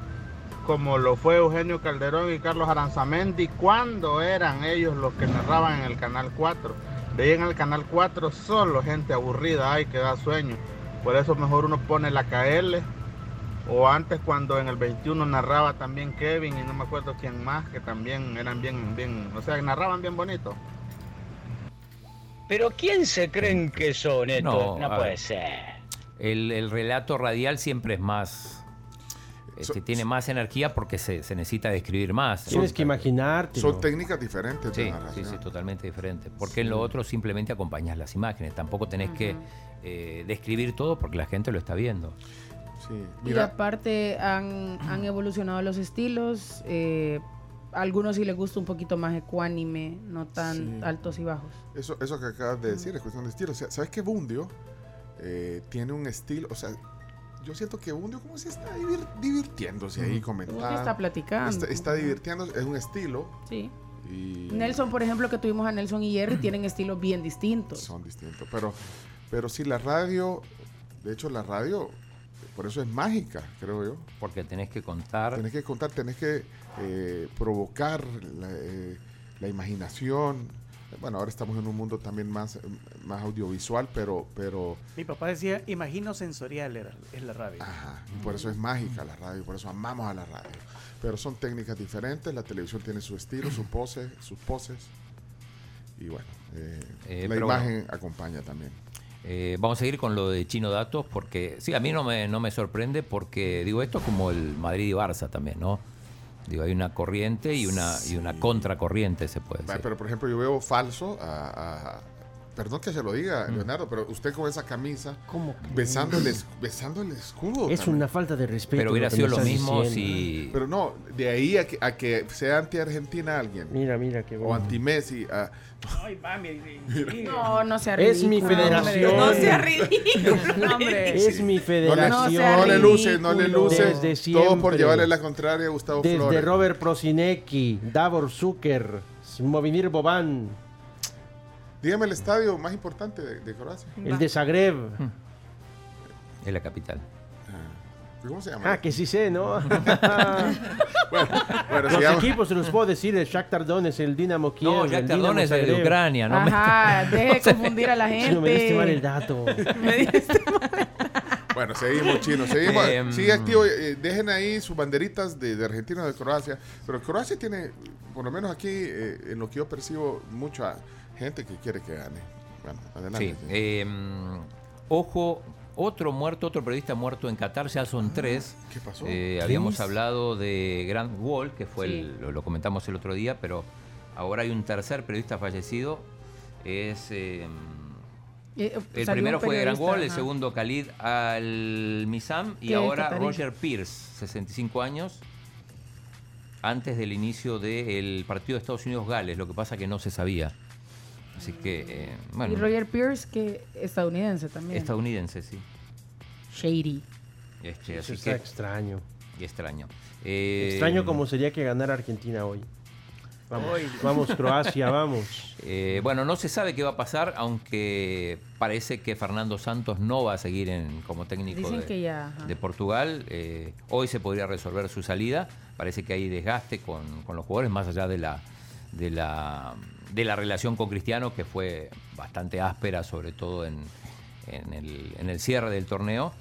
como lo fue Eugenio Calderón y Carlos Aranzamendi cuando eran ellos los que narraban en el Canal 4. De ahí en el Canal 4 solo gente aburrida hay que da sueño. Por eso mejor uno pone la KL. O antes cuando en el 21 narraba también Kevin y no me acuerdo quién más, que también eran bien, bien, o sea, narraban bien bonito. Pero ¿quién se creen que son estos? No, puede ver. ser. El, el relato radial siempre es más. este, tiene más energía porque se, se necesita describir más. Tienes que imaginarte. son técnicas diferentes de Sí, narración. sí, sí, totalmente diferente. Porque en lo otro simplemente acompañas las imágenes. Tampoco tenés que eh, describir todo porque la gente lo está viendo. Sí, Y aparte han, han evolucionado los estilos. eh, a algunos sí les gusta un poquito más ecuánime, no tan Sí. altos y bajos. Eso, eso que acabas de decir es cuestión de estilo. O sea, ¿Sabes que Bundio eh, tiene un estilo? O sea, yo siento que Bundio como si está divir- divirtiéndose ahí, comentando. Está platicando. Está, está divirtiéndose, es un estilo. Sí. Y Nelson, por ejemplo, que tuvimos a Nelson y Jerry, tienen estilos bien distintos. son distintos. Pero, pero sí, la radio De hecho, la radio, por eso es mágica, creo yo. Porque tenés que contar. Tenés que contar, tenés que eh, provocar la, eh, la imaginación. Bueno, ahora estamos en un mundo también más, más audiovisual, pero, pero Mi papá decía, imagino sensorial era, es la radio. Ajá, y por eso es mágica la radio, por eso amamos a la radio. Pero son técnicas diferentes, la televisión tiene su estilo, su pose, sus poses. Y bueno, eh, Eh, la imagen bueno. acompaña también. Eh, vamos a seguir con lo de Chino Datos porque, sí, a mí no me, no me sorprende porque, digo, esto es como el Madrid y Barça también, ¿no? Digo, hay una corriente y una, y una contracorriente, se puede decir. Pero por ejemplo, yo veo falso a, a- perdón que se lo diga, Mm. Leonardo, pero usted con esa camisa, ¿Cómo besando el, es- besando el escudo. Es también. una falta de respeto. Pero hubiera sido lo mismo diciendo. si... Pero no, de ahí a que, a que sea anti-Argentina alguien. Mira, mira, qué O bueno. anti-Messi. ah, Ay, mami. [laughs] No, no sea Es mi ridículo, federación. No sea ridículo, [laughs] hombre. Es mi no, federación. no le luce, no le ridículo. luce. Desde Todo por llevarle la contraria a Gustavo Desde Flores. Robert Prosinecki, Davor Zucker, Movinir Boban, Dígame el estadio más importante de, de Croacia. el de Zagreb. Es la capital. ¿Cómo se llama? Ah, que sí sé, ¿no? [laughs] [laughs] bueno, los se llama- equipos se los puedo decir, el Shakhtar Donetsk, el Dinamo Kiev, No, Shakhtar Donetsk es de. Ucrania, no me- Ajá, [laughs] deje de confundir a la Sí, no me diste mal el gente. dato. Bueno, seguimos, chino. Seguimos. Em, Sigue activo. eh, dejen ahí sus banderitas de, de Argentina o de Croacia. Pero Croacia tiene, por lo menos aquí, eh, en lo que yo percibo, mucha gente que quiere que gane. Bueno, adelante. Sí. eh, ojo, otro muerto, otro periodista muerto en Qatar, ya son tres. Ah, ¿Qué pasó? Eh, habíamos ¿Tres? hablado de Grant Wall, que fue Sí. el- lo, lo comentamos el otro día, pero ahora hay un tercer periodista fallecido. Es eh, Eh, el primero fue Grant Wall, el segundo Khalid Al-Misam y ahora. Roger Pierce, 65 años, antes del inicio del partido de Estados Unidos-Gales, lo que pasa que no se sabía. Así que, eh, bueno, Y Roger Pierce, que estadounidense también. estadounidense, sí. Shady. Este, Eso así está que, extraño. y extraño. Eh, Extraño como sería que ganara Argentina hoy. Vamos, Hoy. vamos Croacia, [laughs] vamos. Eh, bueno, no se sabe qué va a pasar, aunque parece que Fernando Santos no va a seguir en, como técnico de, ya. de Portugal. Eh, hoy se podría resolver su salida. Parece que hay desgaste con, con los jugadores, más allá de la, de, la, de la relación con Cristiano, que fue bastante áspera, sobre todo en, en el, en el cierre del torneo.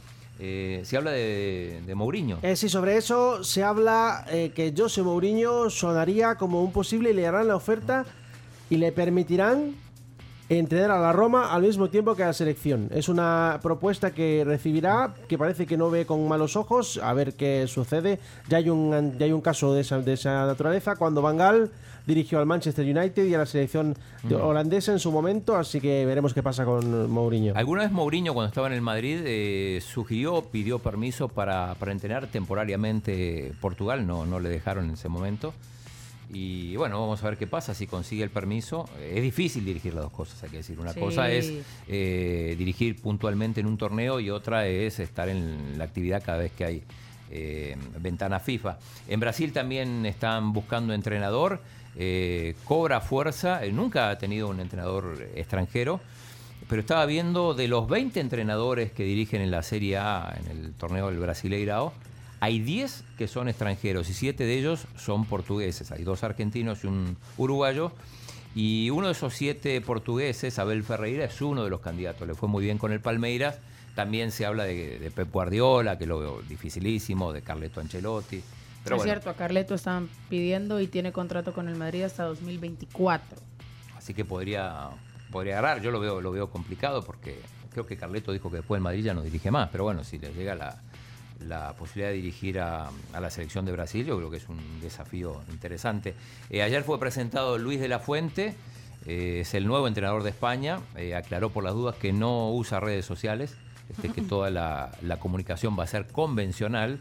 Eh, se habla de, de Mourinho. Eh, sí, sobre eso se habla eh, que José Mourinho sonaría como un posible y le harán la oferta y le permitirán entrenar a la Roma al mismo tiempo que a la selección. Es una propuesta que recibirá, que parece que no ve con malos ojos, a ver qué sucede. Ya hay un, ya hay un caso de esa, de esa naturaleza cuando Van Gaal dirigió al Manchester United y a la selección de- Mm. holandesa en su momento, así que veremos qué pasa con Mourinho. Alguna vez Mourinho, cuando estaba en el Madrid, eh, sugirió, pidió permiso para, para entrenar temporariamente Portugal, no, no le dejaron en ese momento. Y bueno, vamos a ver qué pasa si consigue el permiso. Es difícil dirigir las dos cosas, hay que decir. Una Sí. cosa es eh, dirigir puntualmente en un torneo y otra es estar en la actividad cada vez que hay eh, ventana FIFA. En Brasil también están buscando entrenador. Eh, cobra fuerza. eh, nunca ha tenido un entrenador extranjero. Pero estaba viendo de los 20 entrenadores que dirigen en la Serie A, en el torneo del Brasileirao, hay 10 que son extranjeros y 7 de ellos son portugueses. Hay dos argentinos y un uruguayo. Y uno de esos 7 portugueses, Abel Ferreira, es uno de los candidatos. Le fue muy bien con el Palmeiras. También se habla de, de Pep Guardiola, que lo veo dificilísimo, de Carleto Ancelotti. Pero es bueno, cierto, a Carleto están pidiendo y tiene contrato con el Madrid hasta 2024. Así que podría, podría agarrar. Yo lo veo, lo veo complicado porque creo que Carleto dijo que después el Madrid ya no dirige más. Pero bueno, si le llega la, la posibilidad de dirigir a, a la selección de Brasil, yo creo que es un desafío interesante. Eh, ayer fue presentado Luis de la Fuente, eh, es el nuevo entrenador de España. Eh, aclaró por las dudas que no usa redes sociales, este, que [laughs] toda la, la comunicación va a ser convencional.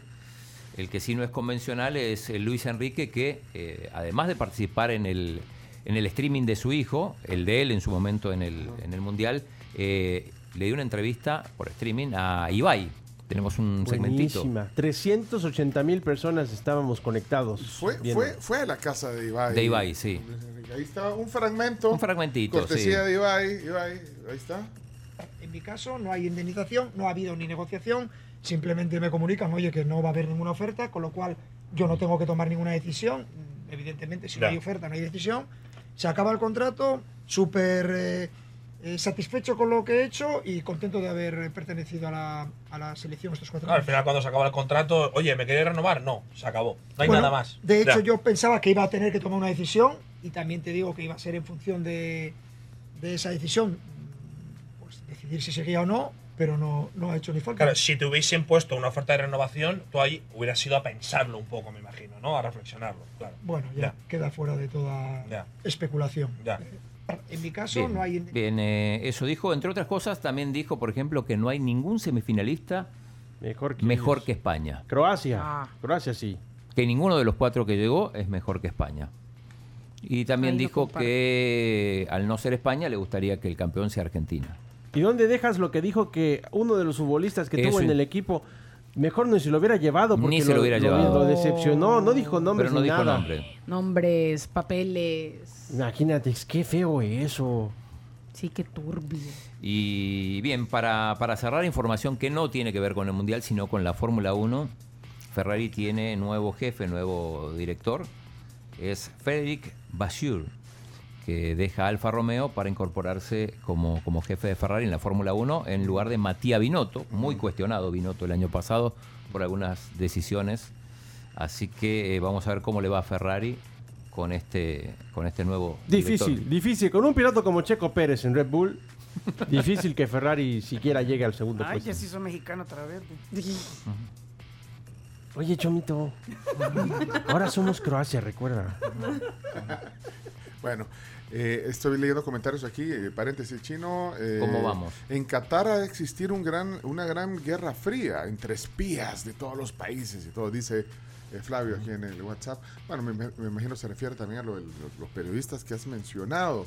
El que sí no es convencional es el Luis Enrique, que eh, además de participar en el, en el streaming de su hijo, el de él en su momento en el, en el Mundial, eh, le dio una entrevista por streaming a Ibai. Tenemos un segmentito. Buenísima. 380 mil personas estábamos conectados. Fue, fue, fue a la casa de Ibai. De Ibai, sí. Ahí está un fragmento. Un fragmentito, Cortesía sí. de Ibai. Ibai, ahí está. En mi caso no hay indemnización, no ha habido ni negociación, simplemente me comunican, oye, que no va a haber ninguna oferta, con lo cual yo no tengo que tomar ninguna decisión. Evidentemente, si no hay oferta, no hay decisión. Se acaba el contrato, súper eh, eh, satisfecho con lo que he hecho y contento de haber eh, pertenecido a la, a la selección estos cuatro Claro, al años. final cuando se acaba el contrato, oye, ¿me queréis renovar? No, se acabó. No hay Bueno, nada más. De hecho, Ya. yo pensaba que iba a tener que tomar una decisión y también te digo que iba a ser en función de, de esa decisión, pues decidir si seguía o no, pero no, no ha hecho ni falta. Claro, si te hubiesen puesto una oferta de renovación, tú ahí hubieras ido a pensarlo un poco, me imagino, ¿no? A reflexionarlo, claro. Bueno, ya, queda fuera de toda Ya. especulación. Ya. En mi caso, Bien, no hay. bien, eh, eso dijo. Entre otras cosas, también dijo, por ejemplo, que no hay ningún semifinalista mejor que, mejor que España. Croacia. Croacia sí. Que ninguno de los cuatro que llegó es mejor que España. Y también Ahí dijo que al no ser España le gustaría que el campeón sea Argentina. ¿Y dónde dejas lo que dijo que uno de los futbolistas que Eso tuvo en el equipo mejor no se lo hubiera llevado porque Ni se lo hubiera llevado. Lo decepcionó, no dijo nombres Pero no ni dijo nada. nombre. Nombres, papeles. Imagínate, es que feo eso. Sí, qué turbio. Y bien, para, para cerrar, información que no tiene que ver con el Mundial, sino con la Fórmula 1. Ferrari tiene nuevo jefe, nuevo director. Es Frédéric Vasseur, que deja Alfa Romeo para incorporarse como, como jefe de Ferrari en la Fórmula 1 en lugar de Matías Binotto, muy cuestionado Binotto el año pasado por algunas decisiones. Así que eh, vamos a ver cómo le va a Ferrari con este, con este nuevo Difícil, director. difícil. Con un piloto como Checo Pérez en Red Bull, difícil que Ferrari siquiera llegue al segundo Ay, puesto. ya se hizo mexicano otra vez. Oye, Chomito, [laughs] ahora somos Croacia, recuerda. Bueno, eh, estoy leyendo comentarios aquí, eh, paréntesis chino. eh, ¿Cómo vamos? En Qatar ha de existir un gran, una gran guerra fría entre espías de todos los países y todo, dice eh, Flavio aquí en el WhatsApp. Bueno, me, me imagino se refiere también a lo de los, periodistas que has mencionado.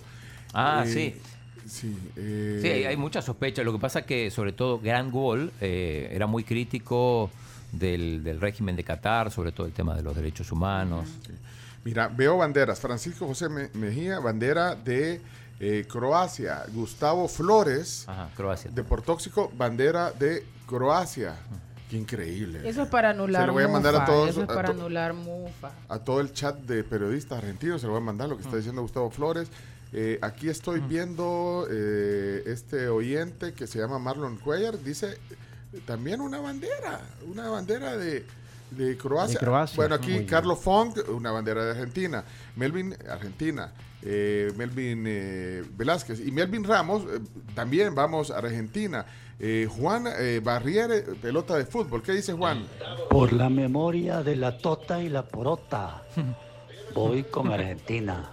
Ah, Eh, sí. Sí, Sí, hay, hay mucha sospecha. Lo que pasa que, sobre todo, Wall eh, era muy crítico del, del régimen de Qatar, sobre todo el tema de los derechos humanos. Mira, veo banderas. Francisco José Me- Mejía, bandera de eh, Croacia. Gustavo Flores, Croacia. de Portóxico, bandera de Croacia. Qué increíble. Eso es para anular Se lo voy a mandar mufa, a todos. Eso es a para to- anular mufa. a todo el chat de periodistas argentinos, se lo voy a mandar lo que está diciendo Gustavo Flores. Eh, aquí estoy viendo eh, este oyente que se llama Marlon Cuellar, dice también una bandera, una bandera de, de Croacia. De Croacia, Bueno, muy aquí bien. Carlos Fong, una bandera de Argentina. Melvin, Argentina. Eh, Melvin eh, Velázquez y Melvin Ramos, eh, también vamos a Argentina. Eh, Juan eh, Barriere, pelota de fútbol. ¿Qué dice Juan? Por la memoria de la tota y la porota. Voy con Argentina.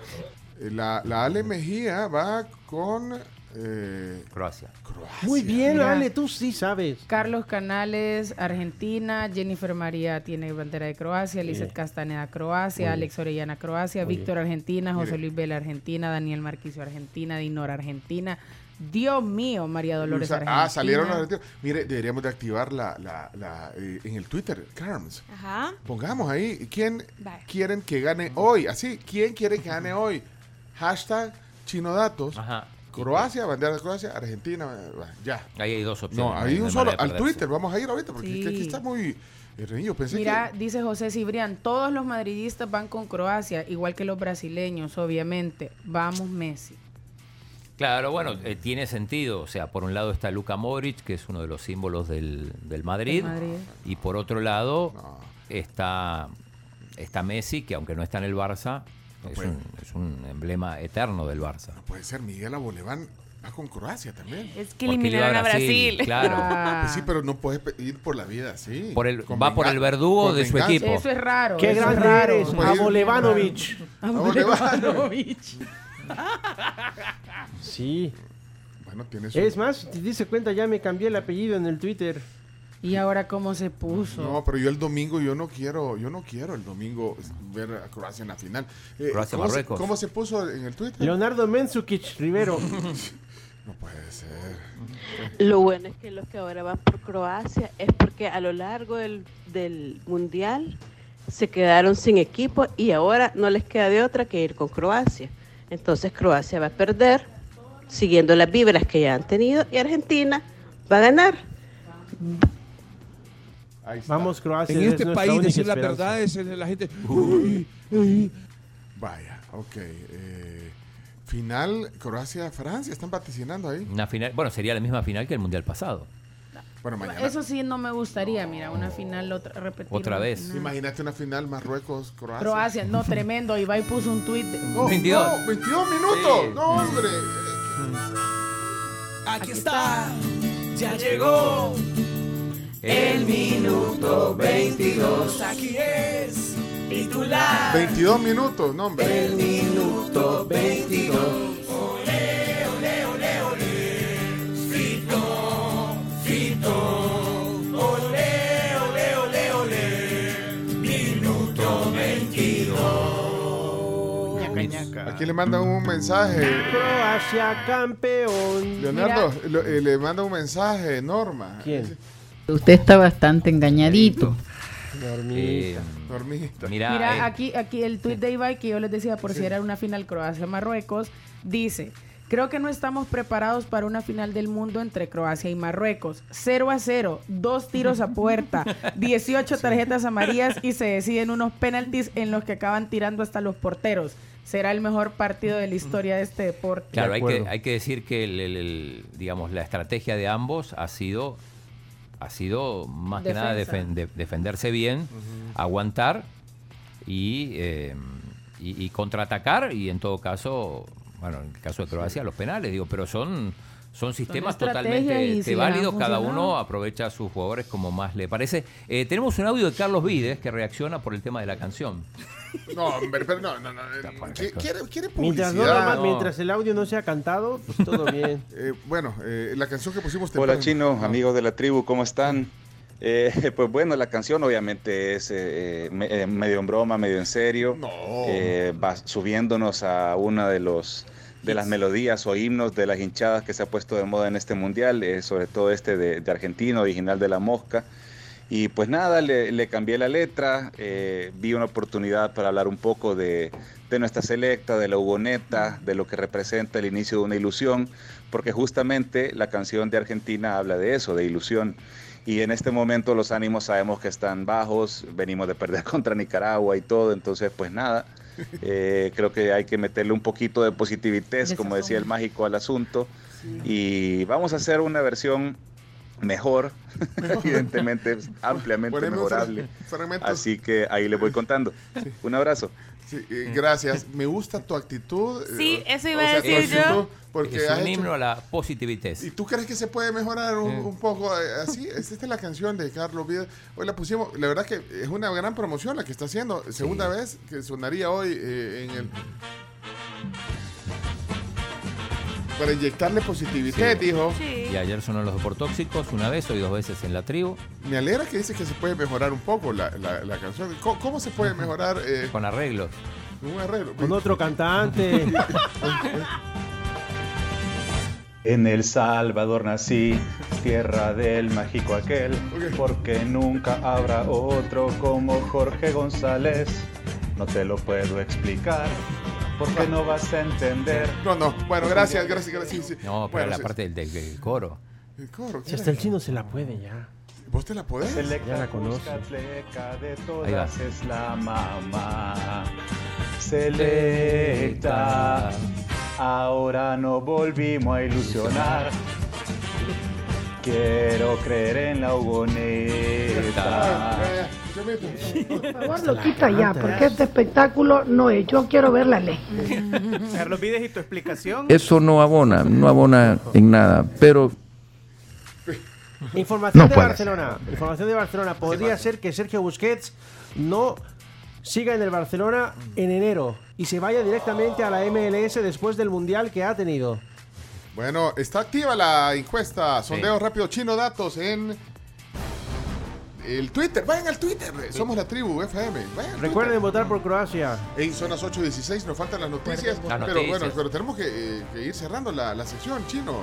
La, la Ale Mejía va con eh, Croacia. Muy bien, Mira. Ale, tú sí sabes. Carlos Canales, Argentina. Jennifer María tiene bandera de Croacia. Lizeth. Castaneda, Croacia. Alex Orellana, Croacia. Muy Víctor, bien. Argentina. José Mire. Luis Vela, Argentina. Daniel Marquicio, Argentina. Dinora, Argentina. Dios mío, María Dolores, Luisa- Argentina. ah, salieron los argentinos. Mire, deberíamos de activar la, la, la, eh, en el Twitter, Carms. Ajá. Pongamos ahí, ¿quién quieren que gane hoy? Así, ¿quién quiere que gane hoy? Hashtag Chinodatos. Croacia, bandera de Croacia, Argentina, eh, ya. Ahí hay dos opciones. No, hay- un solo. Al. Twitter, vamos a ir ahorita, porque Sí. es que aquí está muy eh, reñido. Pensé Mira, que. dice José Cibrián, todos los madridistas van con Croacia, igual que los brasileños, obviamente. Vamos, Messi. Claro, bueno, eh, tiene sentido. O sea, por un lado está Luka Modric, que es uno de los símbolos del, del Madrid, Del Madrid. y por otro lado está, está Messi, que aunque no está en el Barça, es, un, es un emblema eterno del Barça. Puede ser Miguel Aboleván. Va con Croacia también. Es que eliminaron a Brasil, Brasil. claro. [laughs] Ah. Pues sí, pero no puedes ir por la vida así. Por el- va por el verdugo de su equipo. Eso es raro. Qué eso es raro. eres, ir- Abolevanovic. Abolevanovic. Sí. Bueno, tiene su- Es más, te dice cuenta, ya me cambié el apellido en el Twitter. ¿Y ahora cómo se puso? No, pero yo el domingo yo no quiero, yo no quiero el domingo ver a Croacia en la final. Eh, Croacia, ¿cómo, se, Marruecos. cómo se puso en el Twitter? Leonardo Mensukic Rivero. [laughs] No puede ser. Lo bueno es que los que ahora van por Croacia es porque a lo largo del, del mundial se quedaron sin equipo y ahora no les queda de otra que ir con Croacia. Entonces Croacia va a perder siguiendo las vibras que ya han tenido y Argentina va a ganar. Vamos, Croacia. En es este país, decir la verdad es la gente. "Uy, uy". Vaya, ok. eh, final Croacia-Francia, están vaticinando ahí. Una final, bueno, sería la misma final que el mundial pasado. Bueno, mañana. Eso sí no me gustaría, mira, una final otra, repetir. Otra vez. final. Imagínate una final Marruecos-Croacia. Croacia, no, tremendo. Ibai puso un tweet. de- No, 22. no, 22 minutos. Sí. No, hombre. Aquí está, ya llegó el minuto 22. Aquí es titular. 22 minutos, no, hombre. El minuto 22. Ole, ole, ole, ole. Fito, Fito. Ole, ole, ole, ole. Minuto 22. Aquí le mandan un mensaje. Croacia campeón. Leonardo, lo- eh, le manda un mensaje, Norma. ¿Quién? Usted está bastante engañadito. Eh, Normita. mira, Mira, eh, aquí, aquí el tweet de Ibai que yo les decía por si era una final Croacia-Marruecos, dice, creo que no estamos preparados para una final del mundo entre Croacia y Marruecos. 0 a 0, dos tiros a puerta, [laughs] 18 tarjetas amarillas y se [laughs] deciden unos penaltis en los que acaban tirando hasta los porteros. Será el mejor partido de la historia de este deporte. Claro, hay que, hay que decir que el, el- el- digamos, la estrategia de ambos ha sido, ha sido más que nada defen- de- defenderse bien, aguantar y, eh, y- y contraatacar y en todo caso, bueno, en el caso de Croacia, los penales, digo, pero son, son sistemas totalmente este, si válidos, cada uno aprovecha a sus jugadores como más le parece. Eh, tenemos un audio de Carlos Vides que reacciona por el tema de la canción. No, hombre, pero no, no, no. ¿Qui- ¿Quiere, quiere Mientras, no, publicidad? normal, mientras el audio no sea cantado, pues todo [laughs] bien. Eh, bueno, eh, la canción que pusimos Hola temprano. chino, amigos de la tribu, ¿cómo están? Eh, [laughs] pues bueno, la canción obviamente es eh, me- eh, medio en broma, medio en serio. Eh, va subiéndonos a una de los de las melodías o himnos de las hinchadas que se ha puesto de moda en este mundial, eh, sobre todo este de, de Argentina, original de La Mosca. Y pues nada, le, le cambié la letra, eh, vi una oportunidad para hablar un poco de, de nuestra selecta, de la Hugoneta, de lo que representa el inicio de una ilusión, porque justamente la canción de Argentina habla de eso, de ilusión. Y en este momento los ánimos sabemos que están bajos, venimos de perder [laughs] contra Nicaragua y todo, entonces pues nada, [laughs] eh, creo que hay que meterle un poquito de positividad, como decía el mágico, al asunto. Y vamos a hacer una versión mejor, [laughs] evidentemente es ampliamente mejorable. Así que ahí les voy contando. Un abrazo. Sí, eh, gracias. Me gusta tu actitud. eh, Sí, eso iba o a sea, decir yo. Porque es un hecho- himno a la positividad. ¿Y tú crees que se puede mejorar un, un poco eh, así? Esta es la canción de Carlos Vida. Hoy la pusimos. La verdad que es una gran promoción la que está haciendo. Segunda vez que sonaría hoy eh, en el. Para inyectarle positividad, Sí. dijo. Y ayer sonó los deportóxicos una vez, hoy dos veces en la tribu. Me alegra que dice que se puede mejorar un poco la, la- la canción. ¿Cómo, cómo se puede mejorar? eh, Con arreglos. un arreglo. Con otro cantante. [laughs] En El Salvador nací, tierra del mágico aquel, porque nunca habrá otro como Jorge González. No te lo puedo explicar, porque no vas a entender. No, no. Bueno, gracias, gracias, gracias. sí, sí. No, pero Bueno, la sí. parte del, del- del coro. El coro, Si hasta el chino se la puede ya. ¿Vos te la podés? Ya la conoce. Selecta de Ahí va. todas es la mamá. Selecta. Ahora no volvimos a ilusionar. Quiero creer en la Hugoneta. Por favor, lo quita ya, porque este espectáculo no es. Yo quiero ver la ley. Carlos Vides y tu explicación. Eso no abona, no abona en nada, pero Información No de Barcelona. Información de Barcelona. Podría ser que Sergio Busquets no siga en el Barcelona en enero y se vaya directamente a la MLS después del Mundial que ha tenido. Bueno, está activa la encuesta. Sondeo rápido chino datos en el Twitter. Vayan al Twitter. Somos la tribu FM. Vayan al Recuerden votar por Croacia. En zonas 8.16 nos faltan las noticias. Las pero noticias. bueno, pero tenemos que, eh, que ir cerrando la, la sección chino.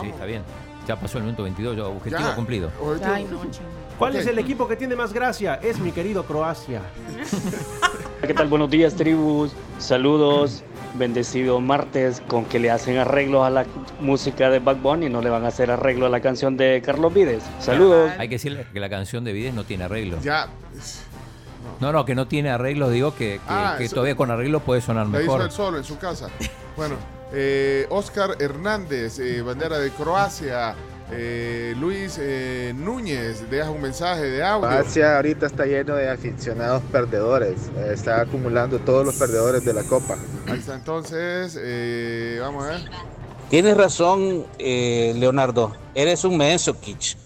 Sí, está bien. Ya pasó el minuto 22, ya objetivo Ya. cumplido. Objetivo- Ay, no, chino. ¿Cuál es el equipo que tiene más gracia? Es mi querido Croacia. [laughs] ¿Qué tal? Buenos días, tribus. Saludos. Bendecido martes con que le hacen arreglos a la música de Bad Bunny y no le van a hacer arreglo a la canción de Carlos Vides. Saludos. Hay que decirle que la canción de Vides no tiene arreglo. Ya. No, no, que no tiene arreglos, digo que, que- Ah, que eso- todavía con arreglos puede sonar La hizo mejor. él solo en su casa. Bueno, eh, Oscar Hernández, eh, bandera de Croacia. Eh, Luis eh, Núñez, deja un mensaje de audio. Croacia ahorita está lleno de aficionados perdedores. Eh, Está acumulando todos los perdedores de la Copa. Ahí está entonces. eh, vamos a ver. Tienes razón, eh, Leonardo. Eres un menso, Kitsch.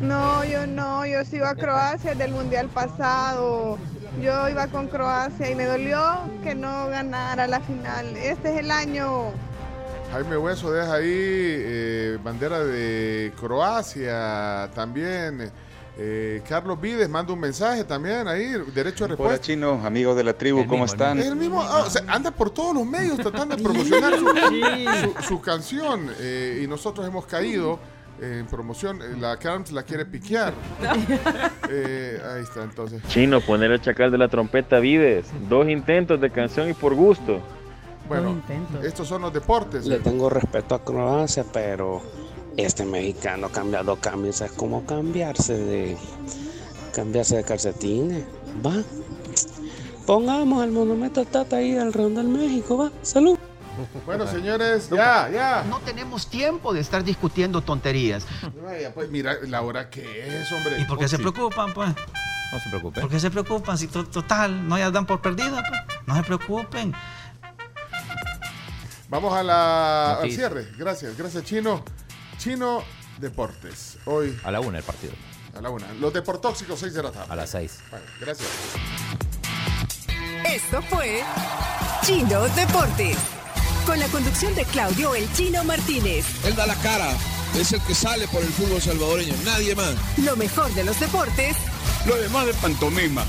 No, yo no, yo sigo a Croacia del Mundial pasado. Yo iba con Croacia y me dolió que no ganara la final. Este es el año. Jaime Hueso deja ahí eh, bandera de Croacia también. eh, Carlos Vides manda un mensaje también ahí, derecho a Hola respuesta. chino, amigos de la tribu, ¿cómo están? Es el mismo, ah, o sea, anda por todos los medios tratando de promocionar su, su- su canción eh, y nosotros hemos caído en promoción. eh, La Carms la quiere piquear. [laughs] Eh, ahí está, entonces. Chino, poner el chacal de la trompeta Vides. Dos intentos de canción y por gusto. Bueno, estos son los deportes. Le tengo respeto a Croacia, pero este mexicano cambia dos cambios. Es como cambiarse de cambiarse de calcetines. Va. Pongamos el monumento Tata ahí al Ron del México, va. Salud. Bueno, señores, ya, ya. No tenemos tiempo de estar discutiendo tonterías. Vaya, pues mira la hora que es, hombre. ¿Y por qué se Sí. preocupan, pues? No se preocupen. ¿Por qué se preocupan? Si to- total, no ya dan por perdida, pues. No se preocupen. Vamos a la, al cierre. Gracias, gracias, Chino. Chino Deportes. Hoy A la una el partido. a la una. Los deportóxicos, 6 de la tarde. A las seis. Bueno, gracias. Esto fue Chino Deportes. Con la conducción de Claudio El Chino Martínez. Él da la cara, es el que sale por el fútbol salvadoreño, nadie más. Lo mejor de los deportes Lo demás de pantomima.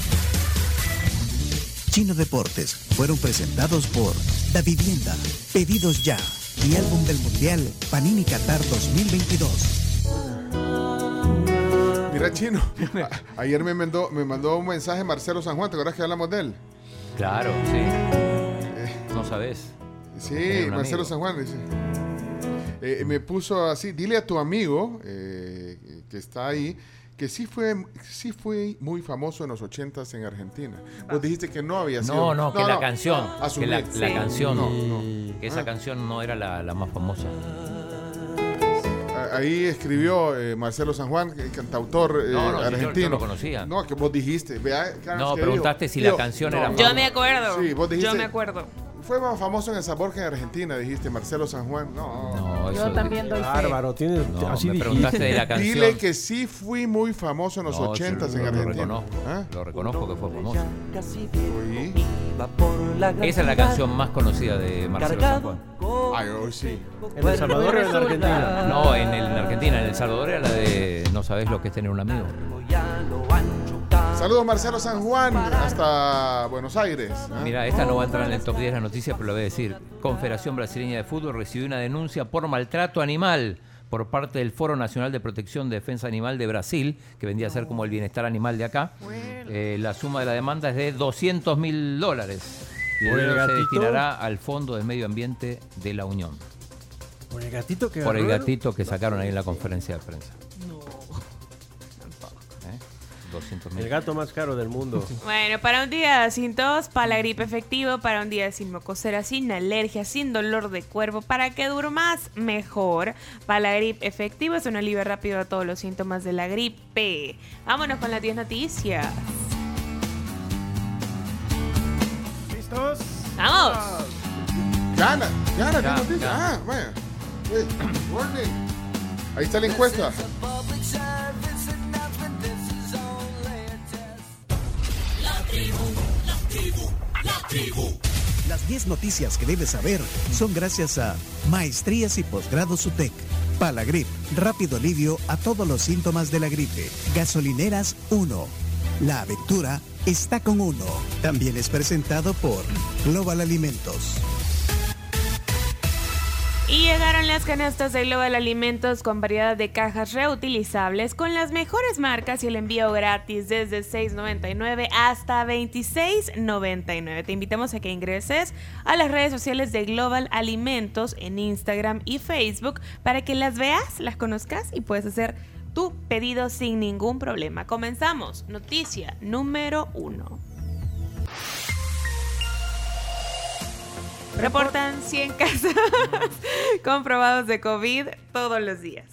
Chino Deportes fueron presentados por Da Vivienda, Pedidos Ya y Álbum del Mundial Panini Qatar 2022. Mira, Chino. a- ayer me mandó, me mandó un mensaje Marcelo San Juan. ¿Te acuerdas que hablamos de él? Claro, sí. No sabes. Sí, Marcelo amigo. San Juan dice. Eh, me puso así, dile a tu amigo eh, que está ahí que sí fue, sí fue muy famoso en los 80s en Argentina. Vos dijiste que no había sido. No, no, que la canción. que la, la Sí. canción. No, no. Que esa Ah. canción no era la, la más famosa. Ahí escribió eh, Marcelo San Juan, el cantautor eh, No, no, sí, yo- argentino. yo lo conocía. No, que vos dijiste. Vea, No, preguntaste dijo- si la dijo, canción no, era no. Yo me acuerdo. Sí, vos dijiste. Yo me acuerdo. Fue más famoso en el sabor que en Argentina, dijiste Marcelo San Juan. No, No, Yo también doy. Bárbaro, tienes No, así me dijiste. preguntaste de la canción. Dile que sí fui muy famoso en los No, 80s sí, en lo- lo Argentina. reconozco. ¿Ah? Lo reconozco que fue famoso. Oí. Esa es la canción más conocida de Marcelo San Juan. Ay, hoy sí. ¿En El Salvador o en Argentina? No, en, el, en Argentina, en El Salvador era la de No sabes lo que es tener un amigo. Saludos Marcelo San Juan hasta Buenos Aires. ¿ah? Mira, esta no va a entrar en el top 10 de las noticias, pero lo voy a decir. Confederación Brasileña de Fútbol recibió una denuncia por maltrato animal por parte del Foro Nacional de Protección y Defensa Animal de Brasil, que vendría a ser como el bienestar animal de acá. Eh, la suma de la demanda es de 200 mil dólares. Y el ¿Por el dinero se gatito? destinará al Fondo del Medio Ambiente de la Unión. Por el gatito que Por el gatito que sacaron ahí en la conferencia de prensa. 200 mil. El gato más caro del mundo. [laughs] Bueno, para un día sin tos, para la gripe efectivo, para un día sin mocosera, sin alergia, sin dolor de cuerpo, para que durmas mejor. Para la gripe efectivo es un alivio rápido a todos los síntomas de la gripe. Vámonos con las 10 noticias. ¿Listos? ¡Vamos! Gana, gana, Ya, ¿qué noticia? ya. Ah, vaya. Eh, Ahí está la encuesta. Las 10 noticias que debes saber son gracias a Maestrías y Posgrados UTEC, Palagrip, rápido alivio a todos los síntomas de la gripe. Gasolineras 1. La aventura está con uno. También es presentado por Global Alimentos. Y llegaron las canastas de Global Alimentos con variedad de cajas reutilizables con las mejores marcas y el envío gratis desde $6.99 hasta $26.99. Te invitamos a que ingreses a las redes sociales de Global Alimentos en Instagram y Facebook para que las veas, las conozcas y puedes hacer tu pedido sin ningún problema. Comenzamos. Noticia número uno. Reportan 100 casos [laughs] comprobados de COVID todos los días.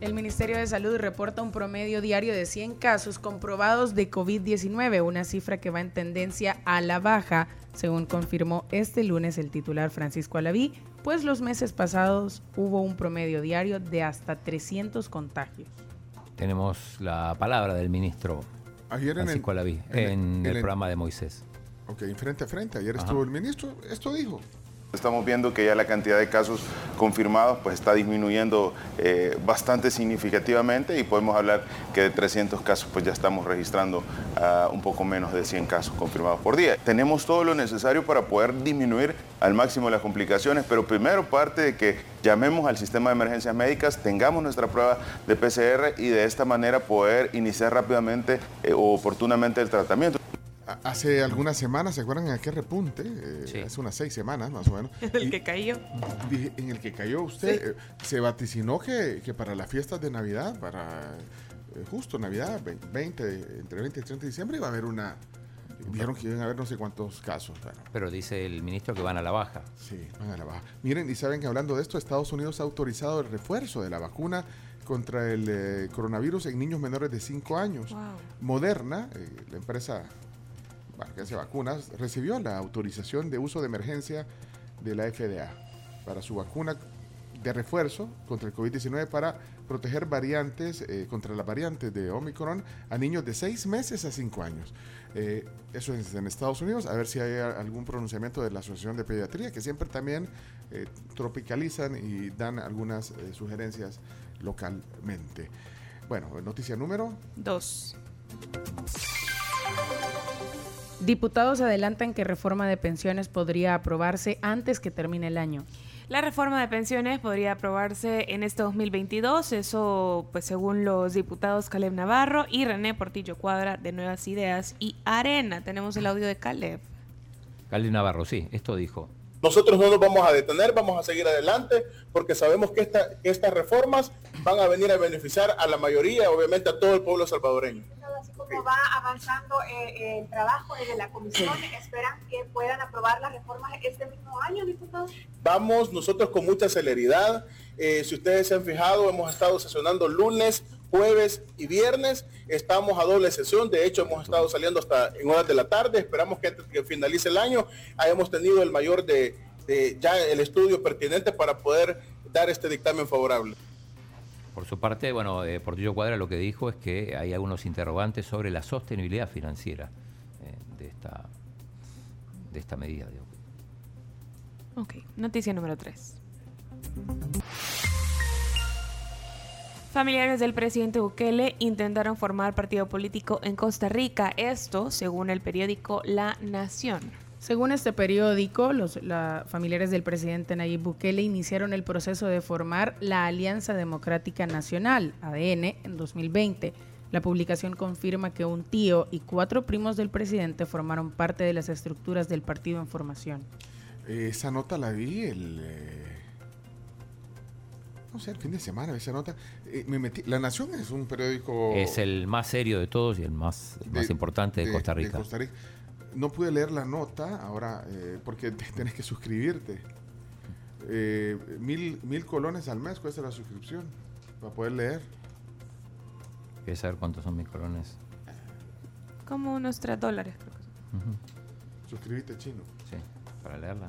El Ministerio de Salud reporta un promedio diario de 100 casos comprobados de COVID-19, una cifra que va en tendencia a la baja, según confirmó este lunes el titular Francisco Alaví, pues los meses pasados hubo un promedio diario de hasta 300 contagios. Tenemos la palabra del ministro Ayer en el- Francisco Alaví en el- en, en el el- programa de Moisés. Ok, frente a frente. Ayer Ajá. estuvo el ministro. Esto dijo. Estamos viendo que ya la cantidad de casos confirmados pues está disminuyendo eh, bastante significativamente y podemos hablar que de 300 casos pues ya estamos registrando ah, un poco menos de 100 casos confirmados por día. Tenemos todo lo necesario para poder disminuir al máximo las complicaciones, pero primero parte de que llamemos al sistema de emergencias médicas, tengamos nuestra prueba de PCR y de esta manera poder iniciar rápidamente eh, o oportunamente el tratamiento. Hace algunas semanas, ¿se acuerdan en aquel repunte? Eh, Hace unas seis semanas más o menos. [laughs] El Y- que cayó. Dije, en el que cayó usted, eh, se vaticinó que, que para las fiestas de Navidad, para eh, justo Navidad, ve- 20, entre 20 y 30 de diciembre, iba a haber una... Dijeron que iban a haber no sé cuántos casos. Bueno, Pero dice el ministro que van a la baja. Sí, van a la baja. Miren, y saben que hablando de esto, Estados Unidos ha autorizado el refuerzo de la vacuna contra el eh, coronavirus en niños menores de 5 años. Moderna, eh, la empresa hace vacunas, recibió la autorización de uso de emergencia de la FDA para su vacuna de refuerzo contra el COVID-19 para proteger variantes, eh, contra las variantes de Omicron a niños de 6 meses a 5 años. Eh, eso es en Estados Unidos, a ver si hay algún pronunciamiento de la Asociación de Pediatría, que siempre también eh, tropicalizan y dan algunas sugerencias localmente. Bueno, noticia número Dos. Diputados adelantan que reforma de pensiones podría aprobarse antes que termine el año. La reforma de pensiones podría aprobarse en este 2022, eso pues según los diputados Caleb Navarro y René Portillo Cuadra de Nuevas Ideas y Arena. Tenemos el audio de Caleb. Caldi Navarro, sí, esto dijo. Nosotros no nos vamos a detener, vamos a seguir adelante porque sabemos que, esta- que estas reformas van a venir a beneficiar a la mayoría, obviamente a todo el pueblo salvadoreño. así como va avanzando eh, el trabajo desde la comisión, esperan que puedan aprobar las reformas este mismo año, diputados. Vamos nosotros con mucha celeridad. Eh, si ustedes se han fijado, hemos estado sesionando lunes, jueves y viernes. Estamos a doble sesión. De hecho, hemos estado saliendo hasta en horas de la tarde. Esperamos que antes que finalice el año hayamos tenido el mayor de, de ya el estudio pertinente para poder dar este dictamen favorable. Por su parte, bueno, eh, Portillo Cuadra lo que dijo es que hay algunos interrogantes sobre la sostenibilidad financiera eh, de, esta, de esta medida. digo. Ok, noticia número 3. Familiares del presidente Bukele intentaron formar partido político en Costa Rica, esto según el periódico La Nación. Según este periódico, los la- familiares del presidente Nayib Bukele iniciaron el proceso de formar la Alianza Democrática Nacional, ADN, en 2020. La publicación confirma que un tío y cuatro primos del presidente formaron parte de las estructuras del partido en formación. Eh, esa nota la vi el. eh, no sé, el fin de semana, esa nota. Eh, me metí- La Nación es un periódico. Es el más serio de todos y el más, el más de- importante de, Costa Rica. Costa Rica. No pude leer la nota ahora eh, porque [laughs] te- tenés que suscribirte. Eh, mil, mil colones al mes cuesta la suscripción para poder leer. ¿Quieres saber cuántos son mis colones? Como unos 3 dólares, creo que son. Ujú. Suscribirte chino. Sí, para leerla.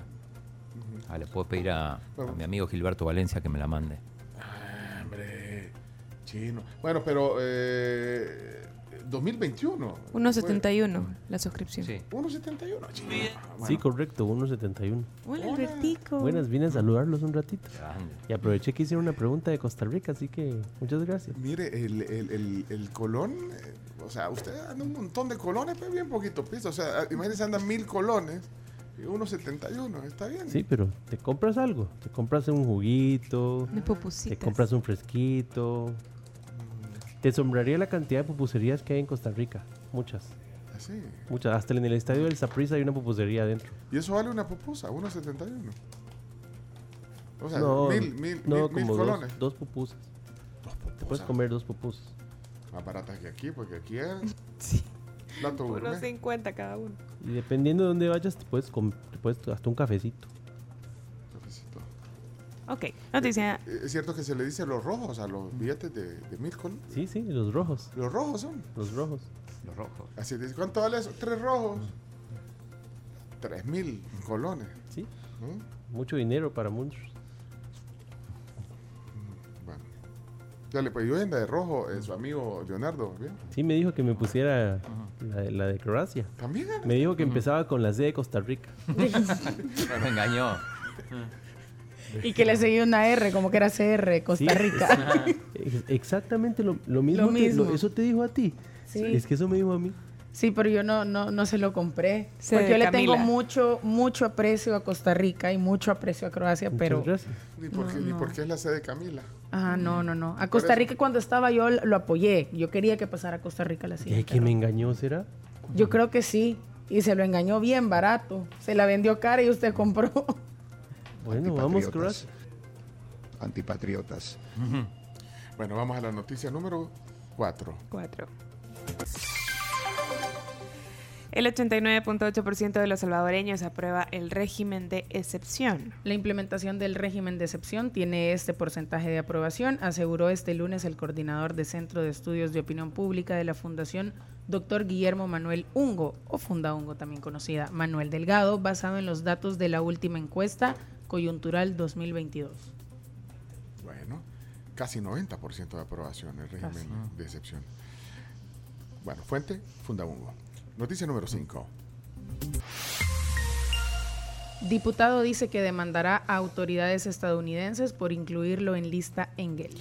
Ah, le puedo pedir a, mi amigo Gilberto Valencia que me la mande. Chino. Bueno, pero eh, 2021. Unos fue- 71 la suscripción. Sí. 1.71, chino. Ah, bueno. Sí, correcto, 1.71. Hola, Albertico. Buenas, vine a saludarlos un ratito. Grande. Y aproveché que hicieron una pregunta de Costa Rica, así que muchas gracias. Mire, el, el, el, el colón, eh, o sea, usted anda un montón de colones, pero bien poquito piso. O sea, imagínense, andan mil colones 1.71, está bien. Sí, pero te compras algo. Te compras un juguito. Te compras un fresquito. Te asombraría la cantidad de pupuserías que hay en Costa Rica. Muchas. Así. Muchas. Hasta en el estadio del Saprissa hay una pupusería adentro. Y eso vale una pupusa, 1.71. O sea, no, mil, mil, no, mil, mil como colones. dos, dos pupusas. Dos Te puedes comer dos pupusas. Más baratas que aquí, porque aquí es. [laughs] Plato Unos gourmet. 50 cada uno. Y dependiendo de dónde vayas, te puedes, te puedes hasta un cafecito. Ok, noticia. Eh, Es cierto que se le dice los rojos a los billetes de, de mil colones. Sí, sí, los rojos. Los rojos son. Los rojos. Los rojos. Así dice, ¿cuánto vale eso? Tres rojos. Tres mil colones. Sí. ¿Mm? Mucho dinero para muchos. Dale, pues yo anda de rojo, eh, su amigo Leonardo, ¿bien? Sí, me dijo que me pusiera la, de- la de Croacia. ¿También? Me dijo que empezaba con la C de Costa Rica. [laughs] me engañó. Y que le seguía una R, como que era CR, Costa Sí, Rica. Ex- Exactamente lo, lo mismo. Lo que- mismo. eso te dijo a ti. Sí. Es que eso me dijo a mí. Sí, pero yo no, no, no se lo compré. Se porque yo le Camila. tengo mucho, mucho aprecio a Costa Rica y mucho aprecio a Croacia, pero. gracias. Ni porque, No, ni no. porque es la sede de Camila. Ah, no, no, no. A Costa. Rica cuando estaba yo lo apoyé. Yo quería que pasara a Costa Rica la ¿Y siguiente. que me engañó será? Yo creo que sí. Y se lo engañó bien barato. Se la vendió cara y usted compró. [laughs] Bueno, vamos Antipatriotas. Croacia. Antipatriotas. Bueno, vamos a la noticia número 4. 4. El 89.8% de los salvadoreños aprueba el régimen de excepción. La implementación del régimen de excepción tiene este porcentaje de aprobación, aseguró este lunes el coordinador de Centro de Estudios de Opinión Pública de la Fundación, doctor Guillermo Manuel Ungo, o Funda Ungo también conocida, Manuel Delgado, basado en los datos de la última encuesta coyuntural 2022. Bueno, casi 90% de aprobación el régimen Casi. de excepción. Bueno, fuente, Fundabungo. Noticia número 5. Diputado dice que demandará a autoridades estadounidenses por incluirlo en lista Engel.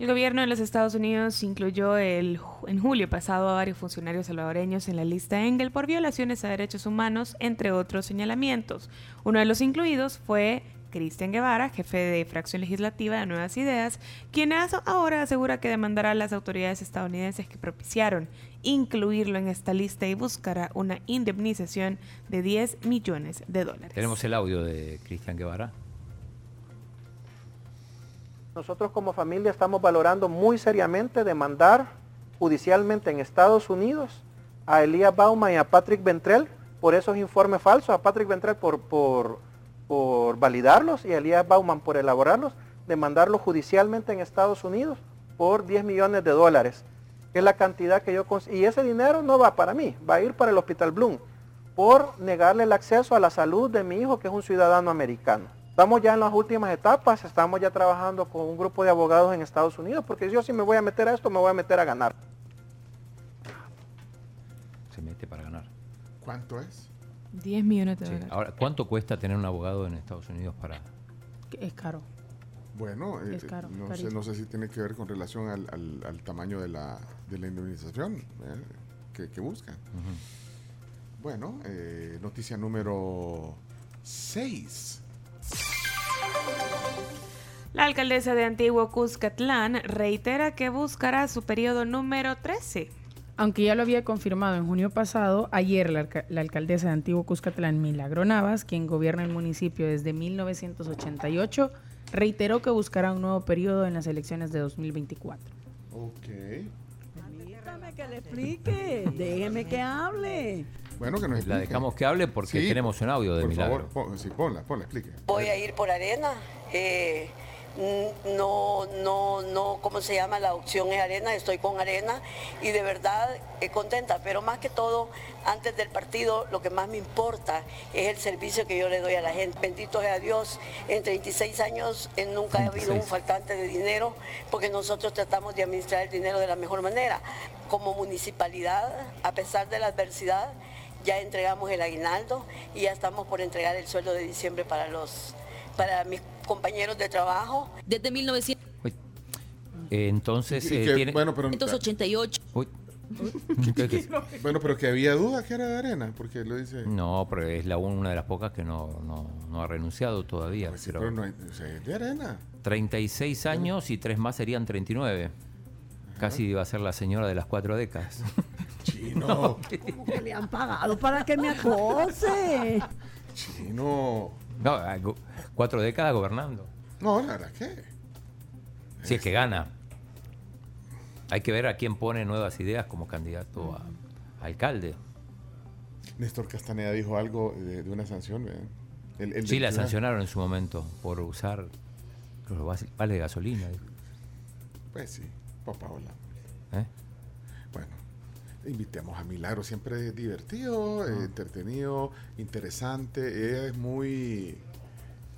El gobierno de los Estados Unidos incluyó el, en julio pasado a varios funcionarios salvadoreños en la lista Engel por violaciones a derechos humanos, entre otros señalamientos. Uno de los incluidos fue Cristian Guevara, jefe de fracción legislativa de Nuevas Ideas, quien ahora asegura que demandará a las autoridades estadounidenses que propiciaron incluirlo en esta lista y buscará una indemnización de 10 millones de dólares. Tenemos el audio de Cristian Guevara. Nosotros como familia estamos valorando muy seriamente demandar judicialmente en Estados Unidos a Elías Bauman y a Patrick Ventrell por esos informes falsos, a Patrick Ventrell por, por, por validarlos y a Elías Bauman por elaborarlos, demandarlos judicialmente en Estados Unidos por 10 millones de dólares. que Es la cantidad que yo... Y ese dinero no va para mí, va a ir para el Hospital Bloom por negarle el acceso a la salud de mi hijo, que es un ciudadano americano. Estamos ya en las últimas etapas, estamos ya trabajando con un grupo de abogados en Estados Unidos, porque yo si me voy a meter a esto, me voy a meter a ganar. Se mete para ganar. ¿Cuánto es? 10 millones de Sí. dólares. Ahora, ¿cuánto cuesta tener un abogado en Estados Unidos para...? Es caro. Bueno, eh, caro, no, sé, no sé si tiene que ver con relación al, al- al tamaño de la, de la indemnización ¿eh? que, que buscan. Bueno, eh, noticia número 6. La alcaldesa de Antiguo Cuscatlán reitera que buscará su periodo número 13. Aunque ya lo había confirmado en junio pasado, ayer la, la alcaldesa de Antiguo Cuscatlán, Milagro Navas, quien gobierna el municipio desde 1988, reiteró que buscará un nuevo periodo en las elecciones de 2024. Ok. Déjame que le explique, déjeme que hable. Bueno, que nos La explique. dejamos que hable porque Sí, tenemos un audio de Por Milagro. favor, pon- sí, ponla, ponla, explique. Voy a ir por arena. eh, no, no, no, ¿cómo se llama? La opción es arena, estoy con arena y de verdad eh, contenta, pero más que todo, antes del partido, lo que más me importa es el servicio que yo le doy a la gente. Bendito sea Dios, en 36 años eh, nunca ha habido un 36. faltante de dinero porque nosotros tratamos de administrar el dinero de la mejor manera. Como municipalidad, a pesar de la adversidad, ya entregamos el aguinaldo y ya estamos por entregar el sueldo de diciembre para los para mis compañeros de trabajo. Desde 1988. Eh, entonces, Y eh, que, tiene... bueno, pero 1988. Uy, ¿Qué- qué- [laughs] Bueno, pero que había duda que era de arena, porque lo dice. No, pero es la una de las pocas que no, no, no ha renunciado todavía. Pues sí, pero pero no hay, o sea, es de arena. 36 años y tres más serían 39. Casi iba a ser la señora de las cuatro décadas. [laughs] Chino. ¿Cómo que le han pagado para que me acose? [laughs] Chino. No, cuatro décadas gobernando. No, la verdad que. Si es que gana. Hay que ver a quién pone nuevas ideas como candidato a, a alcalde. Néstor Castaneda dijo algo de, de una sanción, ¿verdad? El- el Sí, la sancionaron en su momento por usar los vales de gasolina. Pues sí, papá, hola. ¿Eh? Invitemos a Milagro, siempre es divertido, entretenido, interesante. Ella es muy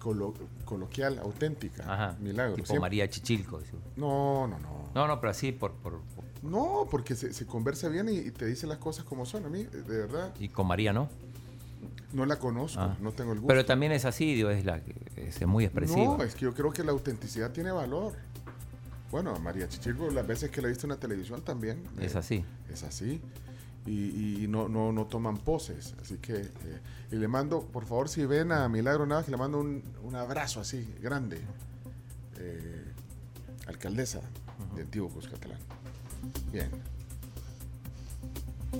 colo- coloquial, auténtica. Ajá. Milagro. Tipo siempre- María Chichilco. No, no, no. No, no, pero así por, por- por- No, porque se, se conversa bien y, y te dice las cosas como son. A mí, de verdad, Y con María no. no la conozco, Ah. no tengo el gusto. Pero también es así, digo, es, la, es muy expresiva. No, es que yo creo que la autenticidad tiene valor. Bueno, a María Chichilco, las veces que la he visto en la televisión también. Es eh, así. Es así. Y, y no, no, no toman poses. Así que, eh, y le mando, por favor, si ven a Milagro Navas, que le mando un, un abrazo así, grande. Eh, alcaldesa de Antiguo Cuscatlán. Bien.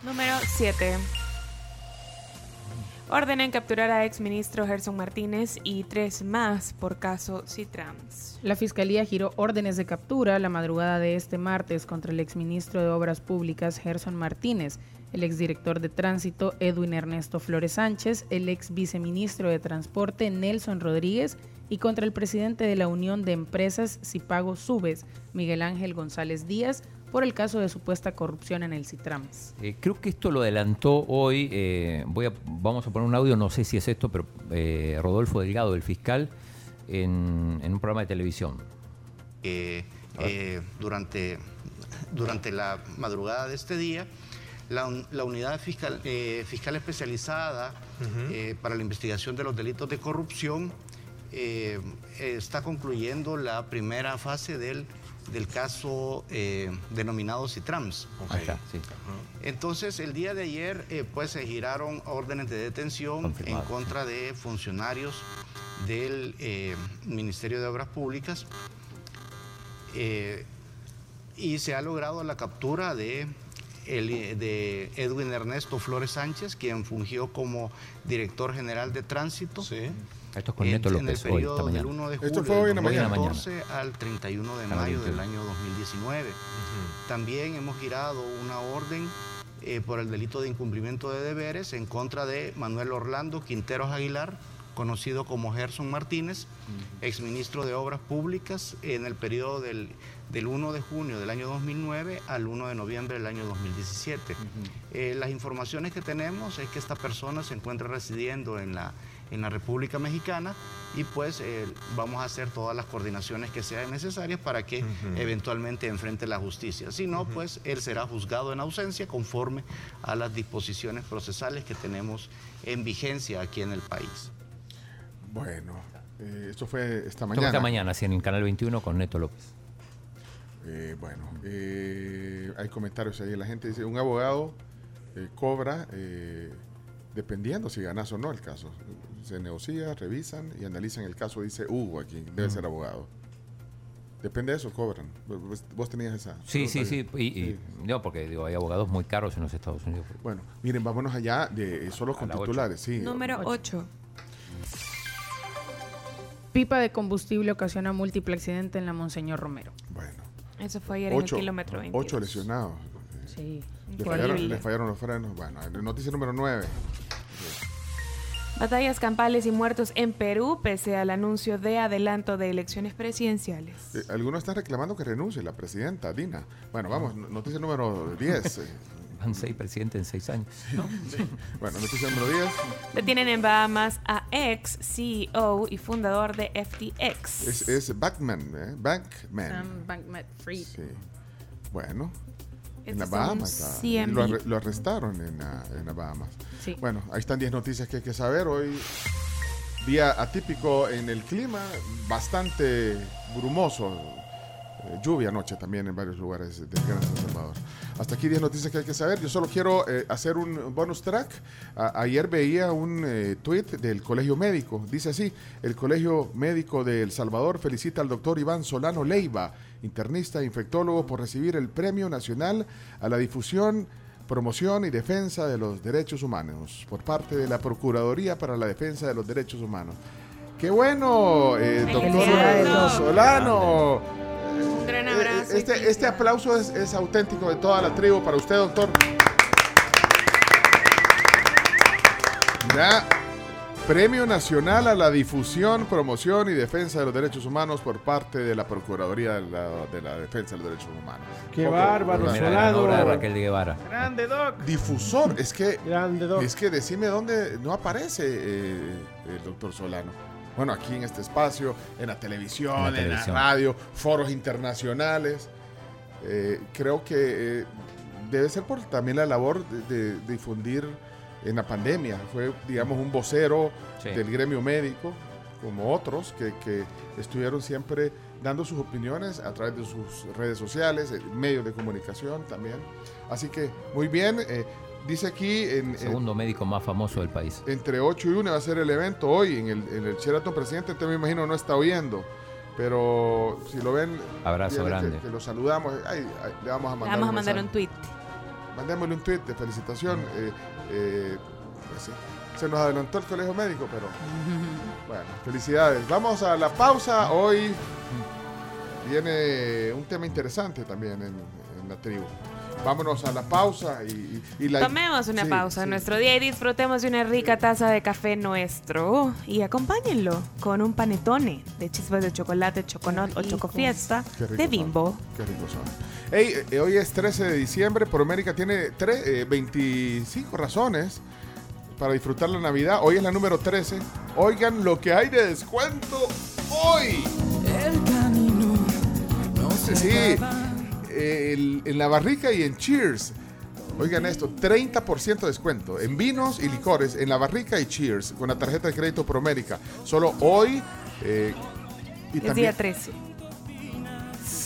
Número 7. Ordenen capturar a exministro Gerson Martínez y tres más por caso Citrans. La Fiscalía giró órdenes de captura la madrugada de este martes contra el exministro de Obras Públicas Gerson Martínez, el exdirector de Tránsito Edwin Ernesto Flores Sánchez, el ex viceministro de Transporte Nelson Rodríguez y contra el presidente de la Unión de Empresas Cipago Subes, Miguel Ángel González Díaz, por el caso de supuesta corrupción en el Citrams. Eh, creo que esto lo adelantó hoy. eh, voy a, vamos a poner un audio, no sé si es esto, pero eh, Rodolfo Delgado, el fiscal, en, en un programa de televisión. Eh, eh, durante, durante la madrugada de este día, la, un- la unidad fiscal, eh, fiscal especializada eh, para la investigación de los delitos de corrupción está concluyendo la primera fase del, del caso eh, denominado Citrams. Sí. Entonces, el día de ayer, eh, pues se giraron órdenes de detención Confirmado, en contra de funcionarios del eh, Ministerio de Obras Públicas eh, y se ha logrado la captura de, el- de Edwin Ernesto Flores Sánchez, quien fungió como director general de tránsito. Esto es con en- Neto en el López hoy, periodo esta del mañana. 1 de Esto julio fue hoy en la del mañana. 2014 al 31 de mayo del 21. año 2019. También hemos girado una orden eh, por el delito de incumplimiento de deberes en contra de Manuel Orlando Quinteros Aguilar, conocido como Gerson Martínez, exministro de Obras Públicas en el periodo del, del 1 de junio del año 2009 al 1 de noviembre del año 2017. Eh, las informaciones que tenemos es que esta persona se encuentra residiendo en la, en la República Mexicana y pues eh, vamos a hacer todas las coordinaciones que sean necesarias para que eventualmente enfrente la justicia. Si no, pues él será juzgado en ausencia conforme a las disposiciones procesales que tenemos en vigencia aquí en el país. Bueno, eh, esto fue esta Esto fue mañana. Esta mañana, sí, en el canal 21 con Neto López. Eh, bueno, eh, hay comentarios ahí. La gente dice, un abogado eh, cobra eh, dependiendo si ganas o no el caso. Se negocia, revisan y analizan el caso, dice Hugo aquí, debe ser abogado. Depende de eso, cobran. Vos, vos tenías esa. Sí, sí, sí. Y, y- no, porque digo, hay abogados muy caros en los Estados Unidos. Bueno, miren, vámonos allá de eh, solo con titulares. Sí, Número 8. Pipa de combustible ocasiona múltiple accidente en la Monseñor Romero. Eso fue ayer en el kilómetro 20. ocho lesionados. Sí. Le fallaron, le fallaron los frenos. Bueno, noticia número 9. Batallas campales y muertos en Perú pese al anuncio de adelanto de elecciones presidenciales. Eh, algunos están reclamando que renuncie la presidenta, Dina. Bueno, vamos, noticia número 10. eh. [laughs] Van seis presidentes en seis años. Bueno, noticia número 10. Detienen en Bahamas a ex CEO y fundador de FTX. Es, es Bankman, ¿eh? Bankman. Sam Bankman-Fried. Sí. Bueno, en las Bahamas. ah. Lo, lo arrestaron en, ah, en las Bahamas. Sí. Bueno, ahí están 10 noticias que hay que saber. Hoy, día atípico en el clima, bastante brumoso. eh, lluvia anoche también en varios lugares del Gran San Salvador. Hasta aquí 10 noticias que hay que saber. Yo solo quiero eh, hacer un bonus track. A- ayer veía un eh, tweet del Colegio Médico. Dice así, el Colegio Médico de El Salvador felicita al doctor Iván Solano Leiva, internista e infectólogo, por recibir el Premio Nacional a la difusión promoción y defensa de los derechos humanos por parte de la Procuraduría para la Defensa de los Derechos Humanos. ¡Qué bueno, eh, doctor. Solano! Un gran Eh, abrazo. Este, este aplauso es, es auténtico de toda la tribu para usted, doctor. Mira, Premio Nacional a la Difusión, Promoción y Defensa de los Derechos Humanos por parte de la Procuraduría de la, de la Defensa de los Derechos Humanos. Qué Poco, bárbaro, de Raquel de Guevara. Grande, Doc. Difusor, es que, Grande, doc. es que decime dónde no aparece eh, el doctor Solano. Bueno, aquí en este espacio, en la televisión, En la en la, televisión. radio, foros internacionales. Eh, creo que eh, debe ser por también la labor de, de difundir en la pandemia. Fue, digamos, un vocero Sí. del gremio médico, como otros, que, que estuvieron siempre dando sus opiniones a través de sus redes sociales, eh, medios de comunicación también. Así que, muy bien. eh, dice aquí, en, en- Segundo médico más famoso del país. entre 8 y 1 va a ser el evento hoy en el, en el Sheraton Presidente. Te me imagino no está oyendo. Pero si lo ven, Abrazo grande. Que, que lo saludamos. Ay, ay, le vamos a Le mandar vamos a un mandar un mensaje. tweet. Mandémosle un tweet de felicitación. eh, eh, pues sí. Se nos adelantó el colegio médico, pero [laughs] bueno, felicidades. Vamos a la pausa. Hoy viene un tema interesante también en, en la tribu. Vámonos a la pausa y, y- la... Tomemos una Sí, pausa en sí. nuestro día y disfrutemos de una rica taza de café nuestro. Y acompáñenlo con un panetone de chispas de chocolate, choconot o chocofiesta Qué rico de son. bimbo. Qué rico son. Hey, eh, hoy es 13 de diciembre, por América tiene tre- eh, 25 razones para disfrutar la Navidad. Hoy es la número 13. Oigan lo que hay de descuento hoy. El camino no se Sí, acaba. El- en la barrica y en Cheers. Oigan esto, 30% de descuento en vinos y licores en la barrica y Cheers con la tarjeta de crédito Promérica. Solo hoy eh, y Es también día 13.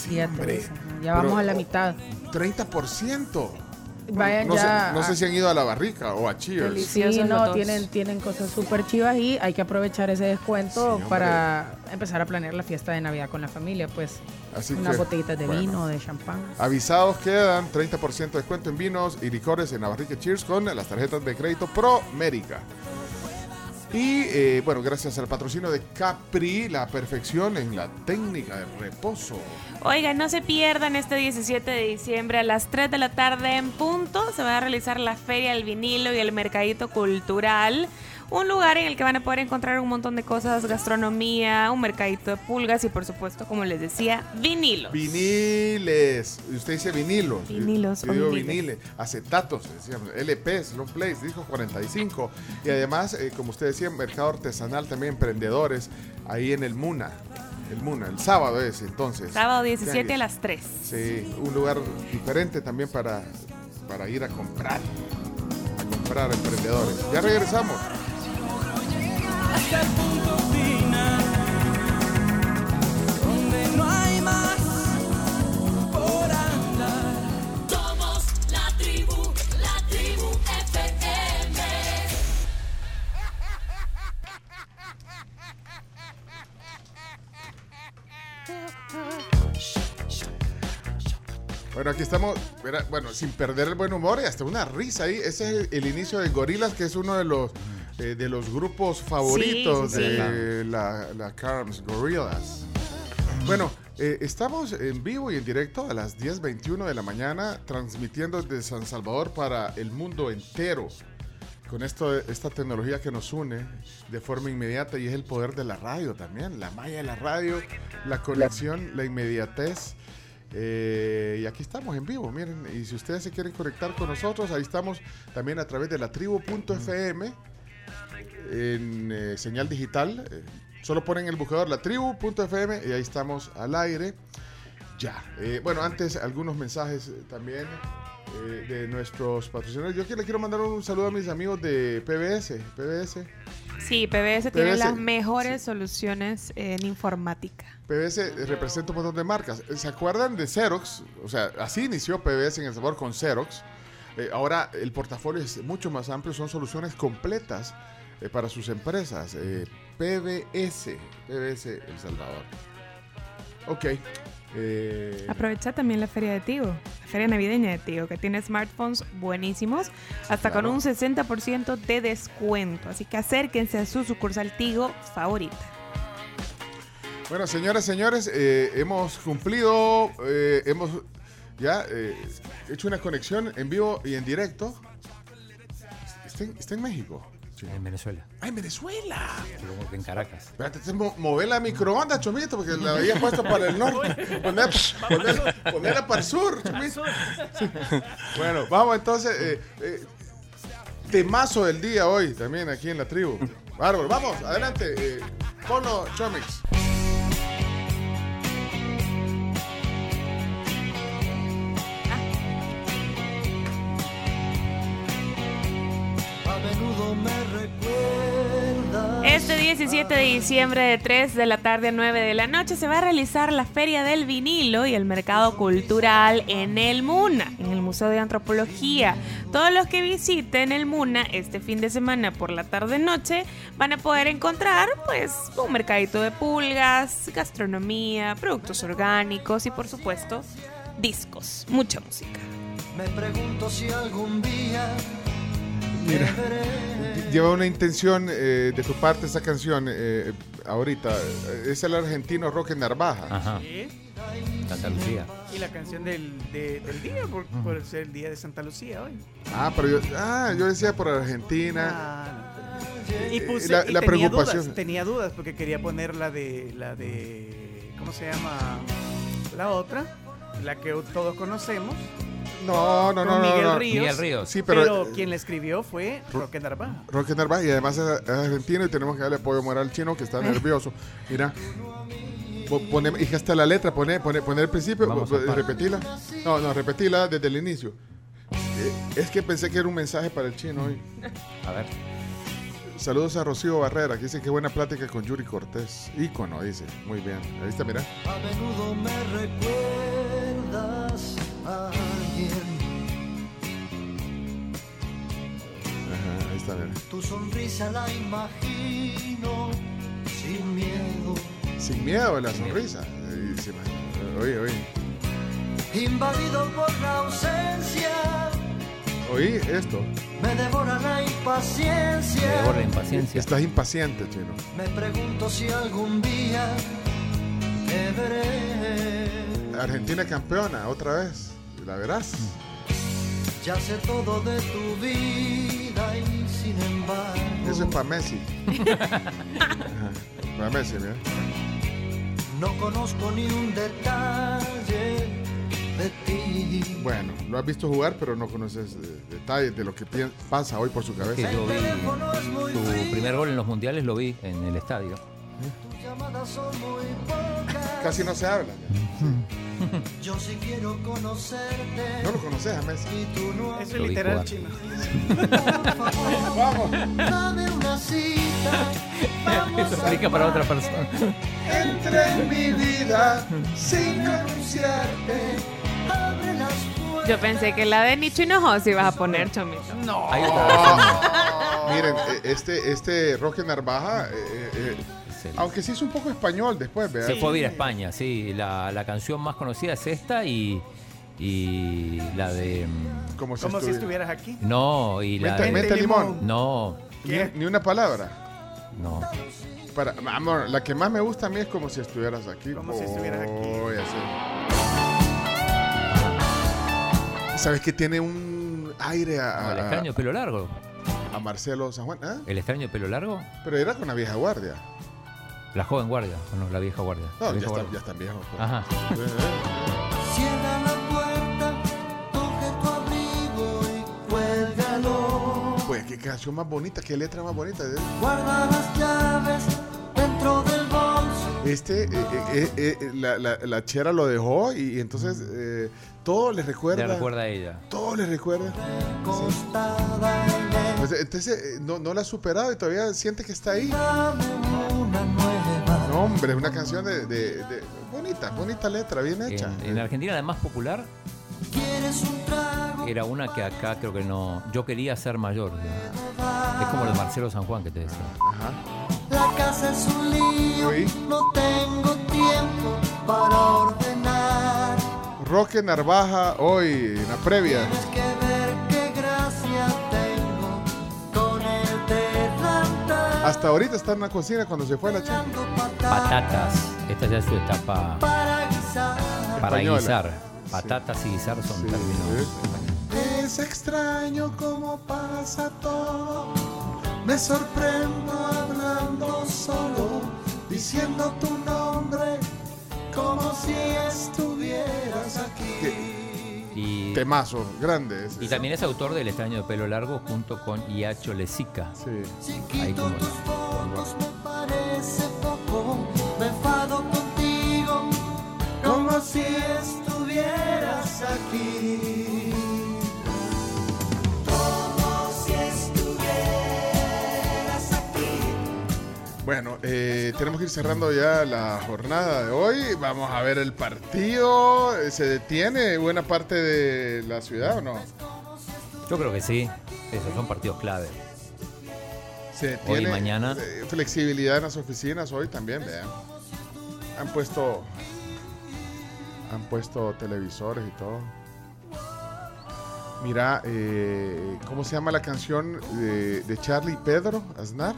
Día hombre. 13. Ya vamos a la mitad. 30%. Vayan no, ya sé, no a- sé si han ido a la barrica o a Cheers. Sí, Deliciosos los no, tienen, tienen cosas súper chivas y hay que aprovechar ese descuento para empezar a planear la fiesta de Navidad con la familia, pues Así unas que, botellitas de bueno. vino, de champán. Avisados quedan 30% de descuento en vinos y licores en la barrica Cheers con las tarjetas de crédito Promérica. Y eh, bueno, gracias al patrocinio de Capri, la perfección en la técnica de reposo. Oigan, no se pierdan este 17 de diciembre a las 3 de la tarde en punto. Se va a realizar la Feria del Vinilo y el Mercadito Cultural. Un lugar en el que van a poder encontrar un montón de cosas, gastronomía, un mercadito de pulgas y por supuesto, como les decía, vinilos. Viniles. Y Usted dice vinilos. Vinilos Yo o digo viniles. viniles. Acetatos, decíamos. LPs, long plays, dijo 45. Y además, eh, como usted decía, mercado artesanal también, emprendedores, ahí en el Muna. El Muna, el sábado es entonces. Sábado 17 a las 3. Sí, un lugar diferente también para, para ir a comprar. A comprar emprendedores. Ya regresamos. Bueno, aquí estamos, bueno, sin perder el buen humor y hasta una risa ahí. Ese es el, el inicio de Gorilas, que es uno de los eh, de los grupos favoritos Sí, sí, sí. de la, la Carms, Gorillaz. Bueno, eh, estamos en vivo y en directo a las 10.21 de la mañana, transmitiendo desde San Salvador para el mundo entero. Con esto, esta tecnología que nos une de forma inmediata y es el poder de la radio también, la malla de la radio, la conexión, la inmediatez. Eh, y aquí estamos en vivo, miren, y si ustedes se quieren conectar con nosotros, ahí estamos también a través de la tribu.fm en eh, señal digital. eh, solo ponen el buscador la tribu.fm y ahí estamos al aire. Ya. Eh, bueno, antes algunos mensajes eh, también. eh, de nuestros patrocinadores. Yo que le quiero mandar un saludo a mis amigos de PBS. PBS. Sí, PBS, tiene PBS, las mejores soluciones en informática. PBS representa un montón de marcas. ¿Se acuerdan de Xerox? O sea, así inició PBS en El Salvador con Xerox. Eh, ahora el portafolio es mucho más amplio, son soluciones completas eh, para sus empresas. Eh, PBS, PBS El Salvador. Ok. eh, Aprovecha también la feria de Tigo, la feria navideña de Tigo, que tiene smartphones buenísimos, hasta Claro. con un 60% de descuento. Así que acérquense a su sucursal Tigo favorita. Bueno, señoras, señores, eh, hemos cumplido, eh, hemos ya hecho una conexión en vivo y en directo. ¿Está en, está en México? En Venezuela. ¡Ah, en Venezuela! Luego En Caracas. Espérate, te mo- mover la microondas, Chomito, porque la había puesto para el norte. Poner, poner- ponerla para el sur, Chomito. Sí. [laughs] Bueno, vamos entonces. eh, eh, temazo del día hoy, también aquí en la tribu. Bárbaro, vamos, adelante. Eh, ponlo, Chomix. Este 17 de diciembre de 3 de la tarde a 9 de la noche se va a realizar la Feria del Vinilo y el Mercado Cultural en el MUNA, en el Museo de Antropología. Todos los que visiten el MUNA este fin de semana por la tarde-noche van a poder encontrar pues un mercadito de pulgas, gastronomía, productos orgánicos y por supuesto discos, mucha música. Me pregunto si algún día Mira, lleva una intención eh, de tu parte esa canción eh, ahorita. Eh, Es el argentino Roque Narvaja. Ajá. Santa Lucía. Y la canción del, de- del día, por, por ser el día de Santa Lucía hoy. Ah, pero yo, ah, yo decía por Argentina. Ah, Y puse, la- y la tenía preocupación. Dudas, tenía dudas porque quería poner la de, la de, ¿cómo se llama? La otra, la que todos conocemos. No, no, no, con no, Miguel no. Ríos. Miguel Ríos. Sí, pero, pero, eh, quien la escribió fue Roque Narvaja. Roque Narvaja y además es, es argentino y tenemos que darle apoyo moral al chino que está nervioso. Mira. Po- Pone, y hasta la letra, pone, pone, pone el principio, Vamos po- a par. repetila. No, no, repetila desde el inicio. Eh, es que pensé que era un mensaje para el chino hoy. [laughs] A ver. Saludos a Rocío Barrera, que dice que buena plática con Yuri Cortés. Ícono, dice. Muy bien. Ahí está, mira. A menudo me recuerdas a Ajá, ahí está, mira. Tu sonrisa la imagino sin miedo. Sin miedo a la sonrisa. Oye, oye. Invadido por la ausencia, Oí esto. me devora la impaciencia. Me devora la impaciencia. Estás impaciente, chino. Me pregunto si algún día te veré. Argentina campeona, otra vez. La verás. Ya sé todo de tu vida y sin embargo. Eso es para Messi. [laughs] Para Messi, mira. No conozco ni un detalle de ti. Bueno, lo has visto jugar, pero no conoces eh, detalles de lo que pasa hoy por su cabeza. yo vi tu primer gol en los mundiales lo vi en el estadio. Tus llamadas son muy pocas. Casi no se habla. [laughs] Yo sí quiero conocerte. No lo conoces a Messi. Y tú no. Eso es vi literal chino. [laughs] Vamos. Dame una cita. [laughs] Eso aplica para otra persona. Entra en mi vida sin anunciarte. Abre las puertas. Yo pensé que la de Nicho Hinojosa ibas a poner, Chomito. No. Versión. Miren, eh, este, este Roque Narvaja, eh, eh, Es el- aunque sí es un poco español después, ¿verdad? Se fue a vivir a España, sí. La, la canción más conocida es esta y, y la de... mm, Como si, Como si estuvi- estuvieras aquí. No, y la Menta, de... menta limón. No, Ni, ni una palabra. no. Para, amor, la que más me gusta a mí es como si estuvieras aquí. Como si estuvieras aquí. Voy a hacer. ¿Sabes que tiene un aire a, El extraño pelo largo. a Marcelo San Juan? ¿Ah? El extraño pelo largo. Pero era con la vieja guardia. La joven guardia, o no, la vieja guardia. No, La ya, vieja está, guardia. ya están viejos. pues. Ajá. Cierra la puerta, coge tu abrigo y cuélgalo. Pues qué canción más bonita, qué letra más bonita. ¿eh? Guarda las llaves dentro del bolso Este, eh, eh, eh, eh, la, la- la chera lo dejó y, y entonces eh, todo le recuerda. Le recuerda a ella. Todo le recuerda. Pues, entonces, eh, no, no la ha superado y todavía siente que está ahí. No, hombre, es una canción de, de- de- bonita, bonita letra, bien hecha. En, en Argentina la más popular era una que acá creo que no. Yo quería ser mayor. Es como lo de Marcelo San Juan que te decía. La casa es un lío, no tengo tiempo para ordenar. Roque Narvaja hoy en la previa. Hasta ahorita está en la cocina cuando se fue la chica. Patatas. Esta ya es su etapa Para guisar. para guisar. Patatas y guisar son términos. Es extraño cómo pasa todo. Me sorprendo hablando solo, diciendo tu nombre como si estuvieras aquí. Y, Temazo, grande. ese. y también es autor del extraño de pelo largo junto con Iacho Lezica. Ahí como Fotos me parece poco, me enfado contigo como si estuvieras aquí. Bueno, eh, tenemos que ir cerrando ya la jornada de hoy. Vamos a ver el partido. ¿Se detiene buena parte de la ciudad o no? Yo creo que sí. Esos son partidos clave. Se Hoy y tiene, mañana. eh, flexibilidad en las oficinas hoy también, vean. Han puesto han puesto televisores y todo. Mira, eh, ¿cómo se llama la canción de, de Charlie y Pedro Aznar?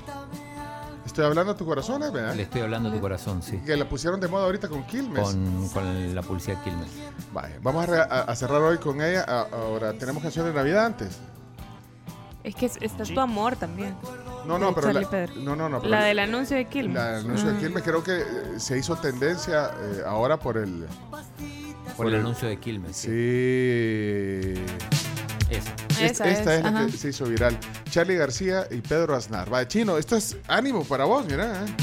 Estoy hablando a tu corazón, ¿eh? ¿verdad? Le estoy hablando a tu corazón, sí. Que la pusieron de moda ahorita con Quilmes. Con, con la publicidad de Quilmes. Vale, vamos a, re- a- a cerrar hoy con ella. A- ahora, ¿tenemos canción de Navidad antes? Es que es- está tu amor también. No, no, pero la, no, no, no, pero La del anuncio de Quilmes. La del anuncio de Ah. Quilmes creo que eh, se hizo tendencia eh, ahora por el... Por el anuncio de Quilmes. Sí. Esa. Es- Esa esta es, es, la ajá. que se hizo viral. Charlie García y Pedro Aznar. Va, chino, esto es ánimo para vos, mira. eh.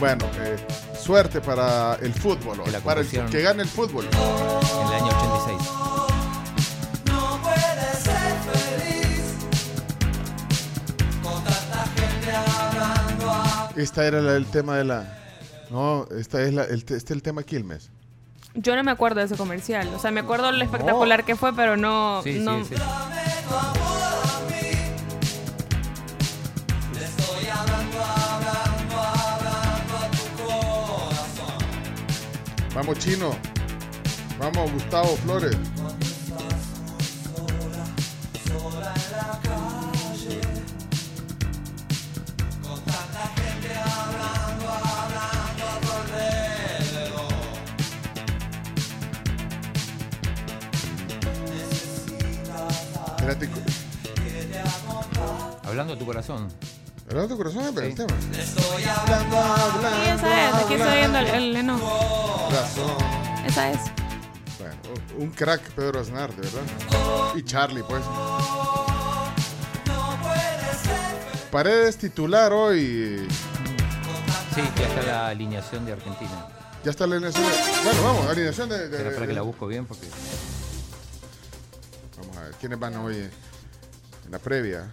Bueno, eh, suerte para el fútbol, hoy, para el, que gane el fútbol. En el año 86. No puedes ser feliz con tanta gente hablando. a- Esta era la- el tema de la... No, esta es la, el, este es el tema Quilmes. Yo no me acuerdo de ese comercial. O sea, me acuerdo lo espectacular que fue, pero no. Sí, no sí, sí. Vamos, chino. Vamos, Gustavo Flores. Espérate, Hablando de tu corazón. ¿Hablando de tu corazón? Pero el tema. Estoy hablando, hablando. Sí, esa es. Aquí estoy viendo el, el enojo. Razón. Esa es. Bueno, un crack Pedro Aznar, de verdad. Y Charlie, pues. Paredes titular hoy. Sí, ya está la alineación de Argentina. Ya está la alineación. de- Bueno, vamos, alineación de. de- Espera, para que la busco bien porque. Vamos a ver, ¿quiénes van hoy en la previa?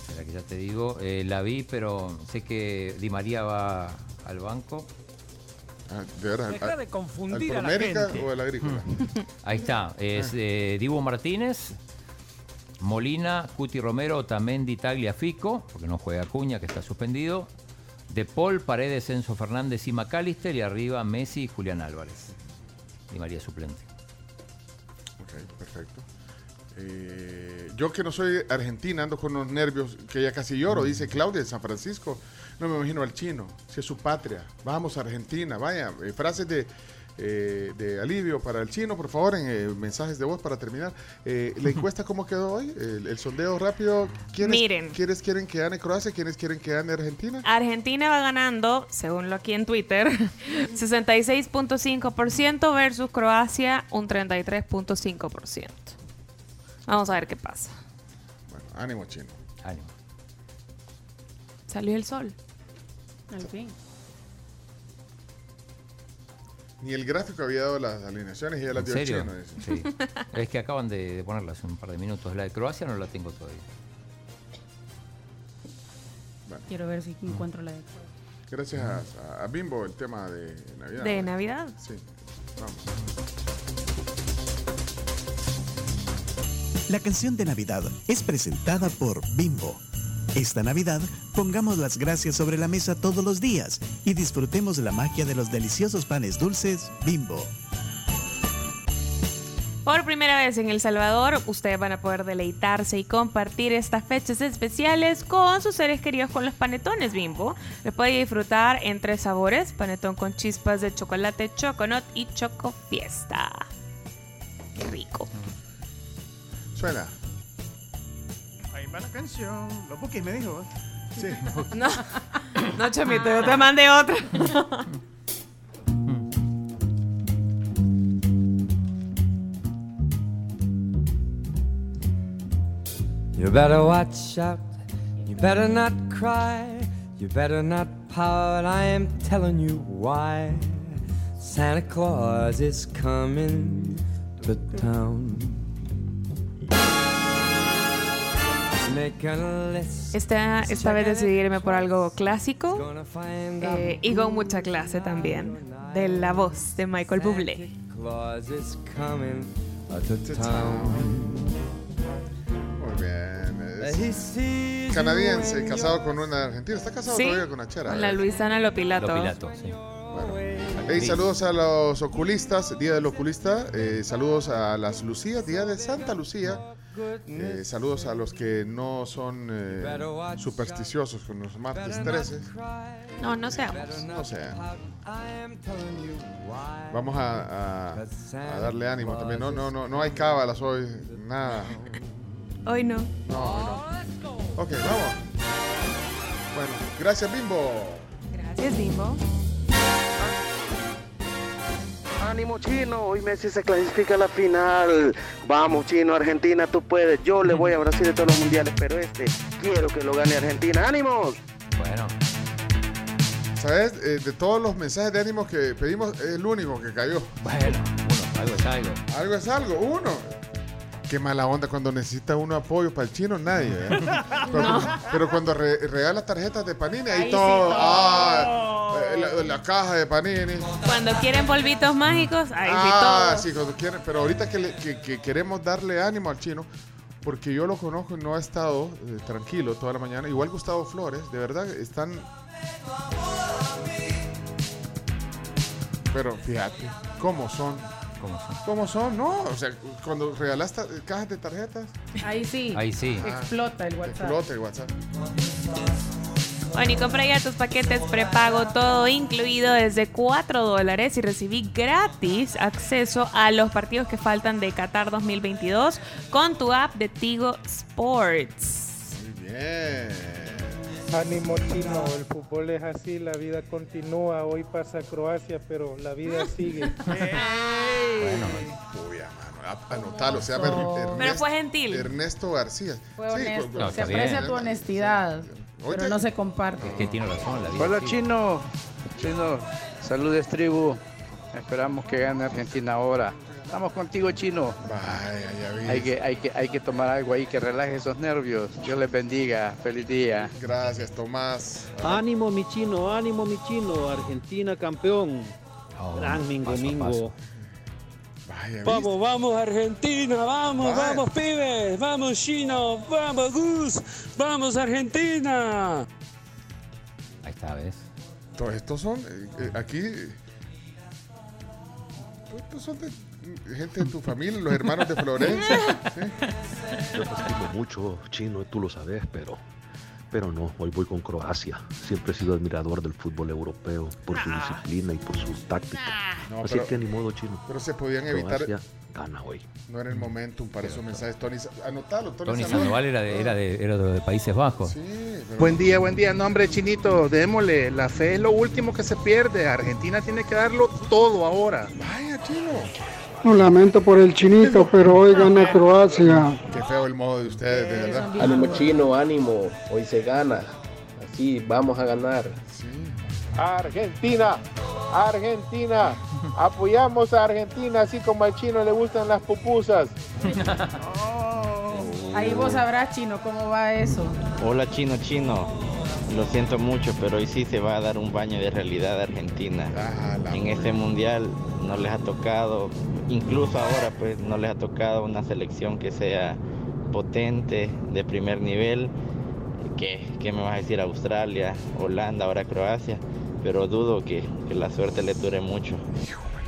Espera que ya te digo. Eh, la vi, pero sé que Di María va al banco. Ah, de verdad. Deja ¿al- de confundir ¿Al a la gente. o al Agrícola? [laughs] Ahí está. Es eh, Dibu Martínez, Molina, Cuti Romero, Tamendi, Tagliafico, porque no juega Cuña, que está suspendido. De Paul, Paredes, Enzo Fernández y McAllister. Y arriba Messi y Julián Álvarez. Di María suplente. Perfecto. Eh, yo que no soy argentina, ando con unos nervios que ya casi lloro, dice Claudia de San Francisco. No me imagino al chino, si es su patria. Vamos a Argentina, vaya. eh, frases de, eh, de alivio para el chino, por favor, en eh, mensajes de voz para terminar. Eh, ¿La [laughs] encuesta cómo quedó hoy? El, el sondeo rápido. ¿Quiénes, Miren. ¿Quiénes quieren que gane Croacia? ¿Quiénes quieren que gane Argentina? Argentina va ganando, según lo aquí en Twitter, [laughs] 66.5% versus Croacia un 33.5%. Vamos a ver qué pasa. Bueno, ánimo chino. Ánimo. Salió el sol. Al fin. Ni el gráfico había dado las alineaciones y ya las ¿En dio el serio? chino. Sí. [laughs] es que acaban de, de ponerla hace un par de minutos. La de Croacia no la tengo todavía. Quiero ver si encuentro la de Gracias a, a- a Bimbo el tema de Navidad. ¿De ¿no? Navidad? Sí. Vamos. La canción de Navidad es presentada por Bimbo. Esta Navidad, pongamos las gracias sobre la mesa todos los días y disfrutemos la magia de los deliciosos panes dulces Bimbo. Por primera vez en El Salvador, ustedes van a poder deleitarse y compartir estas fechas especiales con sus seres queridos con los panetones Bimbo. Los puede disfrutar en tres sabores, panetón con chispas de chocolate, choconut y choco fiesta. Qué rico. Suena. Ahí la canción. Los bookies me dijo. Sí. No, no, chamito, yo te mandé otra. You better watch out. You better not cry. You better not pout. I am telling you why. Santa Claus is coming to town. Esta, esta vez decidí irme por algo clásico eh, y con mucha clase también. De la voz de Michael Bublé. Muy bien. es canadiense, casado con una argentina. ¿Está casado Sí, todavía con una chera? con la Luisana Lopilato. Lopilato, sí. Hey, saludos a los oculistas, Día del Oculista. eh, saludos a las Lucías, Día de Santa Lucía. Eh, saludos a los que no son eh, supersticiosos con los martes 13. No, no seamos. No sé. Vamos a, a- a darle ánimo también. No, no, no, no hay cábalas hoy. Nada. Hoy no. No, hoy no. Ok, vamos. Bueno, gracias, Bimbo. Gracias, Bimbo. Ánimo chino, hoy Messi se clasifica a la final. Vamos chino, Argentina, tú puedes. Yo le voy a Brasil de todos los mundiales, pero este quiero que lo gane Argentina. ¡Ánimos! Bueno. ¿Sabes? Eh, de todos los mensajes de ánimo que pedimos, es el único que cayó. Bueno, uno, algo es algo. Algo es algo, uno. Qué mala onda cuando necesita uno apoyo para el chino, nadie. ¿eh? [laughs] Pero, pero cuando re- regala tarjetas de Panini, ahí, Ahí sí, todo. todo. Ah, la, la caja de Panini. Cuando quieren polvitos mágicos, ahí sí ah, todo. sí, cuando quieren. Pero ahorita que, le- que- que queremos darle ánimo al chino, porque yo lo conozco y no ha estado eh, tranquilo toda la mañana. Igual Gustavo Flores, de verdad, están. Pero fíjate, ¿cómo son? ¿Cómo son? ¿Cómo son? No, o sea, cuando regalas cajas de tarjetas, Ahí sí. Ahí sí. Explota el WhatsApp. explota el WhatsApp. Bueno, y compra ya tus paquetes prepago, todo incluido desde 4 dólares y recibí gratis acceso a los partidos que faltan de Qatar 2022 con tu app de Tigo Sports. Muy bien. Ánimo chino, el fútbol es así, la vida continúa. Hoy pasa Croacia, pero la vida [laughs] sigue. Bueno, mano, anotalo, se llama Er- Pero Ernesto, fue gentil. Ernesto García. Fue Sí, honesto. cu- cu- se aprecia tu honestidad, pero no se comparte. Es que tiene razón la vida. Hola sí. chino, chino, saludes tribu. Esperamos que gane Argentina ahora. Estamos contigo chino. Vaya, ya vi. Hay que, hay que, hay que tomar algo ahí que relaje esos nervios. Dios les bendiga. Feliz día. Gracias, Tomás. Ánimo mi chino, ánimo mi chino, Argentina campeón. Oh, Gran Mingo paso Mingo. paso. Vaya, Vamos, vamos Argentina, vamos, Vaya. vamos pibes, vamos chino, vamos Gus, vamos Argentina. Ahí está, ¿ves? Todos estos son, eh, eh, aquí, todos estos son de gente de tu familia, los hermanos de Florencia. [laughs] ¿sí? Yo te estimo mucho, chino, tú lo sabes, pero, pero no, hoy voy con Croacia. Siempre he sido admirador del fútbol europeo por su disciplina y por su táctica. No, Así pero- que ni modo, chino. Pero se podían evitar. Croacia gana hoy. No era el momentum para esos mensajes, Tony. Anotalo, Tony, Tony Sandoval. Sandoval era de, era de, era de Países Bajos. Sí, pero- Buen día, buen día. Nombre chinito, démosle. La fe es lo último que se pierde. Argentina tiene que darlo todo ahora. Vaya, chino. Lo lamento por el chinito, pero hoy gana Croacia. Qué feo el modo de ustedes, de verdad. Ánimo chino, ánimo. Hoy se gana. Así vamos a ganar. Argentina, Argentina. Apoyamos a Argentina así como al chino le gustan las pupusas. [laughs] Ahí vos sabrás, chino, cómo va eso. Hola chino chino, lo siento mucho, pero hoy sí se va a dar un baño de realidad a Argentina. en este mundial no les ha tocado, incluso ahora pues no les ha tocado una selección que sea potente, de primer nivel. ¿Qué, qué me vas a decir? Australia, Holanda, ahora Croacia, pero dudo que, que la suerte les dure mucho.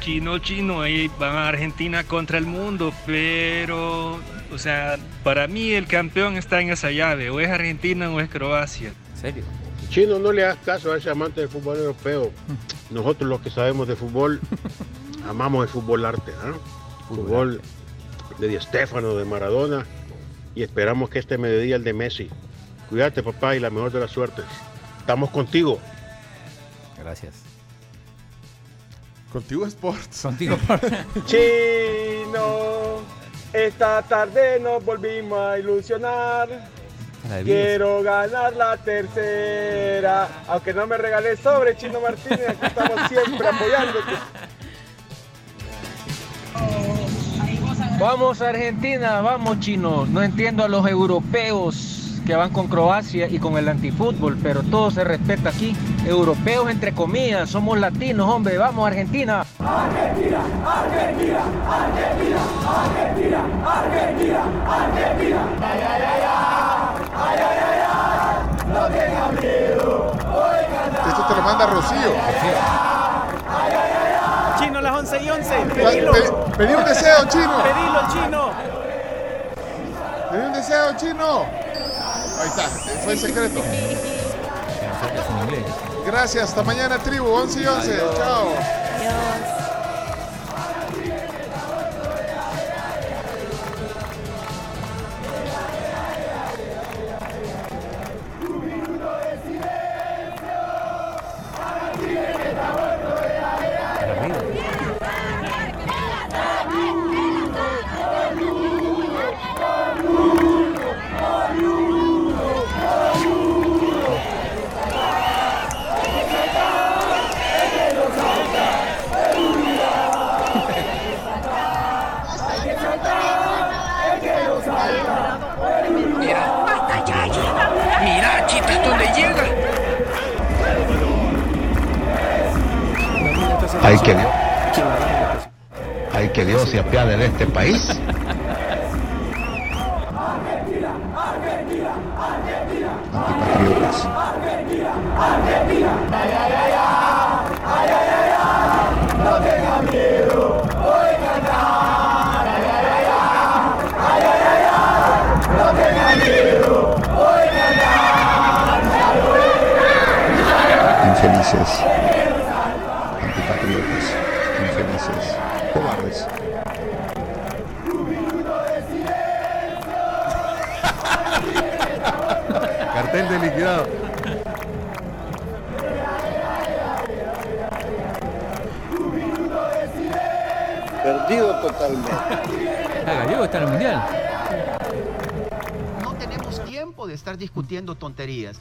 Chino, chino, ahí van a Argentina contra el mundo, pero, o sea, para mí el campeón está en esa llave, o es Argentina o es Croacia. ¿En serio? Chino, no le hagas caso a ese amante del fútbol europeo. [laughs] Nosotros los que sabemos de fútbol, amamos el fútbol arte, ¿ah? Fútbol de Di Stéfano, de Maradona, y esperamos que este mediodía el de Messi. Cuídate, papá, y la mejor de las suertes. Estamos contigo. Gracias. Contigo Sports. Contigo [laughs] Chino, esta tarde nos volvimos a ilusionar. Quiero ganar la tercera. Aunque no me regales sobre, Chino Martínez, aquí estamos siempre apoyándote. Vamos Argentina, vamos chino. No entiendo a los europeos que van con Croacia y con el antifútbol, pero todo se respeta aquí. Europeos entre comillas, somos latinos, hombre. Vamos Argentina. Argentina, Argentina, Argentina, Argentina, Argentina, Argentina. Ay, ay, ay, ay, ay, ay, ay, ay. No miedo. Esto te lo manda Rocío. Chino, las 11 y 11. Pe- Pedilo. pe- pedí un deseo, chino. Pedilo, chino. Pedí un deseo, chino. Ahí está, fue el secreto. Gracias, hasta mañana, tribu, 11 y 11. Adiós. Chao. Mira, se apiade de este país. Antipatriotas. Ay. No tengas miedo. Voy a ganar. Ay, ay, ay. No tengas miedo. Voy a. Infelices. De liquidado. Perdido totalmente. Ah, Gallego está en el mundial. No tenemos tiempo de estar discutiendo tonterías.